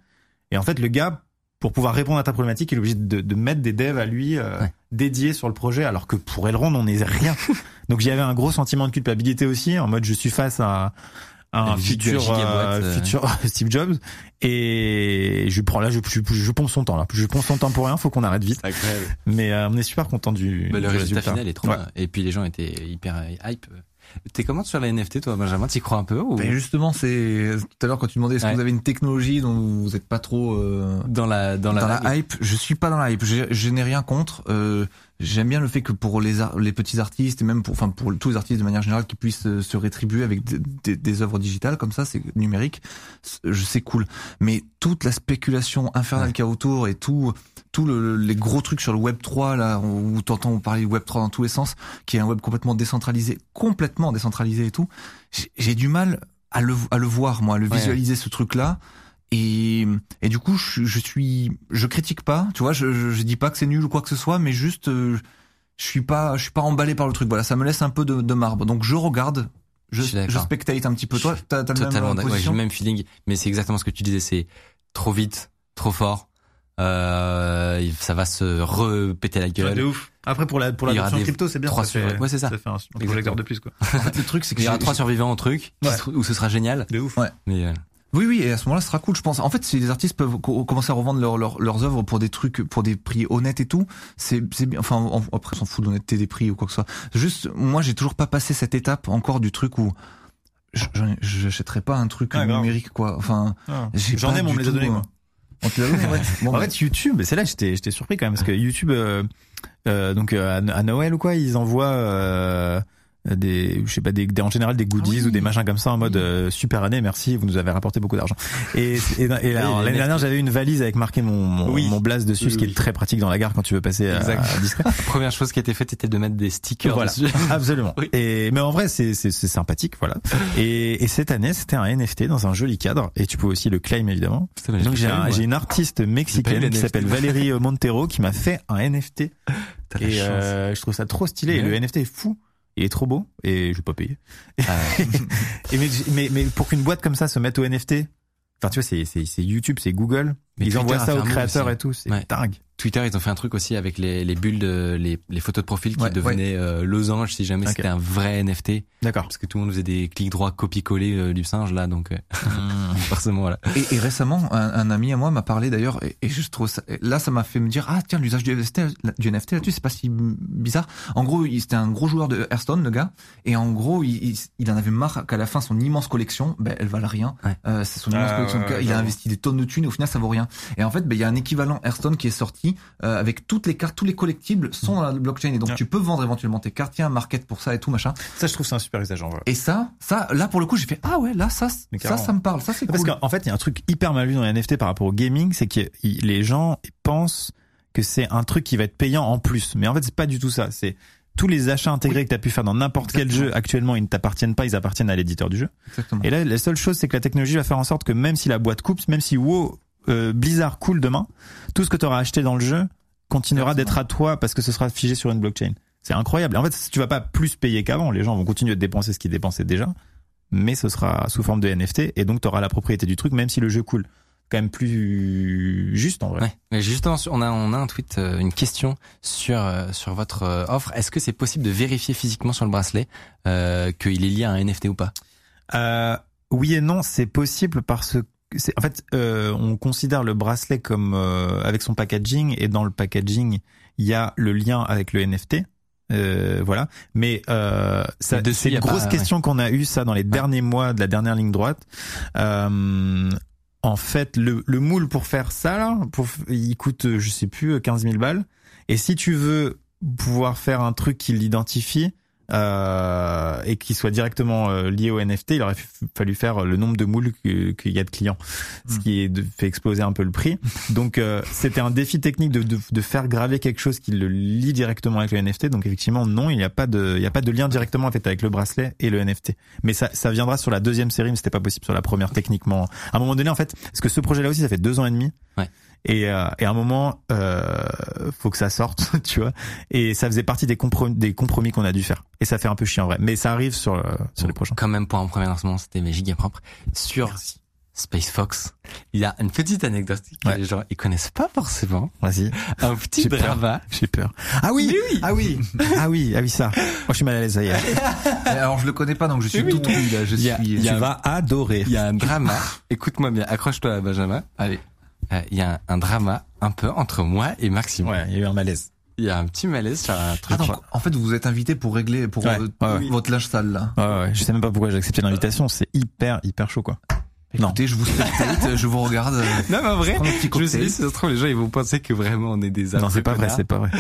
[SPEAKER 2] Et en fait, le gars pour pouvoir répondre à ta problématique, il est obligé de, de mettre des devs à lui euh,
[SPEAKER 1] Ouais.
[SPEAKER 2] dédiés sur le projet, alors que pour Elrond, on n'est rien. Donc j'y avais un gros sentiment de culpabilité aussi, en mode je suis face à un futur, euh, futur Steve Jobs et je prends là, je, je, je pompe son temps là, je pompe son temps pour rien, faut qu'on arrête vite. Mais euh, on est super content du,
[SPEAKER 1] Bah, le
[SPEAKER 2] du
[SPEAKER 1] résultat, final est trop
[SPEAKER 2] Ouais.
[SPEAKER 1] bien. Et puis les gens étaient hyper euh, hype. T'es comment sur la NFT, toi, Benjamin? T'y crois un peu ou?
[SPEAKER 3] Ben justement, c'est tout à l'heure quand tu demandais est-ce
[SPEAKER 1] Ouais.
[SPEAKER 3] que vous avez une technologie dont vous n'êtes pas trop euh,
[SPEAKER 1] dans la dans la,
[SPEAKER 3] dans la hype? Je suis pas dans la hype. Je, je n'ai rien contre. Euh, J'aime bien le fait que pour les les petits artistes et même pour enfin pour tous les artistes de manière générale qui puissent euh, se rétribuer avec des, des, des œuvres digitales comme ça, c'est numérique. C'est- Je sais cool. Mais toute la spéculation infernale
[SPEAKER 1] Ouais.
[SPEAKER 3] qu'il y a autour et tout tout le, les gros trucs sur le web 3 là où t'entends parler du web 3 dans tous les sens, qui est un web complètement décentralisé, complètement décentralisé et tout. J'ai- J'ai du mal à le à le voir moi, à le
[SPEAKER 1] Ouais.
[SPEAKER 3] visualiser ce truc là. Et, et du coup, je, je suis, je critique pas, tu vois, je, je, je dis pas que c'est nul ou quoi que ce soit, mais juste, euh, je suis pas, je suis pas emballé par le truc. Voilà, ça me laisse un peu de, de marbre. Donc je regarde, je,
[SPEAKER 1] Je
[SPEAKER 3] spectate un petit peu. Toi, t'as, t'as le
[SPEAKER 1] Totalement
[SPEAKER 3] même
[SPEAKER 1] d'accord. Ouais, j'ai
[SPEAKER 3] position
[SPEAKER 1] le même feeling, mais c'est exactement ce que tu disais. C'est trop vite, trop fort. Euh, ça va se repéter la
[SPEAKER 2] Ouais,
[SPEAKER 1] gueule.
[SPEAKER 2] de ouf. Après, pour la, pour l'adoption
[SPEAKER 1] des-
[SPEAKER 2] crypto, c'est bien.
[SPEAKER 1] trois sur- ouais, c'est ça.
[SPEAKER 2] Ça fait un, un projecteur de plus, quoi.
[SPEAKER 3] En fait, le truc, c'est que
[SPEAKER 1] Il y aura
[SPEAKER 3] j'ai-
[SPEAKER 1] trois survivants au truc,
[SPEAKER 2] Ouais.
[SPEAKER 1] où ce sera génial.
[SPEAKER 2] De ouf.
[SPEAKER 3] Ouais.
[SPEAKER 1] Mais euh,
[SPEAKER 3] Oui, oui, et à ce moment-là, ce sera cool, je pense. En fait, si les artistes peuvent co- commencer à revendre leur- leur- leurs œuvres pour des trucs, pour des prix honnêtes et tout, c'est c'est bien. Enfin, en- après, on s'en fout de l'honnêteté des prix ou quoi que ce soit. Juste, moi, j'ai toujours pas passé cette étape encore du truc où j'achèterais pas un truc
[SPEAKER 2] Ah,
[SPEAKER 3] numérique, quoi. Enfin,
[SPEAKER 2] Ah. J'en ai, on
[SPEAKER 3] du
[SPEAKER 2] me les a
[SPEAKER 3] euh,
[SPEAKER 2] moi.
[SPEAKER 3] On te l'a donné, ouais. Bon,
[SPEAKER 2] en
[SPEAKER 3] bah,
[SPEAKER 2] fait, YouTube, c'est là j'étais, j'étais surpris quand même, parce que YouTube, euh, euh, donc euh, à, à Noël ou quoi, ils envoient euh, des, je sais pas, des, des- en général des goodies
[SPEAKER 3] Ah oui.
[SPEAKER 2] ou des machins comme ça en mode euh, super année, merci, vous nous avez rapporté beaucoup d'argent. Et, et, et l'année dernière, j'avais une valise avec marqué mon mon,
[SPEAKER 1] Oui.
[SPEAKER 2] mon blast dessus,
[SPEAKER 1] Oui,
[SPEAKER 2] ce qui est très pratique dans la gare quand tu veux passer à,
[SPEAKER 1] Exact.
[SPEAKER 2] à discret.
[SPEAKER 1] première chose qui a été faite était de mettre des stickers
[SPEAKER 2] Voilà,
[SPEAKER 1] dessus.
[SPEAKER 2] absolument. Et mais en vrai, c'est c'est c'est sympathique, voilà. Et, et cette année, c'était un NFT dans un joli cadre, et tu peux aussi le claim évidemment. Donc j'ai un- une artiste mexicaine qui s'appelle Valérie Montero qui m'a fait un NFT
[SPEAKER 1] la
[SPEAKER 2] et euh, je trouve ça trop stylé. Et le NFT est fou. Il est trop beau et je vais pas payer.
[SPEAKER 1] Ah,
[SPEAKER 2] Et mais, mais, mais pour qu'une boîte comme ça se mette au NFT, enfin tu vois, c'est YouTube, c'est Google.
[SPEAKER 1] Mais
[SPEAKER 2] ils
[SPEAKER 1] Twitter
[SPEAKER 2] envoient ça
[SPEAKER 1] fait
[SPEAKER 2] aux créateurs et tout. C'est
[SPEAKER 1] Ouais.
[SPEAKER 2] dingue.
[SPEAKER 1] Twitter, ils ont fait un truc aussi avec les, les bulles de les, les photos de profil qui
[SPEAKER 3] Ouais,
[SPEAKER 1] devenaient euh, losanges si jamais c'était un vrai NFT.
[SPEAKER 2] D'accord.
[SPEAKER 1] Parce que tout le monde faisait des clics droits copier-coller euh, du singe là, donc euh, forcément voilà.
[SPEAKER 3] Et, et récemment, un, un ami à moi m'a parlé d'ailleurs, et, et je trouve ça, là, ça m'a fait me dire, ah tiens, l'usage du NFT, du NFT là-dessus, c'est pas si bizarre. En gros, il- c'était un gros joueur de Hearthstone, le gars, et en gros, il, il, il en avait marre qu'à la fin, son immense collection, ben, elle valait rien.
[SPEAKER 1] Ouais.
[SPEAKER 3] Euh, c'est son immense
[SPEAKER 2] Ah,
[SPEAKER 3] collection. il a investi des tonnes de thunes, et au final, ça vaut rien. Et en fait, ben, il y a un équivalent Hearthstone qui est sorti euh, avec toutes les cartes, tous les collectibles sont dans la blockchain, et donc
[SPEAKER 2] Ouais.
[SPEAKER 3] tu peux vendre éventuellement tes cartes, il y a un market pour ça et tout machin.
[SPEAKER 2] Ça, je trouve c'est un super usage en vrai.
[SPEAKER 3] Et ça, ça, là pour le coup, j'ai fait, ah ouais, là, ça, ça, ça me parle, ça c'est
[SPEAKER 2] Parce
[SPEAKER 3] cool.
[SPEAKER 2] qu'en fait, il y a un truc hyper mal vu dans les NFT par rapport au gaming, c'est que les gens pensent que c'est un truc qui va être payant en plus. Mais en fait, c'est pas du tout ça. C'est tous les achats intégrés que tu as pu faire dans n'importe quel jeu actuellement, ils ne t'appartiennent pas, ils appartiennent à l'éditeur du jeu.
[SPEAKER 3] Exactement.
[SPEAKER 2] Et là, la seule chose, c'est que la technologie va faire en sorte que même si la boîte coupe, même si WoW, euh, Blizzard coule demain, tout ce que tu auras acheté dans le jeu continuera d'être à toi parce que ce sera figé sur une blockchain. C'est incroyable. Et en fait, tu vas pas plus payer qu'avant. Les gens vont continuer de dépenser ce qu'ils dépensaient déjà, mais ce sera sous forme de NFT et donc tu auras la propriété du truc même si le jeu coule. Quand même plus juste en vrai.
[SPEAKER 1] Ouais. Mais justement, on a on a un tweet, euh, une question sur euh, sur votre euh, offre. Est-ce que c'est possible de vérifier physiquement sur le bracelet qu'il est lié à un NFT ou pas?
[SPEAKER 2] Euh, oui et non, c'est possible parce en fait euh, on considère le bracelet comme euh, avec son packaging et dans le packaging il y a le lien avec le NFT. Euh, voilà, mais euh, ça, c'est une grosse
[SPEAKER 1] pas-
[SPEAKER 2] question qu'on a eu ça dans les derniers mois de la dernière ligne droite. Euh, en fait, le, le moule pour faire ça, là, pour, il coûte, je sais plus, 15 000 balles. Et si tu veux pouvoir faire un truc qui l'identifie euh, et qui soit directement euh, lié au NFT, il aurait fallu faire le nombre de moules qu'il y a de clients, ce
[SPEAKER 3] Mm.
[SPEAKER 2] qui est de, fait exploser un peu le prix. Donc euh, c'était un défi technique de, de, de faire graver quelque chose qui le lie directement avec le NFT. Donc effectivement non, il n'y a pas de il y a pas de lien directement en fait avec le bracelet et le NFT. Mais ça ça viendra sur la deuxième série, mais c'était pas possible sur la première techniquement. À un moment donné en fait, parce que ce projet-là aussi ça fait deux ans et demi.
[SPEAKER 1] Ouais.
[SPEAKER 2] Et, euh, et à un moment, euh, faut que ça sorte, tu vois. Et ça faisait partie des compromis, des compromis qu'on a dû faire. Et ça fait un peu chiant, en vrai. Mais ça arrive sur, euh, sur les prochains.
[SPEAKER 1] Quand même pour un premier lancement, c'était mes giga propres. Sur Space Fox, il y a une petite anecdote que
[SPEAKER 2] Ouais.
[SPEAKER 1] les gens ils connaissent pas forcément.
[SPEAKER 2] Vas-y.
[SPEAKER 1] Un petit
[SPEAKER 2] J'ai peur.
[SPEAKER 1] drama.
[SPEAKER 2] J'ai peur. Ah oui, Ah oui Ah oui, ah oui, ça. Moi, je suis mal à l'aise, ça y est.
[SPEAKER 3] Et Alors je le connais pas donc je suis
[SPEAKER 1] Oui,
[SPEAKER 3] tout
[SPEAKER 1] oui.
[SPEAKER 3] oui là, je
[SPEAKER 1] Il y a-
[SPEAKER 3] suis
[SPEAKER 1] il y a
[SPEAKER 2] Tu
[SPEAKER 1] un-
[SPEAKER 2] vas adorer.
[SPEAKER 1] Il y a un drama. Écoute-moi bien, accroche-toi Benjamin. Allez. Euh, Il y a un, un drama un peu entre moi et Maxime.
[SPEAKER 2] Ouais, il y a eu un malaise.
[SPEAKER 1] Il y a un petit malaise sur un truc.
[SPEAKER 3] Ah donc en fait vous vous êtes invité pour régler pour
[SPEAKER 2] Ouais,
[SPEAKER 3] euh,
[SPEAKER 2] ouais, ouais.
[SPEAKER 3] votre linge sale là.
[SPEAKER 2] Ouais, ouais, je sais même pas pourquoi j'ai accepté l'invitation. C'est hyper, hyper chaud, quoi. Non.
[SPEAKER 3] Écoutez, je vous spectate, je vous regarde. euh,
[SPEAKER 1] Non, mais en vrai,
[SPEAKER 3] prends un petit
[SPEAKER 1] je me suis dit, si ça se trouve, les gens, ils vont penser que vraiment on est des
[SPEAKER 2] Non, c'est pas vrai, c'est pas vrai.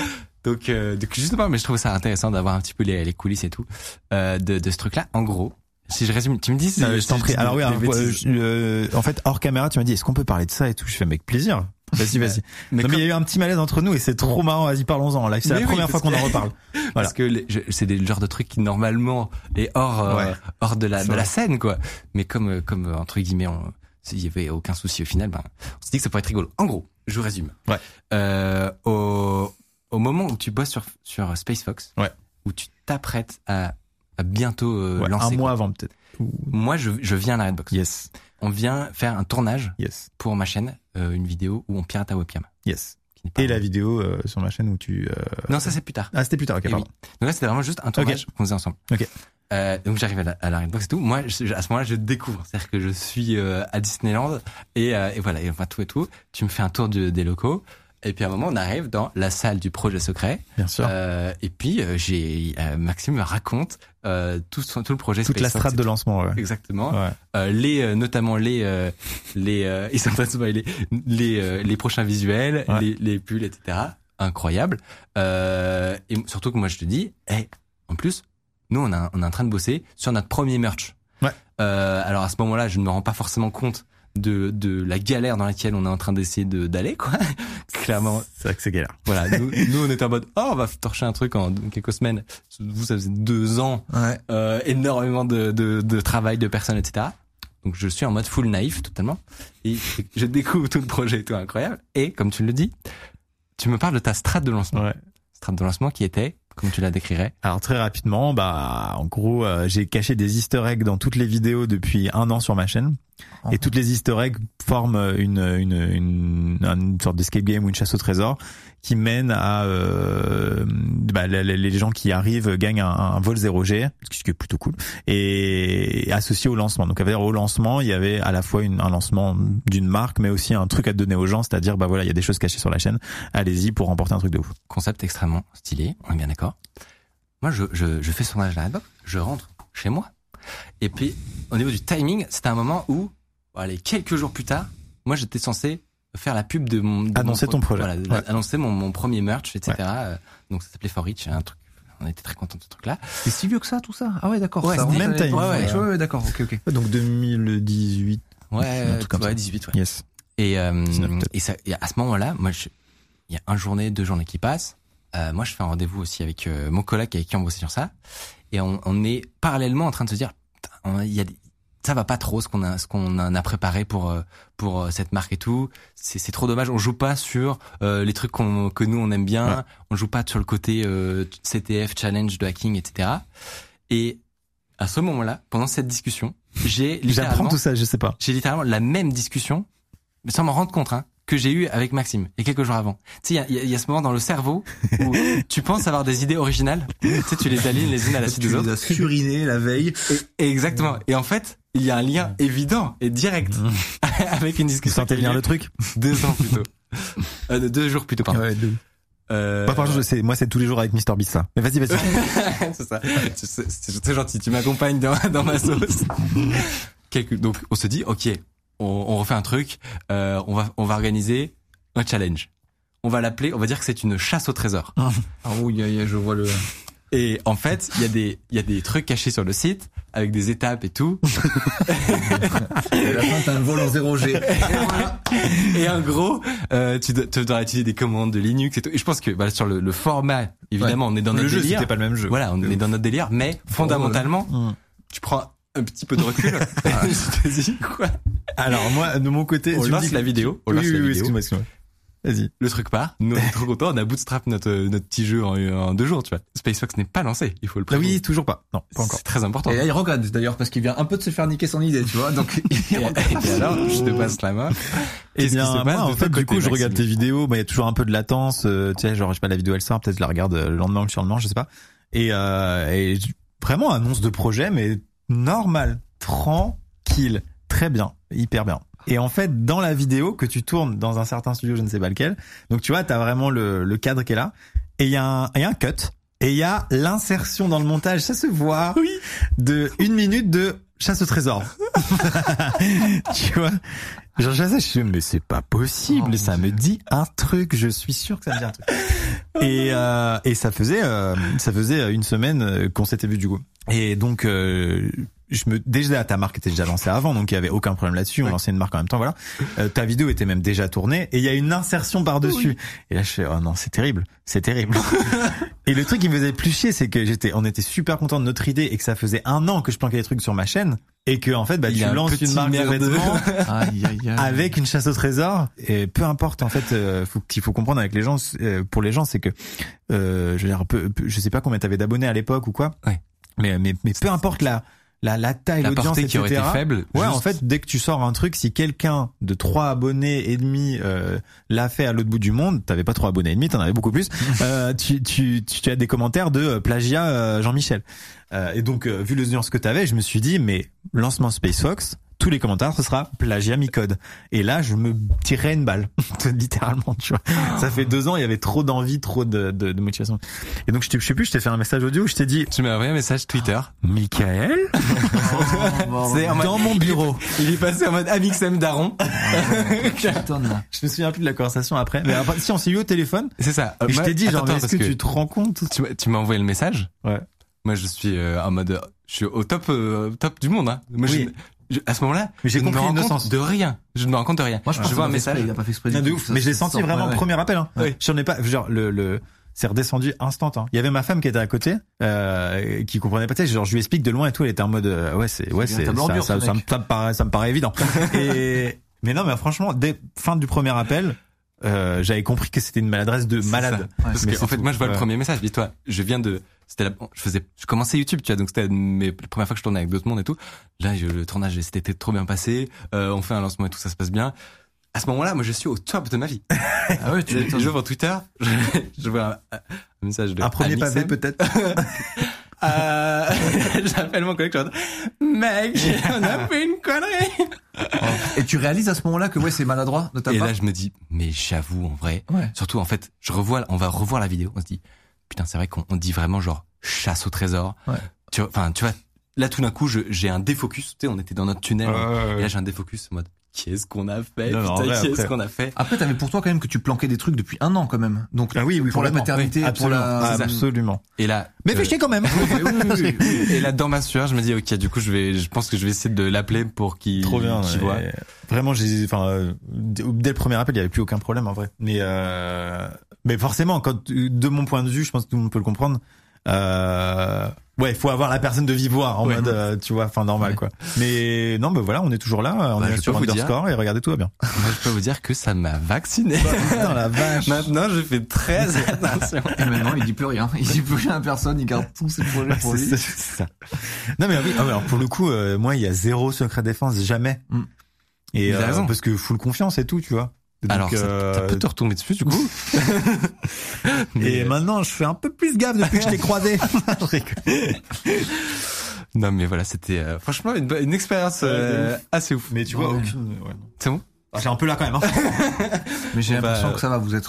[SPEAKER 1] Donc, euh, donc justement, mais je trouve ça intéressant d'avoir un petit peu les, les coulisses et tout euh, de, de ce truc-là. En gros, si je résume, tu me dis.
[SPEAKER 2] Euh, je t'en prie. Alors oui, alors, euh, en fait, hors caméra, tu m'as dit, est-ce qu'on peut parler de ça et tout? Je fais avec plaisir. Vas-y, vas-y.
[SPEAKER 1] mais
[SPEAKER 2] non, mais
[SPEAKER 1] comme-
[SPEAKER 2] il y a eu un petit malaise entre nous et c'est trop marrant. Vas-y, parlons-en en live. C'est
[SPEAKER 1] Mais
[SPEAKER 2] la
[SPEAKER 1] oui,
[SPEAKER 2] première fois qu'on en reparle. Voilà.
[SPEAKER 1] Parce que c'est des genres de trucs qui normalement est hors euh,
[SPEAKER 2] Ouais.
[SPEAKER 1] hors de la de la scène quoi. Mais comme euh, comme euh, entre guillemets, on- s'il y avait aucun souci au final, ben on s'est dit que ça pourrait être rigolo. En gros, je vous résume.
[SPEAKER 2] Ouais.
[SPEAKER 1] Euh, au au moment où tu bosses sur sur Space Fox,
[SPEAKER 2] Ouais.
[SPEAKER 1] où tu t'apprêtes à, à bientôt euh,
[SPEAKER 2] Ouais,
[SPEAKER 1] lancer
[SPEAKER 2] un
[SPEAKER 1] quoi.
[SPEAKER 2] mois avant peut-être. Ou-
[SPEAKER 1] Moi, je je viens à la Redbox.
[SPEAKER 2] Yes,
[SPEAKER 1] On vient faire un tournage
[SPEAKER 2] yes.
[SPEAKER 1] pour ma chaîne euh, une vidéo où on pirate ta webcam.
[SPEAKER 2] Yes. Et la vidéo euh, sur ma chaîne où tu. euh,
[SPEAKER 1] Non, ça c'est plus tard.
[SPEAKER 2] Ah, c'était plus tard. Ok,
[SPEAKER 1] oui.
[SPEAKER 2] pardon.
[SPEAKER 1] Donc là, c'était vraiment juste un tournage qu'on faisait ensemble.
[SPEAKER 2] Ok.
[SPEAKER 1] Euh, donc j'arrive à la, à la Redbox et tout. Moi, je- à ce moment-là, je découvre. C'est-à-dire que je suis euh, à Disneyland et, euh, et voilà, et enfin tout et tout. Tu me fais un tour du- des locaux. Et puis à un moment, on arrive dans la salle du projet secret.
[SPEAKER 2] Bien sûr.
[SPEAKER 1] Euh, et puis euh, j'ai euh, Maxime me raconte euh, tout, son- tout le projet.
[SPEAKER 2] Toute la strate de
[SPEAKER 1] tout.
[SPEAKER 2] lancement. Ouais.
[SPEAKER 1] Exactement.
[SPEAKER 2] Ouais.
[SPEAKER 1] Euh, les euh, notamment les euh, les euh, ils sont en train de se spoiler, les euh, les prochains visuels,
[SPEAKER 2] Ouais.
[SPEAKER 1] les les pulls, etc. Incroyable. Euh, et surtout que moi je te dis, hey, en plus, nous on a on est en train de bosser sur notre premier merch.
[SPEAKER 2] Ouais.
[SPEAKER 1] Euh, alors à ce moment-là, je ne me rends pas forcément compte de de la galère dans laquelle on est en train d'essayer de d'aller quoi. Clairement,
[SPEAKER 2] C'est vrai que c'est galère.
[SPEAKER 1] voilà. Nous, nous on était en mode, oh on va torcher un truc en quelques semaines. Vous ça faisait deux ans
[SPEAKER 3] Ouais.
[SPEAKER 1] euh, énormément de, de, de travail de personnes, etc. Donc je suis en mode full naïf totalement et je découvre tout le projet, et tout incroyable. Et comme tu le dis, tu me parles de ta strat de lancement,
[SPEAKER 2] Ouais.
[SPEAKER 1] strat de lancement qui était, comme tu la décrirais,
[SPEAKER 2] Alors très rapidement, bah en gros, euh, j'ai caché des Easter eggs dans toutes les vidéos depuis un an sur ma chaîne. Et toutes les Easter eggs forment une une une, une sorte d'escape game ou une chasse au trésor qui mène à euh, bah, les, les- gens qui arrivent gagnent un, un vol 0G, ce qui est plutôt cool, et associé au lancement. Donc à dire au lancement, il y avait à la fois une, un lancement d'une marque, mais aussi un truc à donner aux gens, c'est-à-dire bah voilà, il y a des choses cachées sur la chaîne. Allez-y pour remporter un truc de ouf.
[SPEAKER 1] concept extrêmement stylé, on est bien d'accord. Moi, je, je, je fais son âge à la je rentre chez moi. Et puis, au niveau du timing, c'était un moment où, allez, quelques jours plus tard, moi, j'étais censé faire la pub de mon... de
[SPEAKER 2] Annoncer
[SPEAKER 1] mon
[SPEAKER 2] ton projet.
[SPEAKER 1] Voilà,
[SPEAKER 2] Ouais.
[SPEAKER 1] annoncer mon, mon premier merch, etc. Euh, Donc, ça s'appelait For Rich, un truc... On était très contents de ce truc-là.
[SPEAKER 3] C'est si vieux que ça, tout ça? Ah ouais, d'accord.
[SPEAKER 2] Ouais, même timing.
[SPEAKER 3] Ouais, ouais,
[SPEAKER 2] Ouais.
[SPEAKER 3] d'accord. Ok, ok.
[SPEAKER 2] Donc 2018,
[SPEAKER 1] Ouais,
[SPEAKER 2] Un truc comme
[SPEAKER 1] ouais,
[SPEAKER 2] ça.
[SPEAKER 1] 18, ouais.
[SPEAKER 2] yes.
[SPEAKER 1] Et, euh,
[SPEAKER 2] 19 peut-être.
[SPEAKER 1] et, ça, et à ce moment-là, moi, je- il y a un journée, deux journées qui passent. Euh, moi, je fais un rendez-vous aussi avec euh, mon collègue avec qui on bossait sur ça, et on, on est parallèlement en train de se dire, il y a des- ça va pas trop ce qu'on a ce qu'on a préparé pour euh, pour euh, cette marque et tout. C'est c'est trop dommage. On joue pas sur euh, les trucs qu'on que nous on aime bien.
[SPEAKER 2] Ouais.
[SPEAKER 1] On joue pas sur le côté euh, CTF challenge de hacking, etc. Et à ce moment-là, pendant cette discussion, j'ai
[SPEAKER 2] J'apprends
[SPEAKER 1] littéralement
[SPEAKER 2] tout ça, je sais pas.
[SPEAKER 1] j'ai littéralement la même discussion, mais sans m'en rendre compte, hein, que j'ai eu avec Maxime, a quelques jours avant. Tu sais, il y a, il y a ce moment dans le cerveau où tu penses avoir des idées originales, tu sais, tu les alignes les unes à la suite
[SPEAKER 3] Tu
[SPEAKER 1] des
[SPEAKER 3] les
[SPEAKER 1] autres.
[SPEAKER 3] as surinés la veille.
[SPEAKER 1] Et, et exactement. Et en fait, il y a un lien évident et direct avec une
[SPEAKER 2] Tu
[SPEAKER 1] discussion.
[SPEAKER 2] sentais
[SPEAKER 1] eu
[SPEAKER 2] venir
[SPEAKER 1] lieu
[SPEAKER 2] le truc
[SPEAKER 1] Deux ans plus tôt. Euh, de deux jours plus tôt, pardon.
[SPEAKER 2] Ouais, deux.
[SPEAKER 1] Euh,
[SPEAKER 2] Bah, par contre, sais, moi, c'est tous les jours avec Mr Beast, ça. Mais vas-y, vas-y.
[SPEAKER 1] c'est ça. C'est- C'est c'est très gentil. Tu m'accompagnes dans, dans ma sauce. Quelque- donc, on se dit, ok, on, on refait un truc. euh, on va, on va organiser un challenge. On va l'appeler, on va dire que c'est une chasse au trésor.
[SPEAKER 3] Ah oui, je vois le.
[SPEAKER 1] Et en fait, il y a des, il y a des trucs cachés sur le site avec des étapes et tout.
[SPEAKER 3] Et à la fin, t'as un vol en 0G.
[SPEAKER 1] Et en gros, euh, tu, dois- tu devras utiliser des commandes de Linux et tout. Et je pense que bah, sur le, le format, évidemment, on est dans
[SPEAKER 2] le
[SPEAKER 1] notre
[SPEAKER 2] jeu,
[SPEAKER 1] délire.
[SPEAKER 2] c'était pas le même jeu.
[SPEAKER 1] Voilà, on est dans notre délire, mais fondamentalement, tu prends un petit peu de recul. je te dis quoi?
[SPEAKER 2] Alors, moi, de mon côté,
[SPEAKER 1] On
[SPEAKER 2] tu
[SPEAKER 1] lance
[SPEAKER 2] dis-
[SPEAKER 1] la vidéo. On
[SPEAKER 2] Oui,
[SPEAKER 1] lance
[SPEAKER 2] oui,
[SPEAKER 1] la
[SPEAKER 2] oui,
[SPEAKER 1] vidéo.
[SPEAKER 2] excuse-moi, excuse-moi. Vas-y.
[SPEAKER 1] Le truc part. Nous, on est trop contents. On a bootstrap notre, notre petit jeu en, en deux jours, tu vois. SpaceX n'est pas lancé. Il faut le
[SPEAKER 2] Ah
[SPEAKER 1] prévoir.
[SPEAKER 2] oui, toujours pas. Non, pas encore.
[SPEAKER 1] C'est très important.
[SPEAKER 3] Et là, il regarde d'ailleurs parce qu'il vient un peu de se faire niquer son idée, tu vois. Donc, il
[SPEAKER 1] Et, et alors, je te passe la main.
[SPEAKER 2] Eh
[SPEAKER 1] Qu'est-ce qui
[SPEAKER 2] bien,
[SPEAKER 1] se passe
[SPEAKER 2] moi,
[SPEAKER 1] de
[SPEAKER 2] en fait, du coup, je regarde tes vidéos. Bah, il y a toujours un peu de latence. euh, tu sais, genre, je sais pas, la vidéo elle sort, peut-être je la regarde euh, le lendemain ou le surlendemain, je sais pas. Et, euh, et vraiment annonce de projet, mais normal, tranquille, très bien, hyper bien. Et en fait, dans la vidéo que tu tournes dans un certain studio, je ne sais pas lequel, donc tu vois, t'as vraiment le, le cadre qui est là, et il y a un, y a un cut, et il y a l'insertion dans le montage, ça se voit, de une minute de chasse au trésor. tu vois? Genre, je sais, je suis, mais c'est pas possible,
[SPEAKER 3] Oh,
[SPEAKER 2] ça me dit un truc, je suis sûr que ça me dit un truc. Et, euh, et ça faisait, euh, ça faisait une semaine euh, qu'on s'était vu du coup. Et donc, euh, je me, déjà, ta marque était déjà lancée avant, donc il y avait aucun problème là-dessus, on lançait une marque en même temps, voilà. Euh, ta vidéo était même déjà tournée, et il y a une insertion par-dessus. Et là, je fais, oh non, c'est terrible, c'est terrible. et le truc qui me faisait plus chier, c'est que j'étais, on était super content de notre idée et que ça faisait un an que je planquais des trucs sur ma chaîne, et que, en fait, bah,
[SPEAKER 1] Il
[SPEAKER 2] tu
[SPEAKER 1] un
[SPEAKER 2] lances une marque de vêtements,
[SPEAKER 3] aïe, aïe, aïe.
[SPEAKER 2] avec une chasse au trésor et peu importe en fait euh, faut qu'il faut comprendre avec les gens euh, pour les gens c'est que euh, je veux dire peu, peu- je sais pas combien t'avais d'abonnés à l'époque ou quoi
[SPEAKER 1] Ouais.
[SPEAKER 2] mais mais mais peu importe la la, la taille,
[SPEAKER 1] La qui aurait été faible.
[SPEAKER 2] Ouais,
[SPEAKER 1] juste-
[SPEAKER 2] en fait, dès que tu sors un truc, si quelqu'un de trois abonnés et demi euh, l'a fait à l'autre bout du monde, t'avais pas trois abonnés et demi, t'en avais beaucoup plus. euh, tu, tu, tu, tu as des commentaires de euh, plagiat euh, Jean-Michel. Euh, et donc, vu l'audience que t'avais, je me suis dit, mais lancement SpaceX, tous les commentaires, ce sera plagiat mi-code. Et là, je me tirais une balle, littéralement. Tu vois, ça fait deux ans, il y avait trop d'envie, trop de, de, de motivation. Et donc, je, je sais plus, je t'ai fait un message audio, où je t'ai dit,
[SPEAKER 1] Tu m'as envoyé un message Twitter.
[SPEAKER 2] Michael,
[SPEAKER 1] C'est
[SPEAKER 2] dans mon bureau.
[SPEAKER 1] Il est passé en mode Amixem Daron.
[SPEAKER 2] Je me souviens plus de la conversation après. Mais après, si on s'est eu au téléphone,
[SPEAKER 1] C'est ça.
[SPEAKER 2] et je
[SPEAKER 1] Moi-
[SPEAKER 2] t'ai dit,
[SPEAKER 1] attends,
[SPEAKER 2] genre, est-ce
[SPEAKER 1] parce
[SPEAKER 2] que, tu te rends compte
[SPEAKER 1] tu m'as- tu m'as envoyé le message.
[SPEAKER 2] Ouais.
[SPEAKER 1] Moi, je suis euh, en mode, je suis au top, euh, top du monde. Hein. Moi,
[SPEAKER 2] Oui.
[SPEAKER 1] Je, je- à ce moment-là,
[SPEAKER 2] Mais j'ai
[SPEAKER 1] je ne me
[SPEAKER 2] compris
[SPEAKER 1] rends compte de rien. Je ne me rends compte de rien.
[SPEAKER 3] Moi, je pense
[SPEAKER 1] vois un message.
[SPEAKER 3] Il a pas fait exprès.
[SPEAKER 2] De ouf. Mais je l'ai
[SPEAKER 3] ça
[SPEAKER 2] senti
[SPEAKER 3] sort.
[SPEAKER 2] vraiment
[SPEAKER 3] Ouais, ouais.
[SPEAKER 2] premier appel. Hein.
[SPEAKER 1] Oui.
[SPEAKER 2] J'en ai pas, genre le le c'est redescendu instant. Hein. Il y avait ma femme qui était à côté, euh, qui comprenait pas. Tu sais, genre je lui explique de loin et tout. Elle était en mode euh, ouais c'est ouais c'est ça, ça me paraît ça me paraît évident. et mais non mais franchement dès fin du premier appel, euh, j'avais compris que c'était une maladresse de malade.
[SPEAKER 1] Parce que, en fait,
[SPEAKER 2] tout.
[SPEAKER 1] moi, je vois le premier message. Dis-toi, je viens de, c'était la, je faisais, je commençais YouTube, tu vois, donc c'était mes premières fois que je tournais avec d'autres mondes et tout. Là, je- le tournage, c'était trop bien passé. Euh, on fait un lancement et tout, ça se passe bien. À ce moment-là, moi, je suis au top de ma vie.
[SPEAKER 3] Ah ouais, tu
[SPEAKER 1] Je, vois Twitter, je, je vois un, un message de
[SPEAKER 2] Un premier pavé peut-être.
[SPEAKER 1] Euh, j'appelle mon collègue, je mec, on a fait une connerie.
[SPEAKER 3] Et tu réalises à ce moment-là que ouais, c'est maladroit de ta
[SPEAKER 1] Et
[SPEAKER 3] part.
[SPEAKER 1] là, je me dis, mais j'avoue, en vrai,
[SPEAKER 3] Ouais.
[SPEAKER 1] surtout, en fait, je revois, on va revoir la vidéo, on se dit, putain, c'est vrai qu'on on dit vraiment genre chasse au trésor.
[SPEAKER 3] Ouais.
[SPEAKER 1] Tu vois, enfin, tu vois, là, tout d'un coup, je- j'ai un défocus, tu sais, on était dans notre tunnel, et là, j'ai un défocus en mode, qu'est-ce qu'on a fait,
[SPEAKER 2] Non, non,
[SPEAKER 1] putain, qu'est-ce
[SPEAKER 2] après-
[SPEAKER 1] qu'on a fait?
[SPEAKER 3] Après, t'avais pour toi quand même que tu planquais des trucs depuis un an quand même. Donc
[SPEAKER 2] Ah oui oui
[SPEAKER 3] pour la maternité,
[SPEAKER 2] Oui,
[SPEAKER 3] pour
[SPEAKER 2] absolument.
[SPEAKER 3] la.
[SPEAKER 2] Absolument.
[SPEAKER 1] Et là,
[SPEAKER 2] Mais
[SPEAKER 1] euh,
[SPEAKER 2] quand même.
[SPEAKER 1] et là, dans ma sueur, je me dis, ok, du coup, je vais, je pense que je vais essayer de l'appeler pour qu'il,
[SPEAKER 2] Trop bien.
[SPEAKER 1] qu'il voit.
[SPEAKER 2] Vraiment, j'ai, enfin, euh, dès dès le premier appel, il y avait plus aucun problème en vrai. Mais, euh, mais forcément, quand, de mon point de vue, je pense que tout le monde peut le comprendre. Euh, ouais, il faut avoir la personne de vive voix en
[SPEAKER 1] Ouais.
[SPEAKER 2] mode, euh, tu vois, enfin normal
[SPEAKER 3] Ouais.
[SPEAKER 2] quoi. Mais non, bah voilà, on est toujours là, on
[SPEAKER 1] Bah,
[SPEAKER 2] est
[SPEAKER 1] je
[SPEAKER 2] sur
[SPEAKER 1] peux vous dire-
[SPEAKER 2] Underscore et regardez tout va bien.
[SPEAKER 1] Moi, je peux vous dire que ça m'a vacciné.
[SPEAKER 2] Putain la vache.
[SPEAKER 1] Maintenant, je fais très attention.
[SPEAKER 3] Et maintenant, il dit plus rien. Il dit plus rien à personne. Il garde tous ses projets
[SPEAKER 2] Ouais,
[SPEAKER 3] pour lui.
[SPEAKER 2] ça, c'est ça. Non mais oui, ah alors pour le coup, euh, moi il y a zéro secret défense, jamais.
[SPEAKER 3] Mm.
[SPEAKER 2] Et euh, parce que full confiance et tout, tu vois. Donc,
[SPEAKER 1] Alors, ça,
[SPEAKER 2] euh,
[SPEAKER 1] ça peut te retomber dessus, du coup.
[SPEAKER 2] Et
[SPEAKER 1] Mais-
[SPEAKER 2] maintenant, je fais un peu plus gaffe depuis que je l'ai croisé.
[SPEAKER 1] Non, mais voilà, c'était euh, franchement une, expérience euh, assez ouf.
[SPEAKER 2] Mais tu vois,
[SPEAKER 3] Ouais.
[SPEAKER 2] aucune. Ouais, non.
[SPEAKER 1] C'est bon
[SPEAKER 2] Ah, J'ai un peu là quand même. Hein.
[SPEAKER 3] Mais j'ai l'impression que ça va. Vous êtes,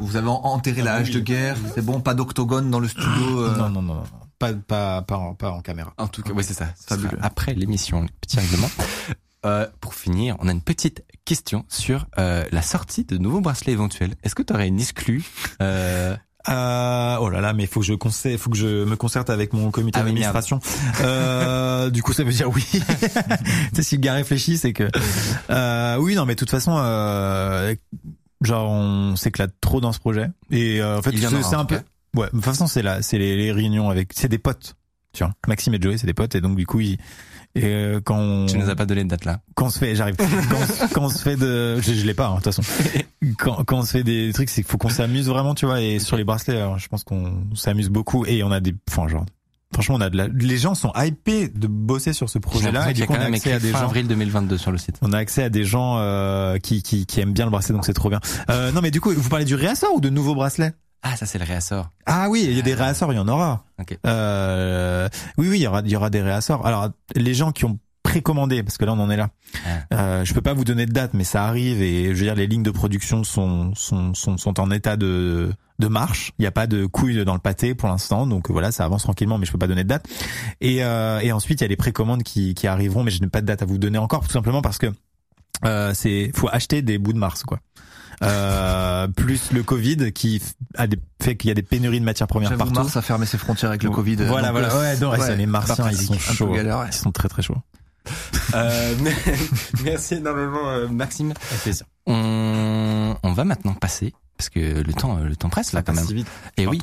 [SPEAKER 3] vous avez enterré la
[SPEAKER 2] Ah,
[SPEAKER 3] hache
[SPEAKER 2] oui.
[SPEAKER 3] de guerre. C'est bon, pas d'octogone dans le studio. euh,
[SPEAKER 2] Non, non, non, non. Pas, pas, pas, en, pas en caméra.
[SPEAKER 1] En tout cas, oui, c'est ça.
[SPEAKER 3] Fabuleux.
[SPEAKER 1] Après l'émission, le petit règlement. Euh, pour finir, on a une petite question sur euh, la sortie de nouveaux bracelets éventuels. Est-ce que tu aurais une exclue euh,
[SPEAKER 2] Euh, oh là là, mais faut que je conseille, faut que je me concerte avec mon comité
[SPEAKER 1] Ah
[SPEAKER 2] d'administration. Euh, du coup, ça veut dire oui. tu sais, si le gars réfléchit, c'est que euh, oui, non, mais de toute façon, euh, genre, on s'éclate trop dans ce projet. Et euh, en fait, c'est un peu. Ouais, de toute façon, c'est là, c'est les, les réunions avec, c'est des potes. Tu vois, Maxime et Joey, c'est des potes, et donc du coup, ils, et euh, quand on,
[SPEAKER 1] Tu nous as pas donné de date là.
[SPEAKER 2] quand on se fait, j'arrive. Quand, quand on se fait de, je, je l'ai pas, hein, de toute façon. Quand, quand on se fait des trucs, c'est qu'il faut qu'on s'amuse vraiment, tu vois. Et sur les bracelets, alors, je pense qu'on s'amuse beaucoup. Et on a des, enfin, genre, franchement, on a de la, les gens sont hypés de bosser sur ce projet-là. Et du coup, on a
[SPEAKER 1] même
[SPEAKER 2] accès à des gens.
[SPEAKER 1] avril 2022 sur le site.
[SPEAKER 2] On a accès à des gens euh, qui, qui qui aiment bien le bracelet, donc c'est trop bien. Euh, non, mais du coup, vous parlez du réassort ou de nouveaux bracelets?
[SPEAKER 1] Ah, ça c'est le réassort.
[SPEAKER 2] Ah oui, il y a des réassorts, il y en aura.
[SPEAKER 1] Ok.
[SPEAKER 2] Euh, oui, oui, il y aura, il y aura des réassorts. Alors, les gens qui ont précommandé, parce que là on en est là.
[SPEAKER 1] Ah.
[SPEAKER 2] Euh, je peux pas vous donner de date, mais ça arrive et je veux dire les lignes de production sont sont sont, sont en état de de marche. Il n'y a pas de couilles dans le pâté pour l'instant, donc voilà, ça avance tranquillement, mais je peux pas donner de date. Et euh, et ensuite il y a les précommandes qui qui arriveront, mais je n'ai pas de date à vous donner encore, tout simplement parce que euh, c'est faut acheter des bouts de Mars quoi. Euh, plus le Covid qui a des, fait qu'il y a des pénuries de matières premières partout.
[SPEAKER 3] Mars a fermé ses frontières avec le Covid.
[SPEAKER 2] Voilà,
[SPEAKER 3] donc,
[SPEAKER 2] voilà.
[SPEAKER 3] euh,
[SPEAKER 2] Ouais, non, ouais, c'est les Martiens, ils sont chauds.
[SPEAKER 3] galère, ouais.
[SPEAKER 2] Ils sont très très chauds.
[SPEAKER 1] Euh, merci énormément, euh, Maxime.
[SPEAKER 2] Avec plaisir.
[SPEAKER 1] On, on va maintenant passer parce que le temps, le temps presse là quand même.
[SPEAKER 2] vite.
[SPEAKER 1] Et oui,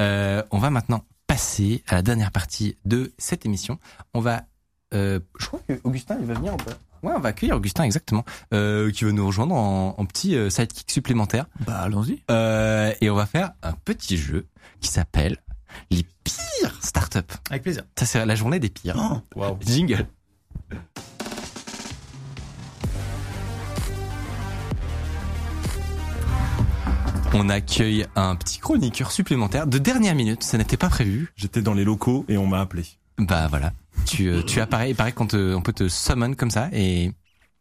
[SPEAKER 1] Euh, on va maintenant passer à la dernière partie de cette émission. On va, euh, je crois que Augustin il va venir ou pas? Ouais, on va accueillir Augustin exactement, euh, qui va nous rejoindre en, en petit euh, sidekick supplémentaire.
[SPEAKER 3] Bah, allons-y.
[SPEAKER 1] Euh, et on va faire un petit jeu qui s'appelle les pires startups.
[SPEAKER 2] Avec plaisir.
[SPEAKER 1] Ça c'est la journée des pires.
[SPEAKER 2] Oh, Waouh.
[SPEAKER 1] Jingle. On accueille un petit chroniqueur supplémentaire de dernière minute, ça n'était pas prévu.
[SPEAKER 5] J'étais dans les locaux et on m'a appelé.
[SPEAKER 1] Bah voilà, tu, euh, tu apparais, il paraît qu'on te, on peut te summon comme ça et,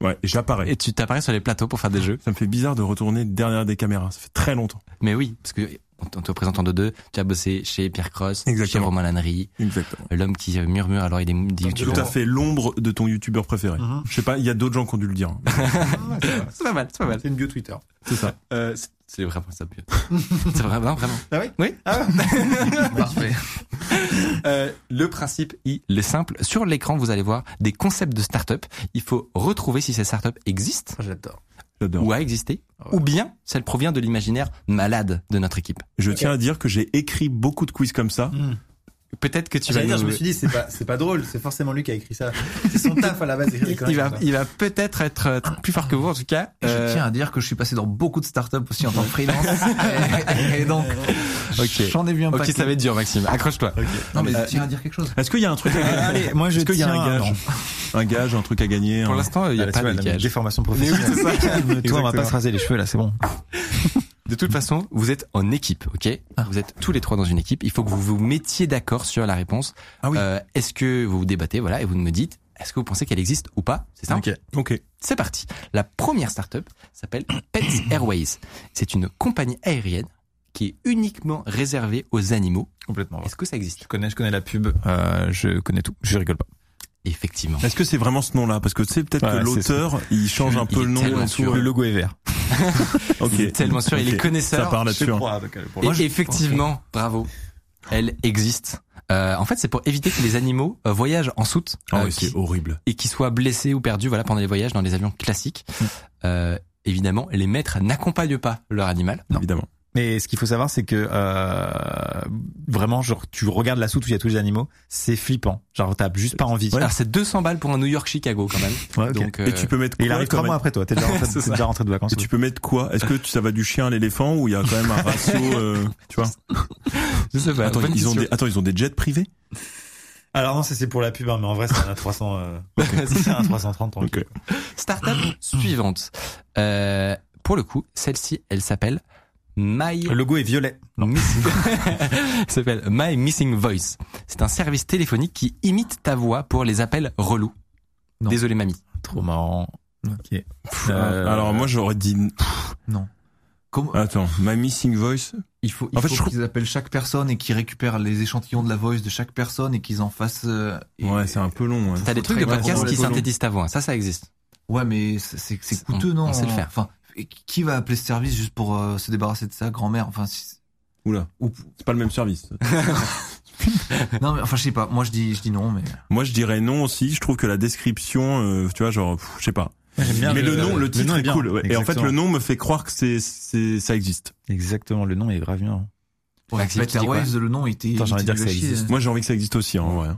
[SPEAKER 5] Ouais, et j'apparais.
[SPEAKER 1] et tu t'apparais sur les plateaux pour faire des jeux.
[SPEAKER 5] Ça me fait bizarre de retourner derrière des caméras. Ça fait très longtemps.
[SPEAKER 1] Mais oui, parce que on te- présente en deux deux, tu as bossé chez Pierre Cross, chez
[SPEAKER 5] Exactement.
[SPEAKER 1] Romain Lannery,
[SPEAKER 5] Exactement.
[SPEAKER 1] l'homme qui murmure alors il est des
[SPEAKER 5] Tout
[SPEAKER 1] youtubeurs.
[SPEAKER 5] à fait l'ombre de ton youtubeur préféré.
[SPEAKER 2] Mhm.
[SPEAKER 5] Je sais pas, il y a d'autres gens qui ont dû le dire.
[SPEAKER 1] C'est pas mal, c'est pas mal.
[SPEAKER 2] C'est une bio Twitter.
[SPEAKER 5] C'est ça.
[SPEAKER 1] Euh, c'est- vraiment ça. c'est vraiment, vraiment.
[SPEAKER 2] Ah oui?
[SPEAKER 1] Oui.
[SPEAKER 3] Parfait.
[SPEAKER 1] Euh, le principe, il est simple. Sur l'écran, vous allez voir des concepts de start-up. Il faut retrouver si ces start-up existent
[SPEAKER 2] J'adore.
[SPEAKER 5] J'adore.
[SPEAKER 1] ou a existé, ou bien si elle provient de l'imaginaire malade de notre équipe.
[SPEAKER 5] Je tiens à dire que j'ai écrit beaucoup de quiz comme ça.
[SPEAKER 1] Peut-être que tu vas
[SPEAKER 2] J'allais dire,
[SPEAKER 1] nous-
[SPEAKER 2] je me suis dit, c'est pas, c'est pas drôle, c'est forcément lui qui a écrit ça. C'est son taf à la base des
[SPEAKER 1] il
[SPEAKER 2] conneries
[SPEAKER 1] va, il va peut-être être euh, plus fort que vous en tout cas.
[SPEAKER 3] Et
[SPEAKER 1] Euh,
[SPEAKER 3] Je tiens à dire que je suis passé dans beaucoup de startups aussi en tant que freelance. et, et donc,
[SPEAKER 1] Ok.
[SPEAKER 3] j'en ai vu un
[SPEAKER 1] Ok,
[SPEAKER 3] paquet.
[SPEAKER 1] ça va être dur, Maxime. Accroche-toi.
[SPEAKER 3] Non, mais je tiens à dire quelque chose.
[SPEAKER 5] Est-ce qu'il y a un truc à gagner
[SPEAKER 2] Allez, moi je
[SPEAKER 5] Est-ce qu'il y a
[SPEAKER 2] tiens
[SPEAKER 5] un gage Un gage, un truc à gagner
[SPEAKER 1] Pour l'instant, il n'y a
[SPEAKER 2] Ah,
[SPEAKER 1] pas de
[SPEAKER 2] la
[SPEAKER 1] gage.
[SPEAKER 2] déformation professionnelle.
[SPEAKER 1] Mais oui, c'est ça.
[SPEAKER 2] Calme-toi, on va pas se raser les cheveux là, c'est bon.
[SPEAKER 1] De toute façon, vous êtes en équipe, ok Vous êtes tous les trois dans une équipe. Il faut que vous vous mettiez d'accord sur la réponse.
[SPEAKER 5] Ah oui.
[SPEAKER 1] Euh, est-ce que vous vous débattez, voilà, et vous me dites, est-ce que vous pensez qu'elle existe ou pas C'est ça
[SPEAKER 2] Ok.
[SPEAKER 5] Ok.
[SPEAKER 1] C'est parti. La première startup s'appelle Pets Airways. C'est une compagnie aérienne qui est uniquement réservée aux animaux.
[SPEAKER 2] Complètement.
[SPEAKER 1] Est-ce que ça existe?
[SPEAKER 2] Je connais, je connais la pub, euh, je connais tout. Je rigole pas.
[SPEAKER 1] Effectivement.
[SPEAKER 5] Est-ce que c'est vraiment ce nom-là? Parce que tu sais, peut-être
[SPEAKER 2] Ouais,
[SPEAKER 5] que l'auteur, il change un
[SPEAKER 1] Il
[SPEAKER 5] peu le nom.
[SPEAKER 2] Le logo est vert.
[SPEAKER 5] Ok.
[SPEAKER 1] Il est tellement sûr, il est connaisseur.
[SPEAKER 5] Ça part là-dessus. hein.
[SPEAKER 1] Et effectivement, bravo. Elle existe. Euh, en fait, c'est pour éviter que les animaux euh, voyagent en soute
[SPEAKER 5] Ah
[SPEAKER 1] euh,
[SPEAKER 5] oui,
[SPEAKER 1] qui-
[SPEAKER 5] c'est horrible.
[SPEAKER 1] et qu'ils soient blessés ou perdus voilà, pendant les voyages dans les avions classiques. Euh, évidemment, les maîtres n'accompagnent pas leur animal.
[SPEAKER 5] Évidemment.
[SPEAKER 2] Mais ce qu'il faut savoir, c'est que euh, vraiment, genre, tu regardes la soute où il y a tous les animaux, c'est flippant. Genre, t'as juste pas envie.
[SPEAKER 1] Alors, c'est 200 balles pour un New York-Chicago quand même.
[SPEAKER 2] Ouais.
[SPEAKER 1] Donc,
[SPEAKER 5] Et
[SPEAKER 1] euh,
[SPEAKER 5] tu peux mettre
[SPEAKER 2] Et
[SPEAKER 5] quoi
[SPEAKER 2] il arrive trois mois après toi. T'es déjà, rentré- t'es déjà rentré de vacances.
[SPEAKER 5] Et tu peux mettre quoi? Est-ce que tu- ça va du chien à l'éléphant ou il y a quand même un ratio euh, Tu vois?
[SPEAKER 1] Je sais pas.
[SPEAKER 5] Attends, ils ont des, attends, ils ont des jets privés?
[SPEAKER 2] Alors non, ça c'est pour la pub, hein, mais en vrai, c'est un 300. Euh... c'est un 330. tant
[SPEAKER 5] Ok.
[SPEAKER 1] Startup suivante. Euh, pour le coup, celle-ci, elle s'appelle My
[SPEAKER 2] Le logo est violet.
[SPEAKER 1] Missing... Elle s'appelle My Missing Voice. C'est un service téléphonique qui imite ta voix pour les appels relous.
[SPEAKER 2] Non.
[SPEAKER 1] Désolé mamie.
[SPEAKER 2] Trop marrant. Ok.
[SPEAKER 5] Pff,
[SPEAKER 2] Euh,
[SPEAKER 5] Alors moi j'aurais dit.
[SPEAKER 3] Comment-
[SPEAKER 5] Attends, my missing voice.
[SPEAKER 3] il faut, il
[SPEAKER 5] en fait,
[SPEAKER 3] faut
[SPEAKER 5] je trouve-
[SPEAKER 3] qu'ils appellent chaque personne et qu'ils récupèrent les échantillons de la voice de chaque personne et qu'ils en fassent. euh, et-
[SPEAKER 5] Ouais, c'est un peu long. ouais.
[SPEAKER 1] T'as des trucs de podcast qui synthétisent ta voix. Ça, ça existe.
[SPEAKER 3] Ouais, mais c'est-
[SPEAKER 1] On-
[SPEAKER 3] coûteux, non
[SPEAKER 1] on sait le faire.
[SPEAKER 3] Enfin, et qui va appeler ce service juste pour euh, se débarrasser de sa grand-mère? Enfin, si-
[SPEAKER 5] Oula,
[SPEAKER 3] ou-
[SPEAKER 5] c'est pas le même service.
[SPEAKER 3] non, mais enfin, je sais pas. Moi, je dis, je dis non, mais
[SPEAKER 5] Moi je dirais non aussi. Je trouve que la description, euh, tu vois, genre, pff, je sais pas.
[SPEAKER 2] Bien
[SPEAKER 5] Mais le, nom, le titre
[SPEAKER 2] nom
[SPEAKER 5] est, cool. ouais. Et en fait, le nom me fait croire que c'est, c'est, ça existe.
[SPEAKER 2] Exactement, le nom est grave bien.
[SPEAKER 3] Pet
[SPEAKER 1] dis quoi
[SPEAKER 3] Airways, le nom était.
[SPEAKER 2] Attends, j'ai envie de dire que ça existe.
[SPEAKER 5] Moi j'ai envie que ça existe aussi, hein, en vrai.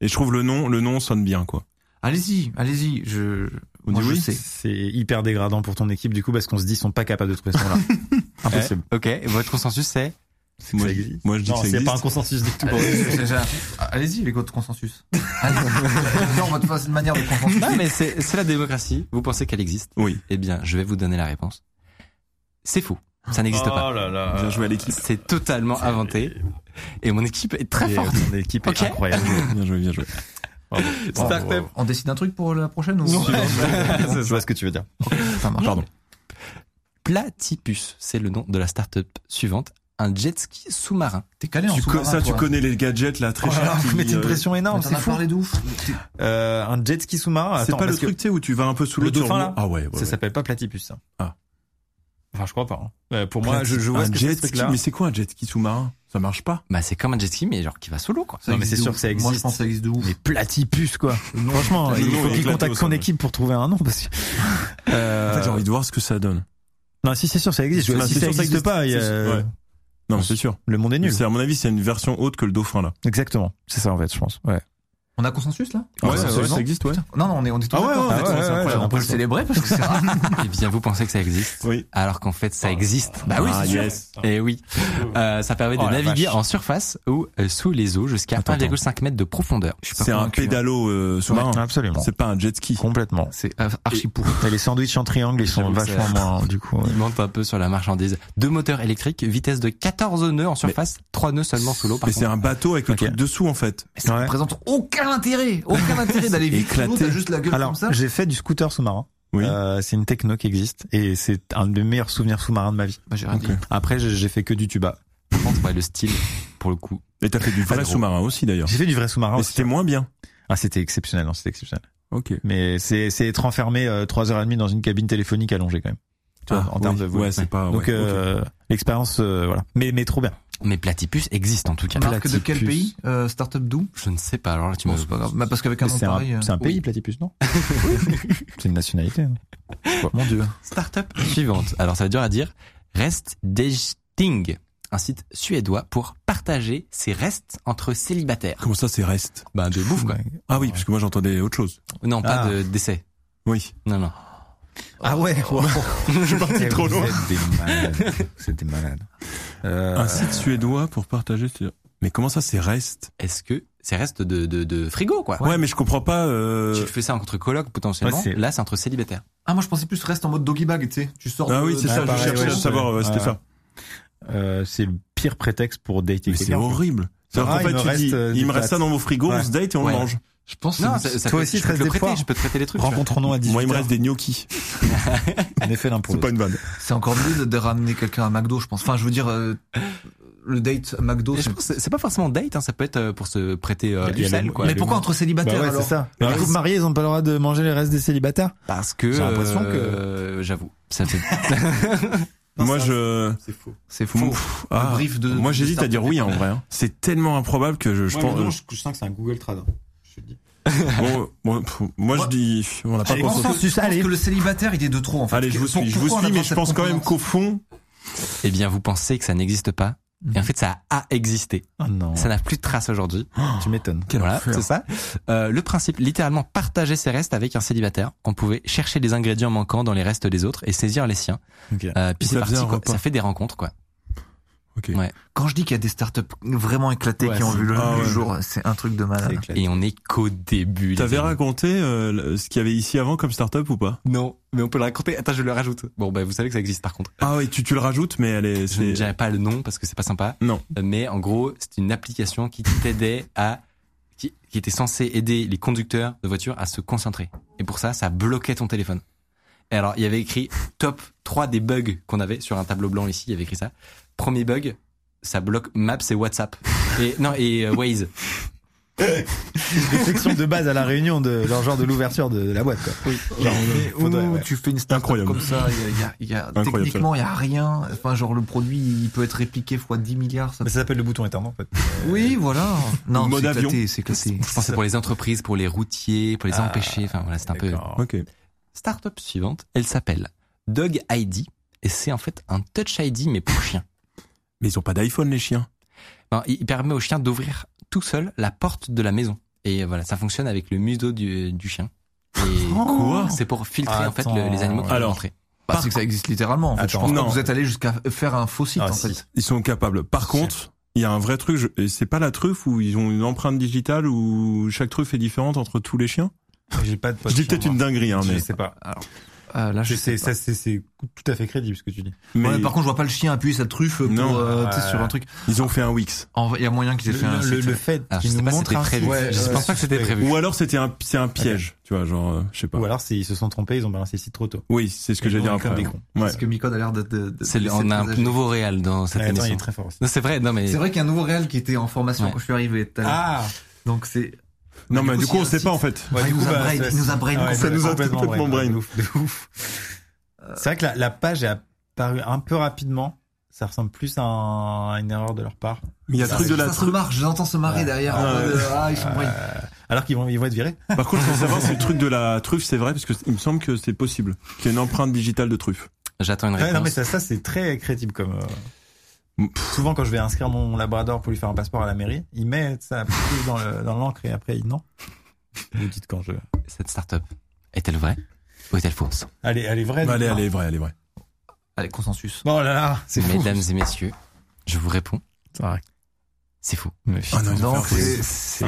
[SPEAKER 5] Et je trouve le nom, le nom sonne bien, quoi.
[SPEAKER 3] Allez-y, allez-y. Je.
[SPEAKER 5] On
[SPEAKER 3] moi,
[SPEAKER 5] dit oui.
[SPEAKER 2] C'est hyper dégradant pour ton équipe du coup parce qu'on se dit ils sont pas capables de trouver ce nom-là. Impossible.
[SPEAKER 1] Ok. Votre consensus, c'est
[SPEAKER 5] Moi, moi je dis
[SPEAKER 2] Non,
[SPEAKER 5] que
[SPEAKER 2] c'est pas un consensus du tout.
[SPEAKER 3] Allez-y, j'ai- j'ai- Allez-y, les gars de consensus. Non, on va te faire une manière de consensus.
[SPEAKER 1] Non, mais c'est c'est la démocratie. Vous pensez qu'elle existe
[SPEAKER 5] Oui.
[SPEAKER 1] Eh bien, je vais vous donner la réponse. C'est faux. Ça n'existe pas.
[SPEAKER 2] Oh là là.
[SPEAKER 5] Bien joué à l'équipe.
[SPEAKER 1] C'est totalement inventé. Et mon équipe est très
[SPEAKER 2] Et
[SPEAKER 1] forte.
[SPEAKER 2] Ton équipe est incroyable.
[SPEAKER 5] Bien joué, bien joué.
[SPEAKER 1] Startup.
[SPEAKER 3] On décide un truc pour la prochaine ou
[SPEAKER 2] Je vois ce que tu veux dire.
[SPEAKER 3] Ça marche.
[SPEAKER 5] Pardon.
[SPEAKER 1] Platypus, c'est le nom de la startup suivante. Un jet ski sous-marin.
[SPEAKER 3] T'es calé en
[SPEAKER 5] Tu
[SPEAKER 3] sous-marin,
[SPEAKER 5] ça, tu connais les gadgets là, très
[SPEAKER 2] Oh là vous mettez une
[SPEAKER 5] euh,
[SPEAKER 2] pression énorme, c'est fou.
[SPEAKER 3] parlé d'ouf.
[SPEAKER 2] Euh, un jet ski sous-marin.
[SPEAKER 5] C'est
[SPEAKER 2] attends,
[SPEAKER 5] pas le
[SPEAKER 2] que
[SPEAKER 5] truc, tu sais, où tu vas un peu sous
[SPEAKER 2] Le dauphin, là
[SPEAKER 5] Ah ouais, ouais.
[SPEAKER 2] Ça
[SPEAKER 5] ouais.
[SPEAKER 2] s'appelle pas platypus ça.
[SPEAKER 5] Ah.
[SPEAKER 2] Enfin, je crois pas. hein. Euh, pour moi, je, je vois
[SPEAKER 5] un
[SPEAKER 2] ce que
[SPEAKER 5] jet ski. Mais c'est quoi un jet ski sous-marin? Ça marche pas?
[SPEAKER 1] Bah, c'est comme un jet ski, mais genre qui va sous l'eau, quoi.
[SPEAKER 3] Ça
[SPEAKER 2] Non, mais
[SPEAKER 3] existe
[SPEAKER 2] c'est sûr que ça
[SPEAKER 3] Moi, je
[SPEAKER 2] existe.
[SPEAKER 3] pense que ça existe de ouf.
[SPEAKER 2] Mais platypus quoi. Franchement, il faut qu'il contacte son équipe pour trouver un nom parce que. Euh,
[SPEAKER 5] En fait, j'ai envie de voir ce que ça donne.
[SPEAKER 2] Non, si c'est sûr, ça existe.
[SPEAKER 5] Bah,
[SPEAKER 2] si
[SPEAKER 5] c'est
[SPEAKER 2] ça
[SPEAKER 5] sûr,
[SPEAKER 2] existe
[SPEAKER 5] existe.
[SPEAKER 2] pas, il y a-
[SPEAKER 5] ouais. Non, c'est sûr.
[SPEAKER 2] le monde est nul.
[SPEAKER 5] C'est à mon avis, c'est une version haute que le dauphin là.
[SPEAKER 2] Exactement. C'est ça en fait, je pense. Ouais.
[SPEAKER 3] On a consensus là
[SPEAKER 5] Ouais,
[SPEAKER 2] ça,
[SPEAKER 5] ouais, ça existe, ouais.
[SPEAKER 3] Non, non, on est, on est tous
[SPEAKER 5] Ah ouais,
[SPEAKER 3] d'accord.
[SPEAKER 5] ouais,
[SPEAKER 2] Ah ouais,
[SPEAKER 5] c'est
[SPEAKER 2] ouais,
[SPEAKER 5] incroyable.
[SPEAKER 2] ouais,
[SPEAKER 3] on peut le célébrer parce que c'est rare.
[SPEAKER 1] Eh bien, vous pensez que ça existe
[SPEAKER 5] Oui.
[SPEAKER 1] alors qu'en fait, ça existe.
[SPEAKER 3] Bah oui,
[SPEAKER 5] Ah,
[SPEAKER 3] c'est sûr.
[SPEAKER 5] yes.
[SPEAKER 1] Et oui, Euh, ça permet de
[SPEAKER 2] Oh,
[SPEAKER 1] naviguer
[SPEAKER 2] vache.
[SPEAKER 1] en surface ou euh, sous les eaux jusqu'à
[SPEAKER 5] Attends,
[SPEAKER 1] 1,5 mètres de profondeur.
[SPEAKER 5] C'est un pédalo euh, sous-marin.
[SPEAKER 2] Absolument.
[SPEAKER 5] C'est pas un jet ski.
[SPEAKER 2] Complètement.
[SPEAKER 3] C'est euh, archi pourri.
[SPEAKER 2] Et les sandwichs en triangle, ils sont vachement moins, du coup.
[SPEAKER 1] Il monte un peu sur la marchandise. Deux moteurs électriques, vitesse de 14 nœuds en surface, trois nœuds seulement sous l'eau.
[SPEAKER 5] Mais c'est un bateau avec le truc dessous en fait.
[SPEAKER 3] Mais ça
[SPEAKER 2] Ouais.
[SPEAKER 3] ne présente aucun intérêt. Aucun intérêt d'aller vite
[SPEAKER 5] Éclaté.
[SPEAKER 3] T'as juste la gueule
[SPEAKER 2] Alors,
[SPEAKER 3] comme ça.
[SPEAKER 2] j'ai fait du scooter sous-marin.
[SPEAKER 5] Oui.
[SPEAKER 2] Euh, c'est une techno qui existe et c'est un des meilleurs souvenirs sous-marins de ma vie.
[SPEAKER 3] Bah, j'ai rien
[SPEAKER 5] Ok.
[SPEAKER 3] dit.
[SPEAKER 2] Après, j'ai fait que du tuba.
[SPEAKER 1] Par contre, ouais, le style, pour le coup.
[SPEAKER 5] Et t'as fait du vrai sous-marin aussi d'ailleurs.
[SPEAKER 2] J'ai fait du vrai sous-marin
[SPEAKER 5] c'était moins bien.
[SPEAKER 2] Ah, c'était exceptionnel, non, c'était exceptionnel.
[SPEAKER 5] Ok.
[SPEAKER 2] Mais c'est c'est être enfermé euh, trois heures et demie dans une cabine téléphonique allongée quand même. Tu vois, en termes de vol.
[SPEAKER 5] Ouais, c'est pas.
[SPEAKER 2] Donc
[SPEAKER 5] ouais,
[SPEAKER 2] euh, l'expérience, euh, voilà. Mais mais trop bien.
[SPEAKER 1] Mais Platypus existe en tout cas.
[SPEAKER 3] Marque de quel pays euh, Startup d'où?
[SPEAKER 1] Je ne sais pas. Alors là, tu
[SPEAKER 3] Bon,
[SPEAKER 1] me.
[SPEAKER 3] pas grave. Bah, parce qu'avec un nom
[SPEAKER 2] C'est un,
[SPEAKER 3] pareil. euh,
[SPEAKER 2] c'est un pays,
[SPEAKER 3] oui.
[SPEAKER 2] Platypus, non? C'est une nationalité. hein.
[SPEAKER 3] Mon dieu.
[SPEAKER 1] Startup suivante. Alors ça va être dur à dire. Rest Dating, un site suédois pour partager ses restes entre célibataires.
[SPEAKER 5] Comment ça, c'est reste?
[SPEAKER 1] Ben de bouffe quoi.
[SPEAKER 5] Ah oui, parce que moi j'entendais autre chose.
[SPEAKER 1] Non, pas
[SPEAKER 2] Ah.
[SPEAKER 1] de décès.
[SPEAKER 5] Oui.
[SPEAKER 1] Non, non.
[SPEAKER 2] Ah ouais.
[SPEAKER 5] Je suis parti trop loin.
[SPEAKER 2] Des malades. Euh,
[SPEAKER 5] Un site suédois pour partager. Mais comment ça, c'est reste
[SPEAKER 1] Est-ce que c'est restes de, de, de frigo quoi
[SPEAKER 5] ouais. mais je comprends pas. Euh...
[SPEAKER 1] Tu fais ça entre colocs potentiellement.
[SPEAKER 2] Ouais,
[SPEAKER 1] Là, c'est entre célibataires.
[SPEAKER 3] Ah, moi je pensais plus reste en mode doggy bag, tu sais. Tu sors.
[SPEAKER 5] Ah
[SPEAKER 3] de-
[SPEAKER 5] oui, c'est ça.
[SPEAKER 2] Pareil,
[SPEAKER 5] je cherchais
[SPEAKER 2] ouais,
[SPEAKER 5] à savoir. ouais, C'était ça.
[SPEAKER 2] euh, c'est le pire prétexte pour dater
[SPEAKER 5] Mais c'est horrible.
[SPEAKER 2] Ah, il
[SPEAKER 5] fait,
[SPEAKER 2] me
[SPEAKER 5] tu
[SPEAKER 2] reste,
[SPEAKER 5] dis,
[SPEAKER 2] euh,
[SPEAKER 5] il me reste ça dans mon frigo, on se date et on le mange.
[SPEAKER 3] Je pense.
[SPEAKER 1] Non,
[SPEAKER 3] que
[SPEAKER 1] ça,
[SPEAKER 3] c'est-
[SPEAKER 1] ça
[SPEAKER 2] Toi
[SPEAKER 1] peut-
[SPEAKER 2] aussi,
[SPEAKER 1] je
[SPEAKER 2] te
[SPEAKER 1] peux
[SPEAKER 2] reste
[SPEAKER 1] te le
[SPEAKER 2] des
[SPEAKER 1] prêter. Je peux te prêter les trucs.
[SPEAKER 2] Rencontrons-nous à 18
[SPEAKER 5] Moi, il me reste des gnocchis.
[SPEAKER 2] En effet, l'impôt.
[SPEAKER 5] C'est pas une vanne.
[SPEAKER 3] c'est encore mieux de, de ramener quelqu'un à McDo, je pense. Enfin, je veux dire, euh, le date à McDo. C'est-
[SPEAKER 1] pense que c'est- c'est pas forcément date, hein, ça peut être euh, pour se prêter euh, du sel, quoi.
[SPEAKER 3] Mais pourquoi entre
[SPEAKER 2] Bah
[SPEAKER 3] célibataires
[SPEAKER 2] ouais,
[SPEAKER 3] alors
[SPEAKER 2] c'est ça.
[SPEAKER 1] Mais
[SPEAKER 2] Les couples mariés, ils ont pas le droit de manger les restes des célibataires
[SPEAKER 1] Parce que
[SPEAKER 2] J'ai l'impression que-
[SPEAKER 1] euh, j'avoue, ça fait.
[SPEAKER 5] Moi, je.
[SPEAKER 2] C'est faux.
[SPEAKER 3] C'est fou.
[SPEAKER 5] Pff, ah,
[SPEAKER 3] brief de-
[SPEAKER 5] moi, j'hésite à dire oui, en vrai. hein. C'est tellement improbable que je, je pense.
[SPEAKER 2] je sens que c'est un Google Trad. Je te le dis.
[SPEAKER 5] bon, bon, moi, je dis. On n'a pas
[SPEAKER 2] Allez,
[SPEAKER 3] Je
[SPEAKER 5] pensé.
[SPEAKER 3] pense,
[SPEAKER 2] consensus,
[SPEAKER 3] je pense
[SPEAKER 2] allez.
[SPEAKER 3] que le célibataire, il est de trop en fait.
[SPEAKER 5] Allez, je vous suis, je vous suis,
[SPEAKER 3] a
[SPEAKER 5] mais je pense quand même qu'au fond,
[SPEAKER 1] eh bien, vous pensez que ça n'existe pas. Et en fait, ça a existé.
[SPEAKER 2] Oh non.
[SPEAKER 1] Ça n'a plus de trace aujourd'hui.
[SPEAKER 2] Tu m'étonnes.
[SPEAKER 1] Voilà, c'est ça. Euh, le principe, littéralement, partager ses restes avec un célibataire. On pouvait chercher les ingrédients manquants dans les restes des autres et saisir les siens.
[SPEAKER 2] Ok.
[SPEAKER 1] Euh, puis
[SPEAKER 5] Et
[SPEAKER 1] c'est parti, quoi. Ça fait des rencontres, quoi.
[SPEAKER 5] Ok.
[SPEAKER 1] Ouais.
[SPEAKER 3] Quand je dis qu'il y a des startups vraiment éclatées
[SPEAKER 2] Ouais,
[SPEAKER 3] qui ont vu le,
[SPEAKER 5] ah ouais.
[SPEAKER 3] jour, c'est un truc de malade.
[SPEAKER 1] Et on est qu'au début.
[SPEAKER 5] T'avais raconté euh, ce qu'il y avait ici avant comme start-up ou pas?
[SPEAKER 1] Non, mais on peut le raconter. Attends, je le rajoute. Bon, bah, vous savez que ça existe par contre.
[SPEAKER 5] Ah oui, tu, tu le rajoutes, mais elle est.
[SPEAKER 1] Je ne
[SPEAKER 5] c'est-
[SPEAKER 1] dirai pas le nom parce que c'est pas sympa.
[SPEAKER 5] Non.
[SPEAKER 1] Mais en gros, c'est une application qui t'aidait à, qui, qui était censée aider les conducteurs de voitures à se concentrer. Et pour ça, ça bloquait ton téléphone. Et alors, il y avait écrit top 3 des bugs qu'on avait sur un tableau blanc ici. Il y avait écrit ça. Premier bug, ça bloque Maps et WhatsApp. Et, non, et euh, Waze.
[SPEAKER 2] Réflexion de base à la réunion de genre, genre de l'ouverture de la boîte quoi. Oui. Genre,
[SPEAKER 3] Ou
[SPEAKER 2] faudrait, ouais.
[SPEAKER 3] tu fais une startup
[SPEAKER 5] Incroyable.
[SPEAKER 3] comme ça, il y a, il y a- il y a-
[SPEAKER 5] Incroyable,
[SPEAKER 3] techniquement il y a rien. Enfin genre le produit il peut être répliqué fois 10 milliards. Ça...
[SPEAKER 2] Mais ça s'appelle le bouton éternel en fait.
[SPEAKER 3] Oui voilà. Non
[SPEAKER 5] Mode
[SPEAKER 3] c'est
[SPEAKER 5] avion.
[SPEAKER 3] éclaté, c'est éclaté.
[SPEAKER 1] Je pensais pour les entreprises, pour les routiers, pour les
[SPEAKER 2] Ah,
[SPEAKER 1] empêcher. Enfin, voilà, c'est un peu.
[SPEAKER 5] Ok.
[SPEAKER 1] Startup suivante, elle s'appelle Dog ID. Et c'est en fait un Touch ID, mais pour chien.
[SPEAKER 5] Mais ils ont pas d'iPhone, les chiens.
[SPEAKER 1] Ben, il permet au chien d'ouvrir tout seul la porte de la maison. Et voilà, ça fonctionne avec le museau du, du chien. Et
[SPEAKER 5] Quoi
[SPEAKER 1] C'est pour filtrer en fait le- les animaux qui
[SPEAKER 5] Alors,
[SPEAKER 1] vont rentrer.
[SPEAKER 3] Bah, c'est que ça existe littéralement. En fait. je
[SPEAKER 2] Attends,
[SPEAKER 3] pense pas
[SPEAKER 5] non.
[SPEAKER 3] que vous êtes allé jusqu'à faire un faux site
[SPEAKER 2] Ah,
[SPEAKER 3] en
[SPEAKER 2] si.
[SPEAKER 3] fait.
[SPEAKER 5] Ils sont capables. Par contre, il y a un vrai truc. je- C'est pas la truffe où ils ont une empreinte digitale où chaque truffe est différente entre tous les chiens?
[SPEAKER 2] J'ai pas de
[SPEAKER 5] Je dis peut-être une dinguerie, hein,
[SPEAKER 2] Je
[SPEAKER 5] mais.
[SPEAKER 2] sais pas.
[SPEAKER 3] Euh, là je sais
[SPEAKER 2] ça c'est c'est tout à fait crédible ce que tu dis.
[SPEAKER 5] mais
[SPEAKER 3] Ouais, par contre je vois pas le chien appuyer sa truffe pour
[SPEAKER 5] Non.
[SPEAKER 3] euh, tu sais,
[SPEAKER 2] Ouais.
[SPEAKER 3] sur un truc.
[SPEAKER 5] ils ont fait un Wix.
[SPEAKER 3] En vrai, Il y a moyen qu'ils aient
[SPEAKER 2] Le,
[SPEAKER 3] fait un
[SPEAKER 2] le, le fait qu'ils nous
[SPEAKER 1] pas
[SPEAKER 2] montrent un
[SPEAKER 1] prévu.
[SPEAKER 2] site,
[SPEAKER 1] je
[SPEAKER 2] euh,
[SPEAKER 1] pense pas que c'était prévu.
[SPEAKER 5] Ou alors c'était un, c'est un piège. Tu vois, genre, euh, je sais pas.
[SPEAKER 2] Ou alors c'est- ils se sont trompés, ils ont balancé le site trop tôt.
[SPEAKER 5] Oui, c'est ce que j'allais dire après.
[SPEAKER 2] des cons.
[SPEAKER 5] Ouais.
[SPEAKER 3] Parce que Micode a l'air de. de, de
[SPEAKER 1] C'est on a un nouveau réel dans cette
[SPEAKER 2] Ouais, il
[SPEAKER 1] émission.
[SPEAKER 2] est très fort
[SPEAKER 1] c'est vrai, non mais
[SPEAKER 3] C'est vrai qu'il y a un nouveau réel qui était en formation
[SPEAKER 1] Ouais.
[SPEAKER 3] quand je suis arrivé tout à l'heure.
[SPEAKER 2] Ah
[SPEAKER 3] Donc c'est.
[SPEAKER 5] Non,
[SPEAKER 3] Du
[SPEAKER 5] mais du coup, on
[SPEAKER 3] un
[SPEAKER 5] sait pas en fait.
[SPEAKER 3] Ouais, il
[SPEAKER 2] du
[SPEAKER 3] nous
[SPEAKER 2] coup,
[SPEAKER 3] a
[SPEAKER 2] bah,
[SPEAKER 3] brain,
[SPEAKER 2] ça-
[SPEAKER 3] il nous a brain
[SPEAKER 2] ouais,
[SPEAKER 5] Ça nous a
[SPEAKER 2] complètement
[SPEAKER 5] brain.
[SPEAKER 2] C'est vrai que la, la page est apparue un peu rapidement. Ça ressemble plus à, un- à une erreur de leur part.
[SPEAKER 5] Mais il y a
[SPEAKER 3] Ça,
[SPEAKER 5] truc de la
[SPEAKER 3] ça se
[SPEAKER 5] truffe.
[SPEAKER 3] marche, j'entends se marrer derrière.
[SPEAKER 5] Ah,
[SPEAKER 3] en mode,
[SPEAKER 5] ouais.
[SPEAKER 3] ah, ils sont brain.
[SPEAKER 2] Euh, alors qu'ils vont, ils vont être virés.
[SPEAKER 5] Par contre, faut savoir si le truc de la truffe, c'est vrai, parce que il me semble que c'est possible. Qu'il y ait une empreinte digitale de truffe.
[SPEAKER 1] j'attends une
[SPEAKER 2] Ouais,
[SPEAKER 1] réponse.
[SPEAKER 2] non, mais ça, ça c'est très crédible comme. Souvent, quand je vais inscrire mon labrador pour lui faire un passeport à la mairie, il met ça dans le- dans l'encre et après, il non. Vous dites quand je.
[SPEAKER 1] Cette start-up est-elle vraie ou est-elle fausse?
[SPEAKER 2] Allez, elle est vraie.
[SPEAKER 5] Bah, allez,
[SPEAKER 2] non
[SPEAKER 5] elle est vraie, elle est vraie.
[SPEAKER 3] Allez, consensus.
[SPEAKER 2] Oh là là, c'est fou.
[SPEAKER 1] Mesdames et messieurs, je vous réponds,
[SPEAKER 2] C'est vrai.
[SPEAKER 1] C'est.
[SPEAKER 2] Mais
[SPEAKER 5] Ah non,
[SPEAKER 3] Non.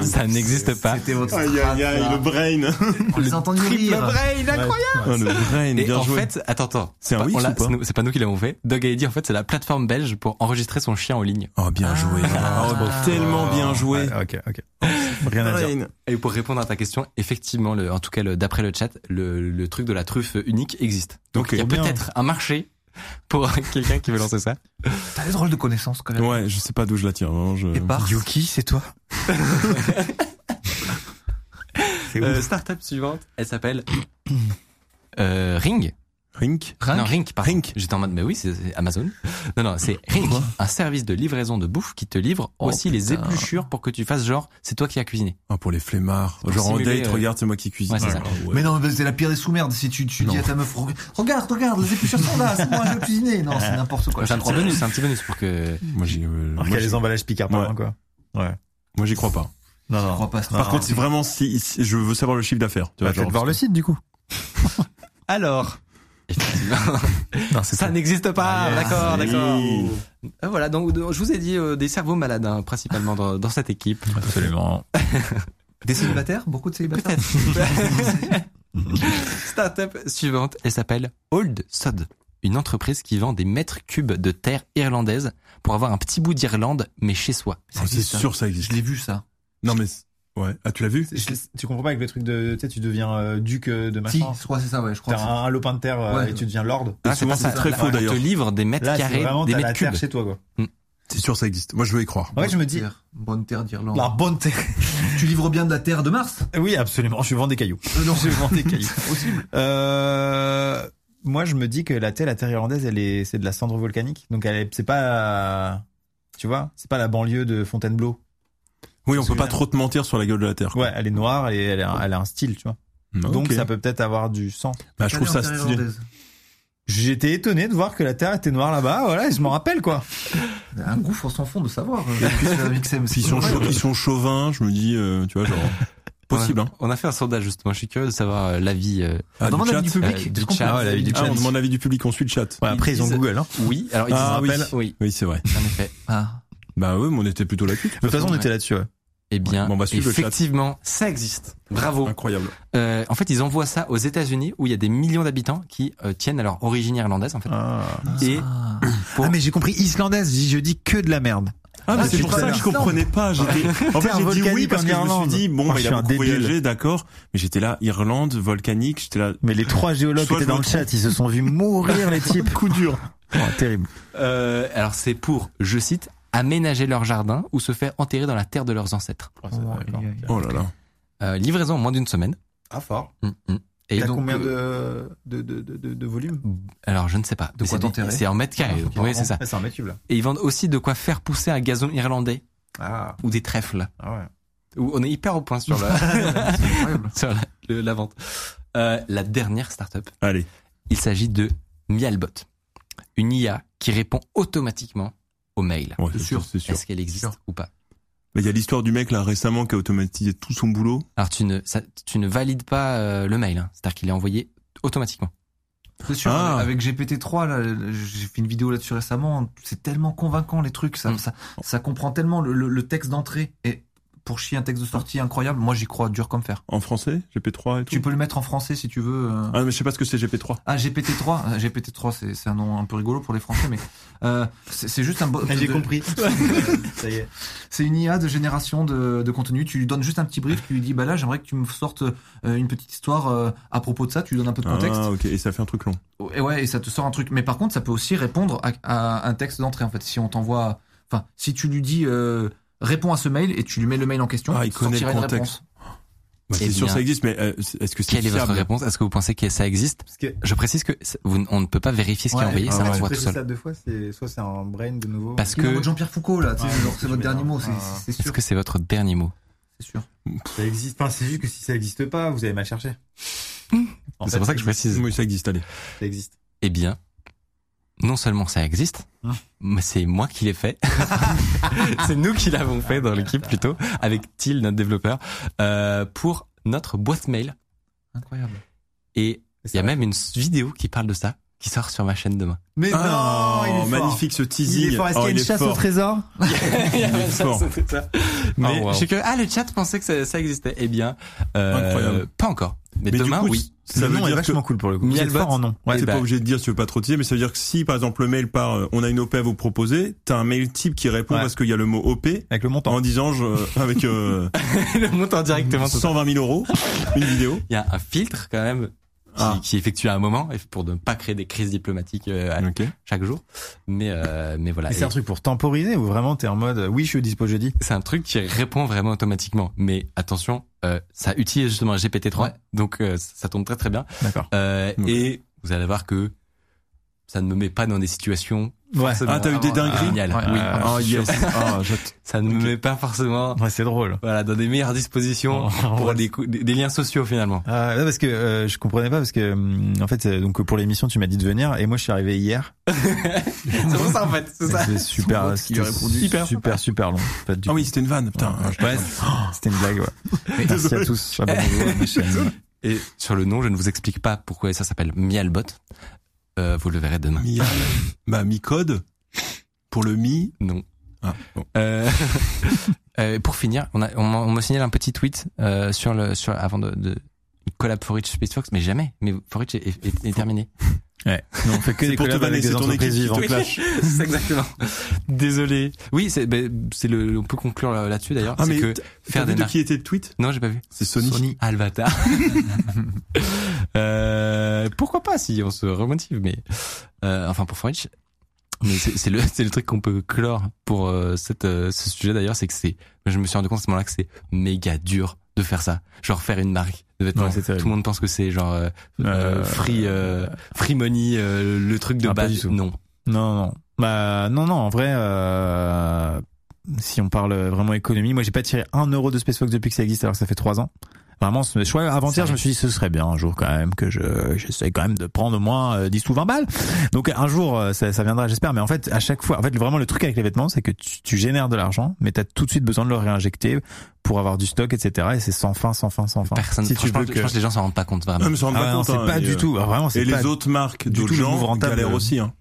[SPEAKER 1] Ça n'existe pas.
[SPEAKER 3] C'était votre
[SPEAKER 5] Aïe, aïe, aïe, le brain.
[SPEAKER 3] On les a entendus rire.
[SPEAKER 5] Ah, le brain,
[SPEAKER 1] Et
[SPEAKER 5] bien
[SPEAKER 1] en
[SPEAKER 5] joué.
[SPEAKER 1] fait, attends, attends.
[SPEAKER 5] C'est un
[SPEAKER 1] pas-
[SPEAKER 5] Wix
[SPEAKER 1] on l'a-
[SPEAKER 5] ou pas
[SPEAKER 1] c'est pas nous qui l'avons fait. Doug a dit en fait c'est la plateforme belge pour enregistrer son chien en ligne.
[SPEAKER 5] Oh, bien joué. Oh, bon, tellement bien joué.
[SPEAKER 2] Ouais, ok, ok. Rien à dire.
[SPEAKER 5] Brain.
[SPEAKER 1] Et pour répondre à ta question, effectivement, le, en tout cas le- d'après le chat, le, le truc de la truffe unique existe. Donc il y a
[SPEAKER 2] Bien.
[SPEAKER 1] peut-être un marché pour quelqu'un qui veut lancer ça.
[SPEAKER 3] T'as des drôles de connaissances quand même.
[SPEAKER 5] Ouais, je sais pas d'où je la tire. vraiment, je-
[SPEAKER 3] Et par.
[SPEAKER 2] Yuki, c'est toi C'est
[SPEAKER 1] Euh, startup suivante, elle s'appelle euh, Ring.
[SPEAKER 5] Rink.
[SPEAKER 1] Non, Ring, pardon.
[SPEAKER 5] Ring.
[SPEAKER 1] J'étais en mode, mais oui, c'est Amazon. Non, non, c'est Ring, un service de livraison de bouffe qui te livre
[SPEAKER 3] Oh,
[SPEAKER 1] aussi les épluchures pour que tu fasses genre, c'est toi qui as cuisiné.
[SPEAKER 5] Ah, pour les flemmards.
[SPEAKER 1] Pour
[SPEAKER 5] Genre en date,
[SPEAKER 1] euh,
[SPEAKER 5] regarde, c'est moi qui cuisine.
[SPEAKER 1] Ouais, c'est ça.
[SPEAKER 5] Ah, ouais.
[SPEAKER 3] Mais non, mais c'est la pire des sous-merdes. Si tu, tu dis à ta meuf, Re- regarde, regarde, les épluchures sont là, c'est moi, je vais cuisiner. Non, c'est n'importe quoi.
[SPEAKER 1] C'est un petit bonus, c'est un petit bonus pour que.
[SPEAKER 5] Moi, j'y, euh, moi,
[SPEAKER 2] les emballages Picard par quoi. Ouais.
[SPEAKER 5] moi, j'y crois pas.
[SPEAKER 2] Non, non.
[SPEAKER 3] crois pas.
[SPEAKER 5] Par contre, c'est vraiment si, si- je veux savoir le chiffre d'affaires. Tu
[SPEAKER 2] Tu vas voir le site, du coup.
[SPEAKER 1] Alors. Effectivement.
[SPEAKER 2] Non, c'est
[SPEAKER 1] ça n'existe pas.
[SPEAKER 2] Ah,
[SPEAKER 1] d'accord,
[SPEAKER 5] Oui.
[SPEAKER 1] d'accord. Euh, Voilà, donc je vous ai dit euh, des cerveaux malades, hein, principalement dans, dans cette équipe.
[SPEAKER 2] Absolument.
[SPEAKER 3] Des célibataires Beaucoup de célibataires.
[SPEAKER 1] Startup suivante, elle s'appelle Old Sod, une entreprise qui vend des mètres cubes de terre irlandaise pour avoir un petit bout d'Irlande, mais chez soi.
[SPEAKER 5] Ah, c'est
[SPEAKER 3] ça.
[SPEAKER 5] sûr, ça
[SPEAKER 3] Je
[SPEAKER 5] existe.
[SPEAKER 3] l'ai vu, ça.
[SPEAKER 5] Non, mais, ouais. Ah, tu l'as vu?
[SPEAKER 2] Tu comprends pas avec le truc de, tu sais, tu deviens euh, duc euh, de
[SPEAKER 3] Si,
[SPEAKER 2] machin.
[SPEAKER 3] je crois que c'est ça, ouais, je crois.
[SPEAKER 2] T'as un, un lopin de terre euh,
[SPEAKER 3] Ouais.
[SPEAKER 2] et tu deviens lord.
[SPEAKER 1] Ah,
[SPEAKER 5] souvent,
[SPEAKER 1] pas ça.
[SPEAKER 5] c'est très faux, d'ailleurs.
[SPEAKER 1] te livre des mètres
[SPEAKER 2] Là, c'est
[SPEAKER 1] carrés,
[SPEAKER 2] vraiment
[SPEAKER 1] des mètres
[SPEAKER 2] terre
[SPEAKER 1] cubes.
[SPEAKER 2] chez toi, quoi.
[SPEAKER 5] C'est sûr, ça existe. Moi, je veux y croire.
[SPEAKER 2] Ouais, je me dis,
[SPEAKER 3] Terre. Bonne terre d'Irlande.
[SPEAKER 2] la bonne terre.
[SPEAKER 3] Tu livres bien de la terre de Mars?
[SPEAKER 2] Oui, absolument. Je vends des cailloux.
[SPEAKER 3] Euh, non.
[SPEAKER 2] je vends des cailloux.
[SPEAKER 3] Possible.
[SPEAKER 2] Euh, moi, je me dis que la terre, la terre irlandaise, elle est, c'est de la cendre volcanique. Donc, elle est, c'est pas, tu vois, c'est pas la banlieue de Fontainebleau.
[SPEAKER 5] Oui, on peut pas trop te mentir sur la gueule de la terre. quoi.
[SPEAKER 2] Ouais, elle est noire et elle a, elle a un style, tu vois.
[SPEAKER 5] Ok.
[SPEAKER 2] Donc, ça peut peut-être avoir du sens.
[SPEAKER 5] Bah, je trouve ça stylé.
[SPEAKER 2] J'étais étonné de voir que la terre était noire là-bas. Voilà, et je m'en rappelle, quoi.
[SPEAKER 3] Un gouffre sans fond de savoir. euh,
[SPEAKER 5] ils sont, chau- ils sont chauvins, je me dis, euh, tu vois, genre, possible, hein.
[SPEAKER 1] On a fait un sondage justement. Je suis curieux de savoir euh, l'avis. euh,
[SPEAKER 5] Ah,
[SPEAKER 3] Demande
[SPEAKER 5] du
[SPEAKER 3] l'avis
[SPEAKER 5] chat.
[SPEAKER 3] du public.
[SPEAKER 1] Euh,
[SPEAKER 3] Est-ce
[SPEAKER 1] du chat,
[SPEAKER 3] peut-
[SPEAKER 2] ouais, l'avis du
[SPEAKER 5] Ah, on demande l'avis du public, on suit le chat.
[SPEAKER 2] Ouais, après, ils ont Google, hein.
[SPEAKER 1] Oui. Alors ils
[SPEAKER 5] Ah,
[SPEAKER 1] se
[SPEAKER 5] oui.
[SPEAKER 1] rappellent. Oui.
[SPEAKER 5] Oui, c'est vrai.
[SPEAKER 1] En effet.
[SPEAKER 3] Ah.
[SPEAKER 5] Bah oui, mais on était plutôt là-dessus.
[SPEAKER 2] De toute façon, on était là-dessus, ouais.
[SPEAKER 1] Eh bien,
[SPEAKER 5] Bon,
[SPEAKER 1] effectivement, ça existe. Bravo.
[SPEAKER 5] Incroyable.
[SPEAKER 1] Euh, en fait, ils envoient ça aux États-Unis où il y a des millions d'habitants qui euh, tiennent à leur origine irlandaise en fait.
[SPEAKER 2] Ah,
[SPEAKER 1] Et
[SPEAKER 3] Ah.
[SPEAKER 1] pour-
[SPEAKER 2] mais j'ai compris islandaise. Je dis que de la merde.
[SPEAKER 5] Ah, mais
[SPEAKER 3] Ah,
[SPEAKER 5] c'est pour ça que je comprenais pas. J'étais, en fait, j'ai dit oui parce
[SPEAKER 2] en
[SPEAKER 5] que je me suis
[SPEAKER 2] Irlande.
[SPEAKER 5] dit, bon, bah,
[SPEAKER 2] je
[SPEAKER 5] il
[SPEAKER 2] suis
[SPEAKER 5] a
[SPEAKER 2] un
[SPEAKER 5] beaucoup voyagé, d'accord. Mais j'étais là, Irlande, volcanique, j'étais là.
[SPEAKER 2] Mais les trois géologues
[SPEAKER 5] Soit
[SPEAKER 2] étaient dans le chat, ils se sont vus mourir les types. Coup dur. Oh, terrible.
[SPEAKER 1] euh, alors c'est pour, je cite, aménager leur jardin ou se faire enterrer dans la terre de leurs ancêtres.
[SPEAKER 5] Oh là là.
[SPEAKER 1] Euh, livraison en moins d'une semaine.
[SPEAKER 2] Ah, fort.
[SPEAKER 1] Mm, mm. Et
[SPEAKER 2] T'as
[SPEAKER 1] donc,
[SPEAKER 2] combien
[SPEAKER 1] euh,
[SPEAKER 2] de, de, de, de, de volume?
[SPEAKER 1] Alors je ne sais pas.
[SPEAKER 3] De quoi t'enterrer?
[SPEAKER 1] C'est en mètres carrés. oui, c'est ça.
[SPEAKER 2] C'est un mètre cube, là.
[SPEAKER 1] Et ils vendent aussi de quoi faire pousser un gazon irlandais
[SPEAKER 2] Ah,
[SPEAKER 1] ou des trèfles.
[SPEAKER 2] ah ouais.
[SPEAKER 1] Où on est hyper au point sur la, sur la, le- la vente. Euh, la dernière startup,
[SPEAKER 5] Allez.
[SPEAKER 1] il s'agit de Mialbot, une IA qui répond automatiquement
[SPEAKER 5] Ouais,
[SPEAKER 3] C'est sûr.
[SPEAKER 5] sûr, c'est sûr.
[SPEAKER 1] Est-ce qu'elle existe ou pas
[SPEAKER 5] Mais il y a l'histoire du mec là récemment qui a automatisé tout son boulot.
[SPEAKER 1] Alors tu ne, ça- tu ne valides pas euh, le mail, hein. c'est-à-dire qu'il est envoyé automatiquement.
[SPEAKER 3] C'est sûr,
[SPEAKER 5] Ah.
[SPEAKER 3] avec GPT-3, là, j'ai fait une vidéo là-dessus récemment, c'est tellement convaincant les trucs, ça,
[SPEAKER 1] Mm.
[SPEAKER 3] ça, ça comprend tellement le, le- le texte d'entrée. Et pour chier un texte de sortie incroyable, moi j'y crois dur comme fer.
[SPEAKER 5] En français, GP3 et tout.
[SPEAKER 3] Tu peux le mettre en français si tu veux. euh.
[SPEAKER 5] Ah, mais je sais pas ce que c'est GP3.
[SPEAKER 3] Ah, GPT-3, euh, GPT-3 c'est c'est un nom un peu rigolo pour les Français, mais euh, c'est c'est juste un bo-
[SPEAKER 2] J'ai
[SPEAKER 3] de-
[SPEAKER 2] compris. Ça y est.
[SPEAKER 3] C'est une IA de génération de, de contenu. Tu lui donnes juste un petit brief, tu lui dis bah là j'aimerais que tu me sortes euh, une petite histoire euh, à propos de ça. Tu lui donnes un peu de contexte.
[SPEAKER 5] Ah, ok. Et ça fait un truc long.
[SPEAKER 3] Et ouais, et ça te sort un truc. Mais par contre, ça peut aussi répondre à, à un texte d'entrée. En fait, si on t'envoie, enfin, si tu lui dis euh, réponds à ce mail et tu lui mets le mail en question,
[SPEAKER 5] Ah, il connaît le
[SPEAKER 3] une
[SPEAKER 5] contexte.
[SPEAKER 3] réponse.
[SPEAKER 5] Bah,
[SPEAKER 1] Eh
[SPEAKER 5] c'est sûr
[SPEAKER 1] bien.
[SPEAKER 5] ça existe, mais euh, est-ce que c'est
[SPEAKER 1] Quelle est votre réponse? Est-ce que vous pensez que ça existe?
[SPEAKER 2] Parce que
[SPEAKER 1] Je précise que vous- on ne peut pas vérifier ce qui est
[SPEAKER 3] Ouais.
[SPEAKER 1] envoyé,
[SPEAKER 5] Ah
[SPEAKER 1] ça
[SPEAKER 5] ouais.
[SPEAKER 1] envoie tout seul.
[SPEAKER 2] ça deux fois, c'est soit c'est un brain de nouveau.
[SPEAKER 1] Parce que
[SPEAKER 3] Jean-Pierre Foucault là,
[SPEAKER 2] Ouais,
[SPEAKER 3] c'est votre dernier mot, c'est
[SPEAKER 2] ah.
[SPEAKER 3] c'est
[SPEAKER 1] est-ce
[SPEAKER 3] sûr,
[SPEAKER 1] que c'est votre dernier mot?
[SPEAKER 3] C'est sûr.
[SPEAKER 2] ça existe. Enfin, c'est juste que si ça existe pas, vous avez mal cherché.
[SPEAKER 1] C'est pour ça que je précise.
[SPEAKER 5] Oui, ça existe, allez.
[SPEAKER 2] Ça existe.
[SPEAKER 1] Eh bien, non seulement ça existe,
[SPEAKER 2] Hum.
[SPEAKER 1] mais c'est moi qui l'ai fait. c'est nous qui l'avons fait dans l'équipe plutôt, avec Till, notre développeur, euh, pour notre boîte mail.
[SPEAKER 3] Incroyable.
[SPEAKER 1] Et il y a même une vidéo qui parle de ça, qui sort sur ma chaîne demain.
[SPEAKER 3] Mais
[SPEAKER 5] Ah,
[SPEAKER 3] non, il est fort.
[SPEAKER 5] magnifique ce teasing.
[SPEAKER 2] Il est fort. Est-ce
[SPEAKER 5] Oh,
[SPEAKER 2] qu'il y a une
[SPEAKER 5] est
[SPEAKER 2] chasse au trésor
[SPEAKER 1] Il y
[SPEAKER 5] est.
[SPEAKER 1] Mais
[SPEAKER 5] Oh, wow.
[SPEAKER 1] je sais que ah le chat pensait que ça, ça existait. Eh bien, euh,
[SPEAKER 5] Incroyable.
[SPEAKER 1] pas encore. Mais,
[SPEAKER 5] Mais du
[SPEAKER 1] demain,
[SPEAKER 5] coup,
[SPEAKER 1] oui.
[SPEAKER 5] Ça
[SPEAKER 2] le
[SPEAKER 5] veut
[SPEAKER 2] nom est
[SPEAKER 5] dire que
[SPEAKER 2] vachement cool pour le coup. Vous êtes fort en nom. Ouais.
[SPEAKER 5] t'es
[SPEAKER 1] bah-
[SPEAKER 5] pas obligé de dire si tu veux pas trop teaser, mais ça veut dire que si par exemple le mail part, euh, on a une OP à vous proposer, t'as un mail type qui répond
[SPEAKER 2] Ouais.
[SPEAKER 5] parce qu'il y a le mot OP
[SPEAKER 2] Avec le montant.
[SPEAKER 5] en disant je, avec euh,
[SPEAKER 1] le montant directement. tout ça.
[SPEAKER 5] 120 000 euros une vidéo.
[SPEAKER 1] Il y a un filtre quand même
[SPEAKER 5] Ah.
[SPEAKER 1] qui est effectué à un moment pour ne pas créer des crises diplomatiques euh, à-
[SPEAKER 5] Ok.
[SPEAKER 1] chaque jour. Mais euh, mais voilà.
[SPEAKER 2] Et c'est un truc pour temporiser ou vraiment t'es en mode euh, oui je suis dispo jeudi?
[SPEAKER 1] c'est un truc qui répond vraiment automatiquement. Mais attention, euh, ça utilise justement GPT-3,
[SPEAKER 3] Ouais.
[SPEAKER 1] donc euh, ça tourne très très bien.
[SPEAKER 2] D'accord.
[SPEAKER 1] Euh. Et vous allez voir que ça ne me met pas dans des situations.
[SPEAKER 2] Ouais.
[SPEAKER 1] forcément
[SPEAKER 5] Ah, t'as eu des dingueries
[SPEAKER 1] géniales.
[SPEAKER 3] Ouais.
[SPEAKER 1] Oui.
[SPEAKER 2] Ah,
[SPEAKER 5] Oh yes. Ah, je-
[SPEAKER 1] Ça ne me met pas forcément
[SPEAKER 2] Ouais, c'est drôle.
[SPEAKER 1] voilà dans des meilleures dispositions pour
[SPEAKER 2] Ouais.
[SPEAKER 1] des, cou- des, des liens sociaux finalement.
[SPEAKER 2] Ah, là, parce que euh, je comprenais pas parce que hum, en fait euh, donc pour l'émission tu m'as dit de venir et moi je suis arrivé hier.
[SPEAKER 1] c'est pour ça en fait. C'est ça.
[SPEAKER 2] Super c'était super super super long. En fait, du
[SPEAKER 5] Ah oui, c'était une vanne. Putain.
[SPEAKER 2] Ouais, c'était une blague. Ouais. Merci à tous.
[SPEAKER 1] Et sur le nom, je ne vous explique pas pourquoi ça s'appelle Mialbot. Euh, vous le verrez demain.
[SPEAKER 5] Mial. Bah mi code pour le mi.
[SPEAKER 1] Non.
[SPEAKER 5] Ah, bon.
[SPEAKER 1] Euh, euh, pour finir, on a, on on m'a signalé un petit tweet euh, sur le, sur avant de, de collab for Rich Space Fox, mais jamais. Mais for Rich est, est- est terminé.
[SPEAKER 2] Ouais. Non, on fait que des
[SPEAKER 5] pour te
[SPEAKER 2] collabs avec
[SPEAKER 5] c'est
[SPEAKER 2] des
[SPEAKER 5] ton
[SPEAKER 2] entreprises vivantes.
[SPEAKER 5] clash.
[SPEAKER 1] c'est exactement. Désolé. Oui, c'est ben, c'est le. On peut conclure là- là-dessus d'ailleurs.
[SPEAKER 5] Ah
[SPEAKER 1] c'est
[SPEAKER 5] mais
[SPEAKER 1] que faire des
[SPEAKER 5] vu de qui était le tweet?
[SPEAKER 1] Non, j'ai pas vu.
[SPEAKER 5] C'est Sony.
[SPEAKER 1] Alvatar. euh, pourquoi pas si on se remotive, mais euh, enfin pour French. Mais c'est c'est le c'est le truc qu'on peut clore pour euh, cette euh, ce sujet d'ailleurs, c'est que c'est je me suis rendu compte à ce moment-là que c'est méga dur de faire ça. Genre faire une marque de vêtements.
[SPEAKER 2] Ouais, c'est terrible.
[SPEAKER 1] Tout le monde pense que c'est genre euh, euh,
[SPEAKER 2] Euh,
[SPEAKER 1] free euh, free money euh, le truc de
[SPEAKER 2] Ah,
[SPEAKER 1] base. Non.
[SPEAKER 2] Non, non. Bah, non, non, en vrai, euh, si on parle vraiment économie, moi j'ai pas tiré un euro de SpaceFox depuis que ça existe alors que ça fait trois ans. Vraiment, ce choix avant-hier, je me suis dit ce serait bien un jour quand même que je j'essaie quand même de prendre au moins euh, 10 ou 20 balles. Donc un jour euh, ça, ça viendra, j'espère. Mais en fait, à chaque fois, en fait, vraiment le truc avec les vêtements, c'est que tu, tu génères de l'argent, mais t'as tout de suite besoin de le réinjecter pour avoir du stock, etc. Et c'est sans fin, sans fin, sans fin.
[SPEAKER 1] Personne.
[SPEAKER 2] Si tu veux
[SPEAKER 1] je
[SPEAKER 2] que...
[SPEAKER 1] pense que les gens s'en rendent pas compte vraiment.
[SPEAKER 5] Ah, mais ça rend
[SPEAKER 2] Ah
[SPEAKER 5] pas
[SPEAKER 2] non,
[SPEAKER 5] compte,
[SPEAKER 2] c'est
[SPEAKER 5] hein,
[SPEAKER 2] pas du
[SPEAKER 5] euh,
[SPEAKER 2] tout. Vraiment, c'est
[SPEAKER 5] Et
[SPEAKER 2] pas
[SPEAKER 5] les autres marques
[SPEAKER 2] du tout
[SPEAKER 5] gens galèrent aussi. Hein.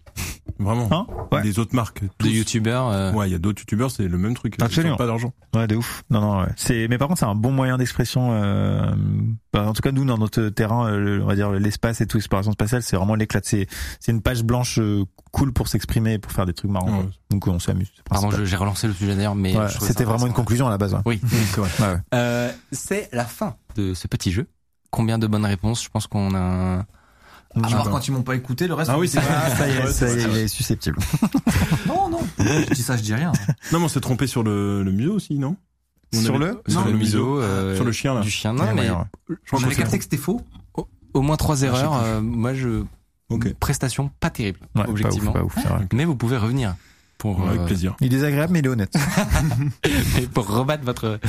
[SPEAKER 5] Vraiment.
[SPEAKER 2] Hein ouais.
[SPEAKER 5] Les autres marques.
[SPEAKER 1] de
[SPEAKER 5] tous.
[SPEAKER 1] youtubeurs. euh,
[SPEAKER 5] Ouais, il y a d'autres youtubeurs, c'est le même truc. Ils
[SPEAKER 2] Absolument.
[SPEAKER 5] font Pas d'argent.
[SPEAKER 2] Ouais, de ouf. Non, non, ouais. C'est, mais par contre, c'est un bon moyen d'expression. Euh... bah, en tout cas, nous, dans notre terrain, euh, on va dire l'espace et tout, exploration spatiale, c'est vraiment l'éclat. C'est, c'est une page blanche euh, cool pour s'exprimer, et pour faire des trucs marrants.
[SPEAKER 5] Ouais.
[SPEAKER 2] Donc, on s'amuse. c'est
[SPEAKER 1] Pardon, j'ai relancé le sujet d'ailleurs, mais
[SPEAKER 2] c'était vraiment une conclusion à la base. Ouais.
[SPEAKER 1] Oui.
[SPEAKER 2] c'est vrai. Ouais, ouais.
[SPEAKER 1] Euh, c'est la fin de ce petit jeu. Combien de bonnes réponses? Je pense qu'on a.
[SPEAKER 3] À
[SPEAKER 2] Ah, bah.
[SPEAKER 3] quand ils m'ont pas écouté, le reste.
[SPEAKER 5] Ah oui,
[SPEAKER 3] c'est
[SPEAKER 2] Ah, ça y est,
[SPEAKER 5] Ouais,
[SPEAKER 2] ça y est, il est susceptible.
[SPEAKER 3] Non, non. Je dis ça, je dis rien.
[SPEAKER 5] Non, mais on s'est trompé sur le, le museau aussi, non? On
[SPEAKER 2] Sur
[SPEAKER 5] avait-
[SPEAKER 2] le
[SPEAKER 1] sur
[SPEAKER 5] Non,
[SPEAKER 1] le
[SPEAKER 5] le
[SPEAKER 1] museau, euh,
[SPEAKER 5] Sur le chien, là.
[SPEAKER 1] du chien. Non,
[SPEAKER 2] Ouais,
[SPEAKER 1] mais
[SPEAKER 2] ouais, ouais.
[SPEAKER 5] S'est
[SPEAKER 3] capté que c'était faux.
[SPEAKER 1] au moins trois
[SPEAKER 5] sais
[SPEAKER 1] erreurs. euh, moi, je
[SPEAKER 5] Ok.
[SPEAKER 1] prestation pas terrible,
[SPEAKER 2] Ouais, pas ouf,
[SPEAKER 1] objectivement.
[SPEAKER 2] pas ouf.
[SPEAKER 1] Mais vous pouvez revenir pour
[SPEAKER 5] Avec
[SPEAKER 1] euh,
[SPEAKER 5] plaisir.
[SPEAKER 2] Il est désagréable, mais il est honnête.
[SPEAKER 1] et pour rebattre votre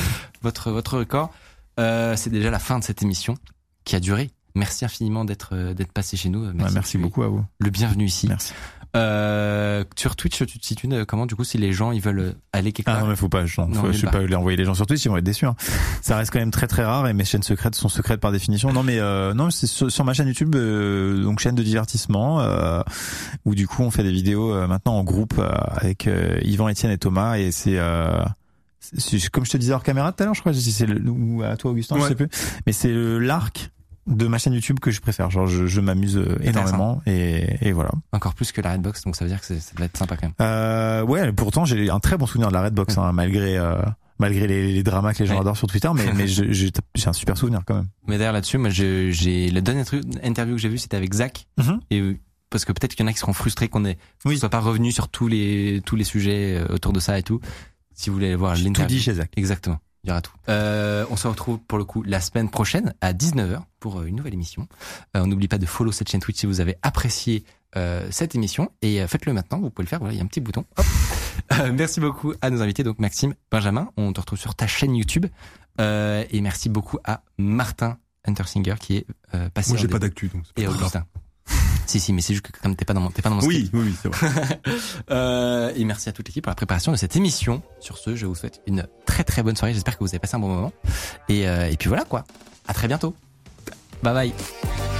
[SPEAKER 1] votre votre record. Euh, c'est déjà la fin de cette émission qui a duré. Merci infiniment d'être euh, d'être passé chez nous.
[SPEAKER 2] Ouais, merci beaucoup à vous.
[SPEAKER 1] Le bienvenu ici.
[SPEAKER 2] Merci.
[SPEAKER 1] Euh, sur Twitch, tu te situes euh, comment du coup si les gens ils veulent aller quelque
[SPEAKER 2] Ah
[SPEAKER 1] part
[SPEAKER 2] non mais faut pas, je,
[SPEAKER 1] Non,
[SPEAKER 2] faut, je sais
[SPEAKER 1] pas.
[SPEAKER 2] pas les envoyer les gens sur Twitch, ils vont être déçus. hein. Ça reste quand même très très rare et mes chaînes secrètes sont secrètes par définition. Non mais euh, non c'est sur, sur ma chaîne YouTube, euh, donc chaîne de divertissement, euh, où du coup on fait des vidéos euh, maintenant en groupe euh, avec euh, Yvan, Étienne et Thomas et c'est euh, comme je te disais hors caméra tout à l'heure, je crois, c'est ou à toi Augustin, je
[SPEAKER 5] Ouais.
[SPEAKER 2] sais plus, mais c'est l'arc de ma chaîne YouTube que je préfère. Genre je, je m'amuse euh, énormément et, et voilà.
[SPEAKER 1] Encore plus que la Redbox, donc ça veut dire que ça va être sympa quand même.
[SPEAKER 2] Euh, ouais, pourtant j'ai un très bon souvenir de la Redbox, hein, malgré euh, malgré les, les dramas que les gens
[SPEAKER 1] Ouais.
[SPEAKER 2] adorent sur Twitter, mais mais j'ai un super souvenir quand même.
[SPEAKER 1] Mais d'ailleurs là-dessus, moi j'ai le dernier truc, interview que j'ai vu, c'était avec Zach.
[SPEAKER 2] Mhm.
[SPEAKER 1] Et euh, parce que peut-être qu'il y en a qui seront frustrés qu'on
[SPEAKER 2] Oui.
[SPEAKER 1] soit pas revenu sur tous les tous les sujets euh, autour de ça et tout. Si vous voulez voir
[SPEAKER 2] J'ai tout
[SPEAKER 1] l'interview,
[SPEAKER 2] dit chez Zach.
[SPEAKER 1] exactement, il y aura tout. Euh, on se retrouve pour le coup la semaine prochaine à 19h pour euh, une nouvelle émission. Euh, on n'oublie pas de follow cette chaîne Twitch si vous avez apprécié euh, cette émission et euh, faites-le maintenant. Vous pouvez le faire. Voilà, il y a un petit bouton. Hop. Euh, merci beaucoup à nos invités, donc Maxime, Benjamin. On te retrouve sur ta chaîne YouTube Euh, et merci beaucoup à Martin Huntersinger qui est euh, passé.
[SPEAKER 5] Moi, j'ai pas d'actu, donc. c'est
[SPEAKER 1] et. Augustin. Si, si, mais c'est juste que comme t'es pas dans mon, t'es pas dans mon
[SPEAKER 5] Oui,
[SPEAKER 1] script.
[SPEAKER 5] oui, oui, c'est vrai.
[SPEAKER 1] Euh, et merci à toute l'équipe pour la préparation de cette émission. Sur ce, je vous souhaite une très très bonne soirée. J'espère que vous avez passé un bon moment. Et, euh, et puis voilà quoi. À très bientôt. Bye bye.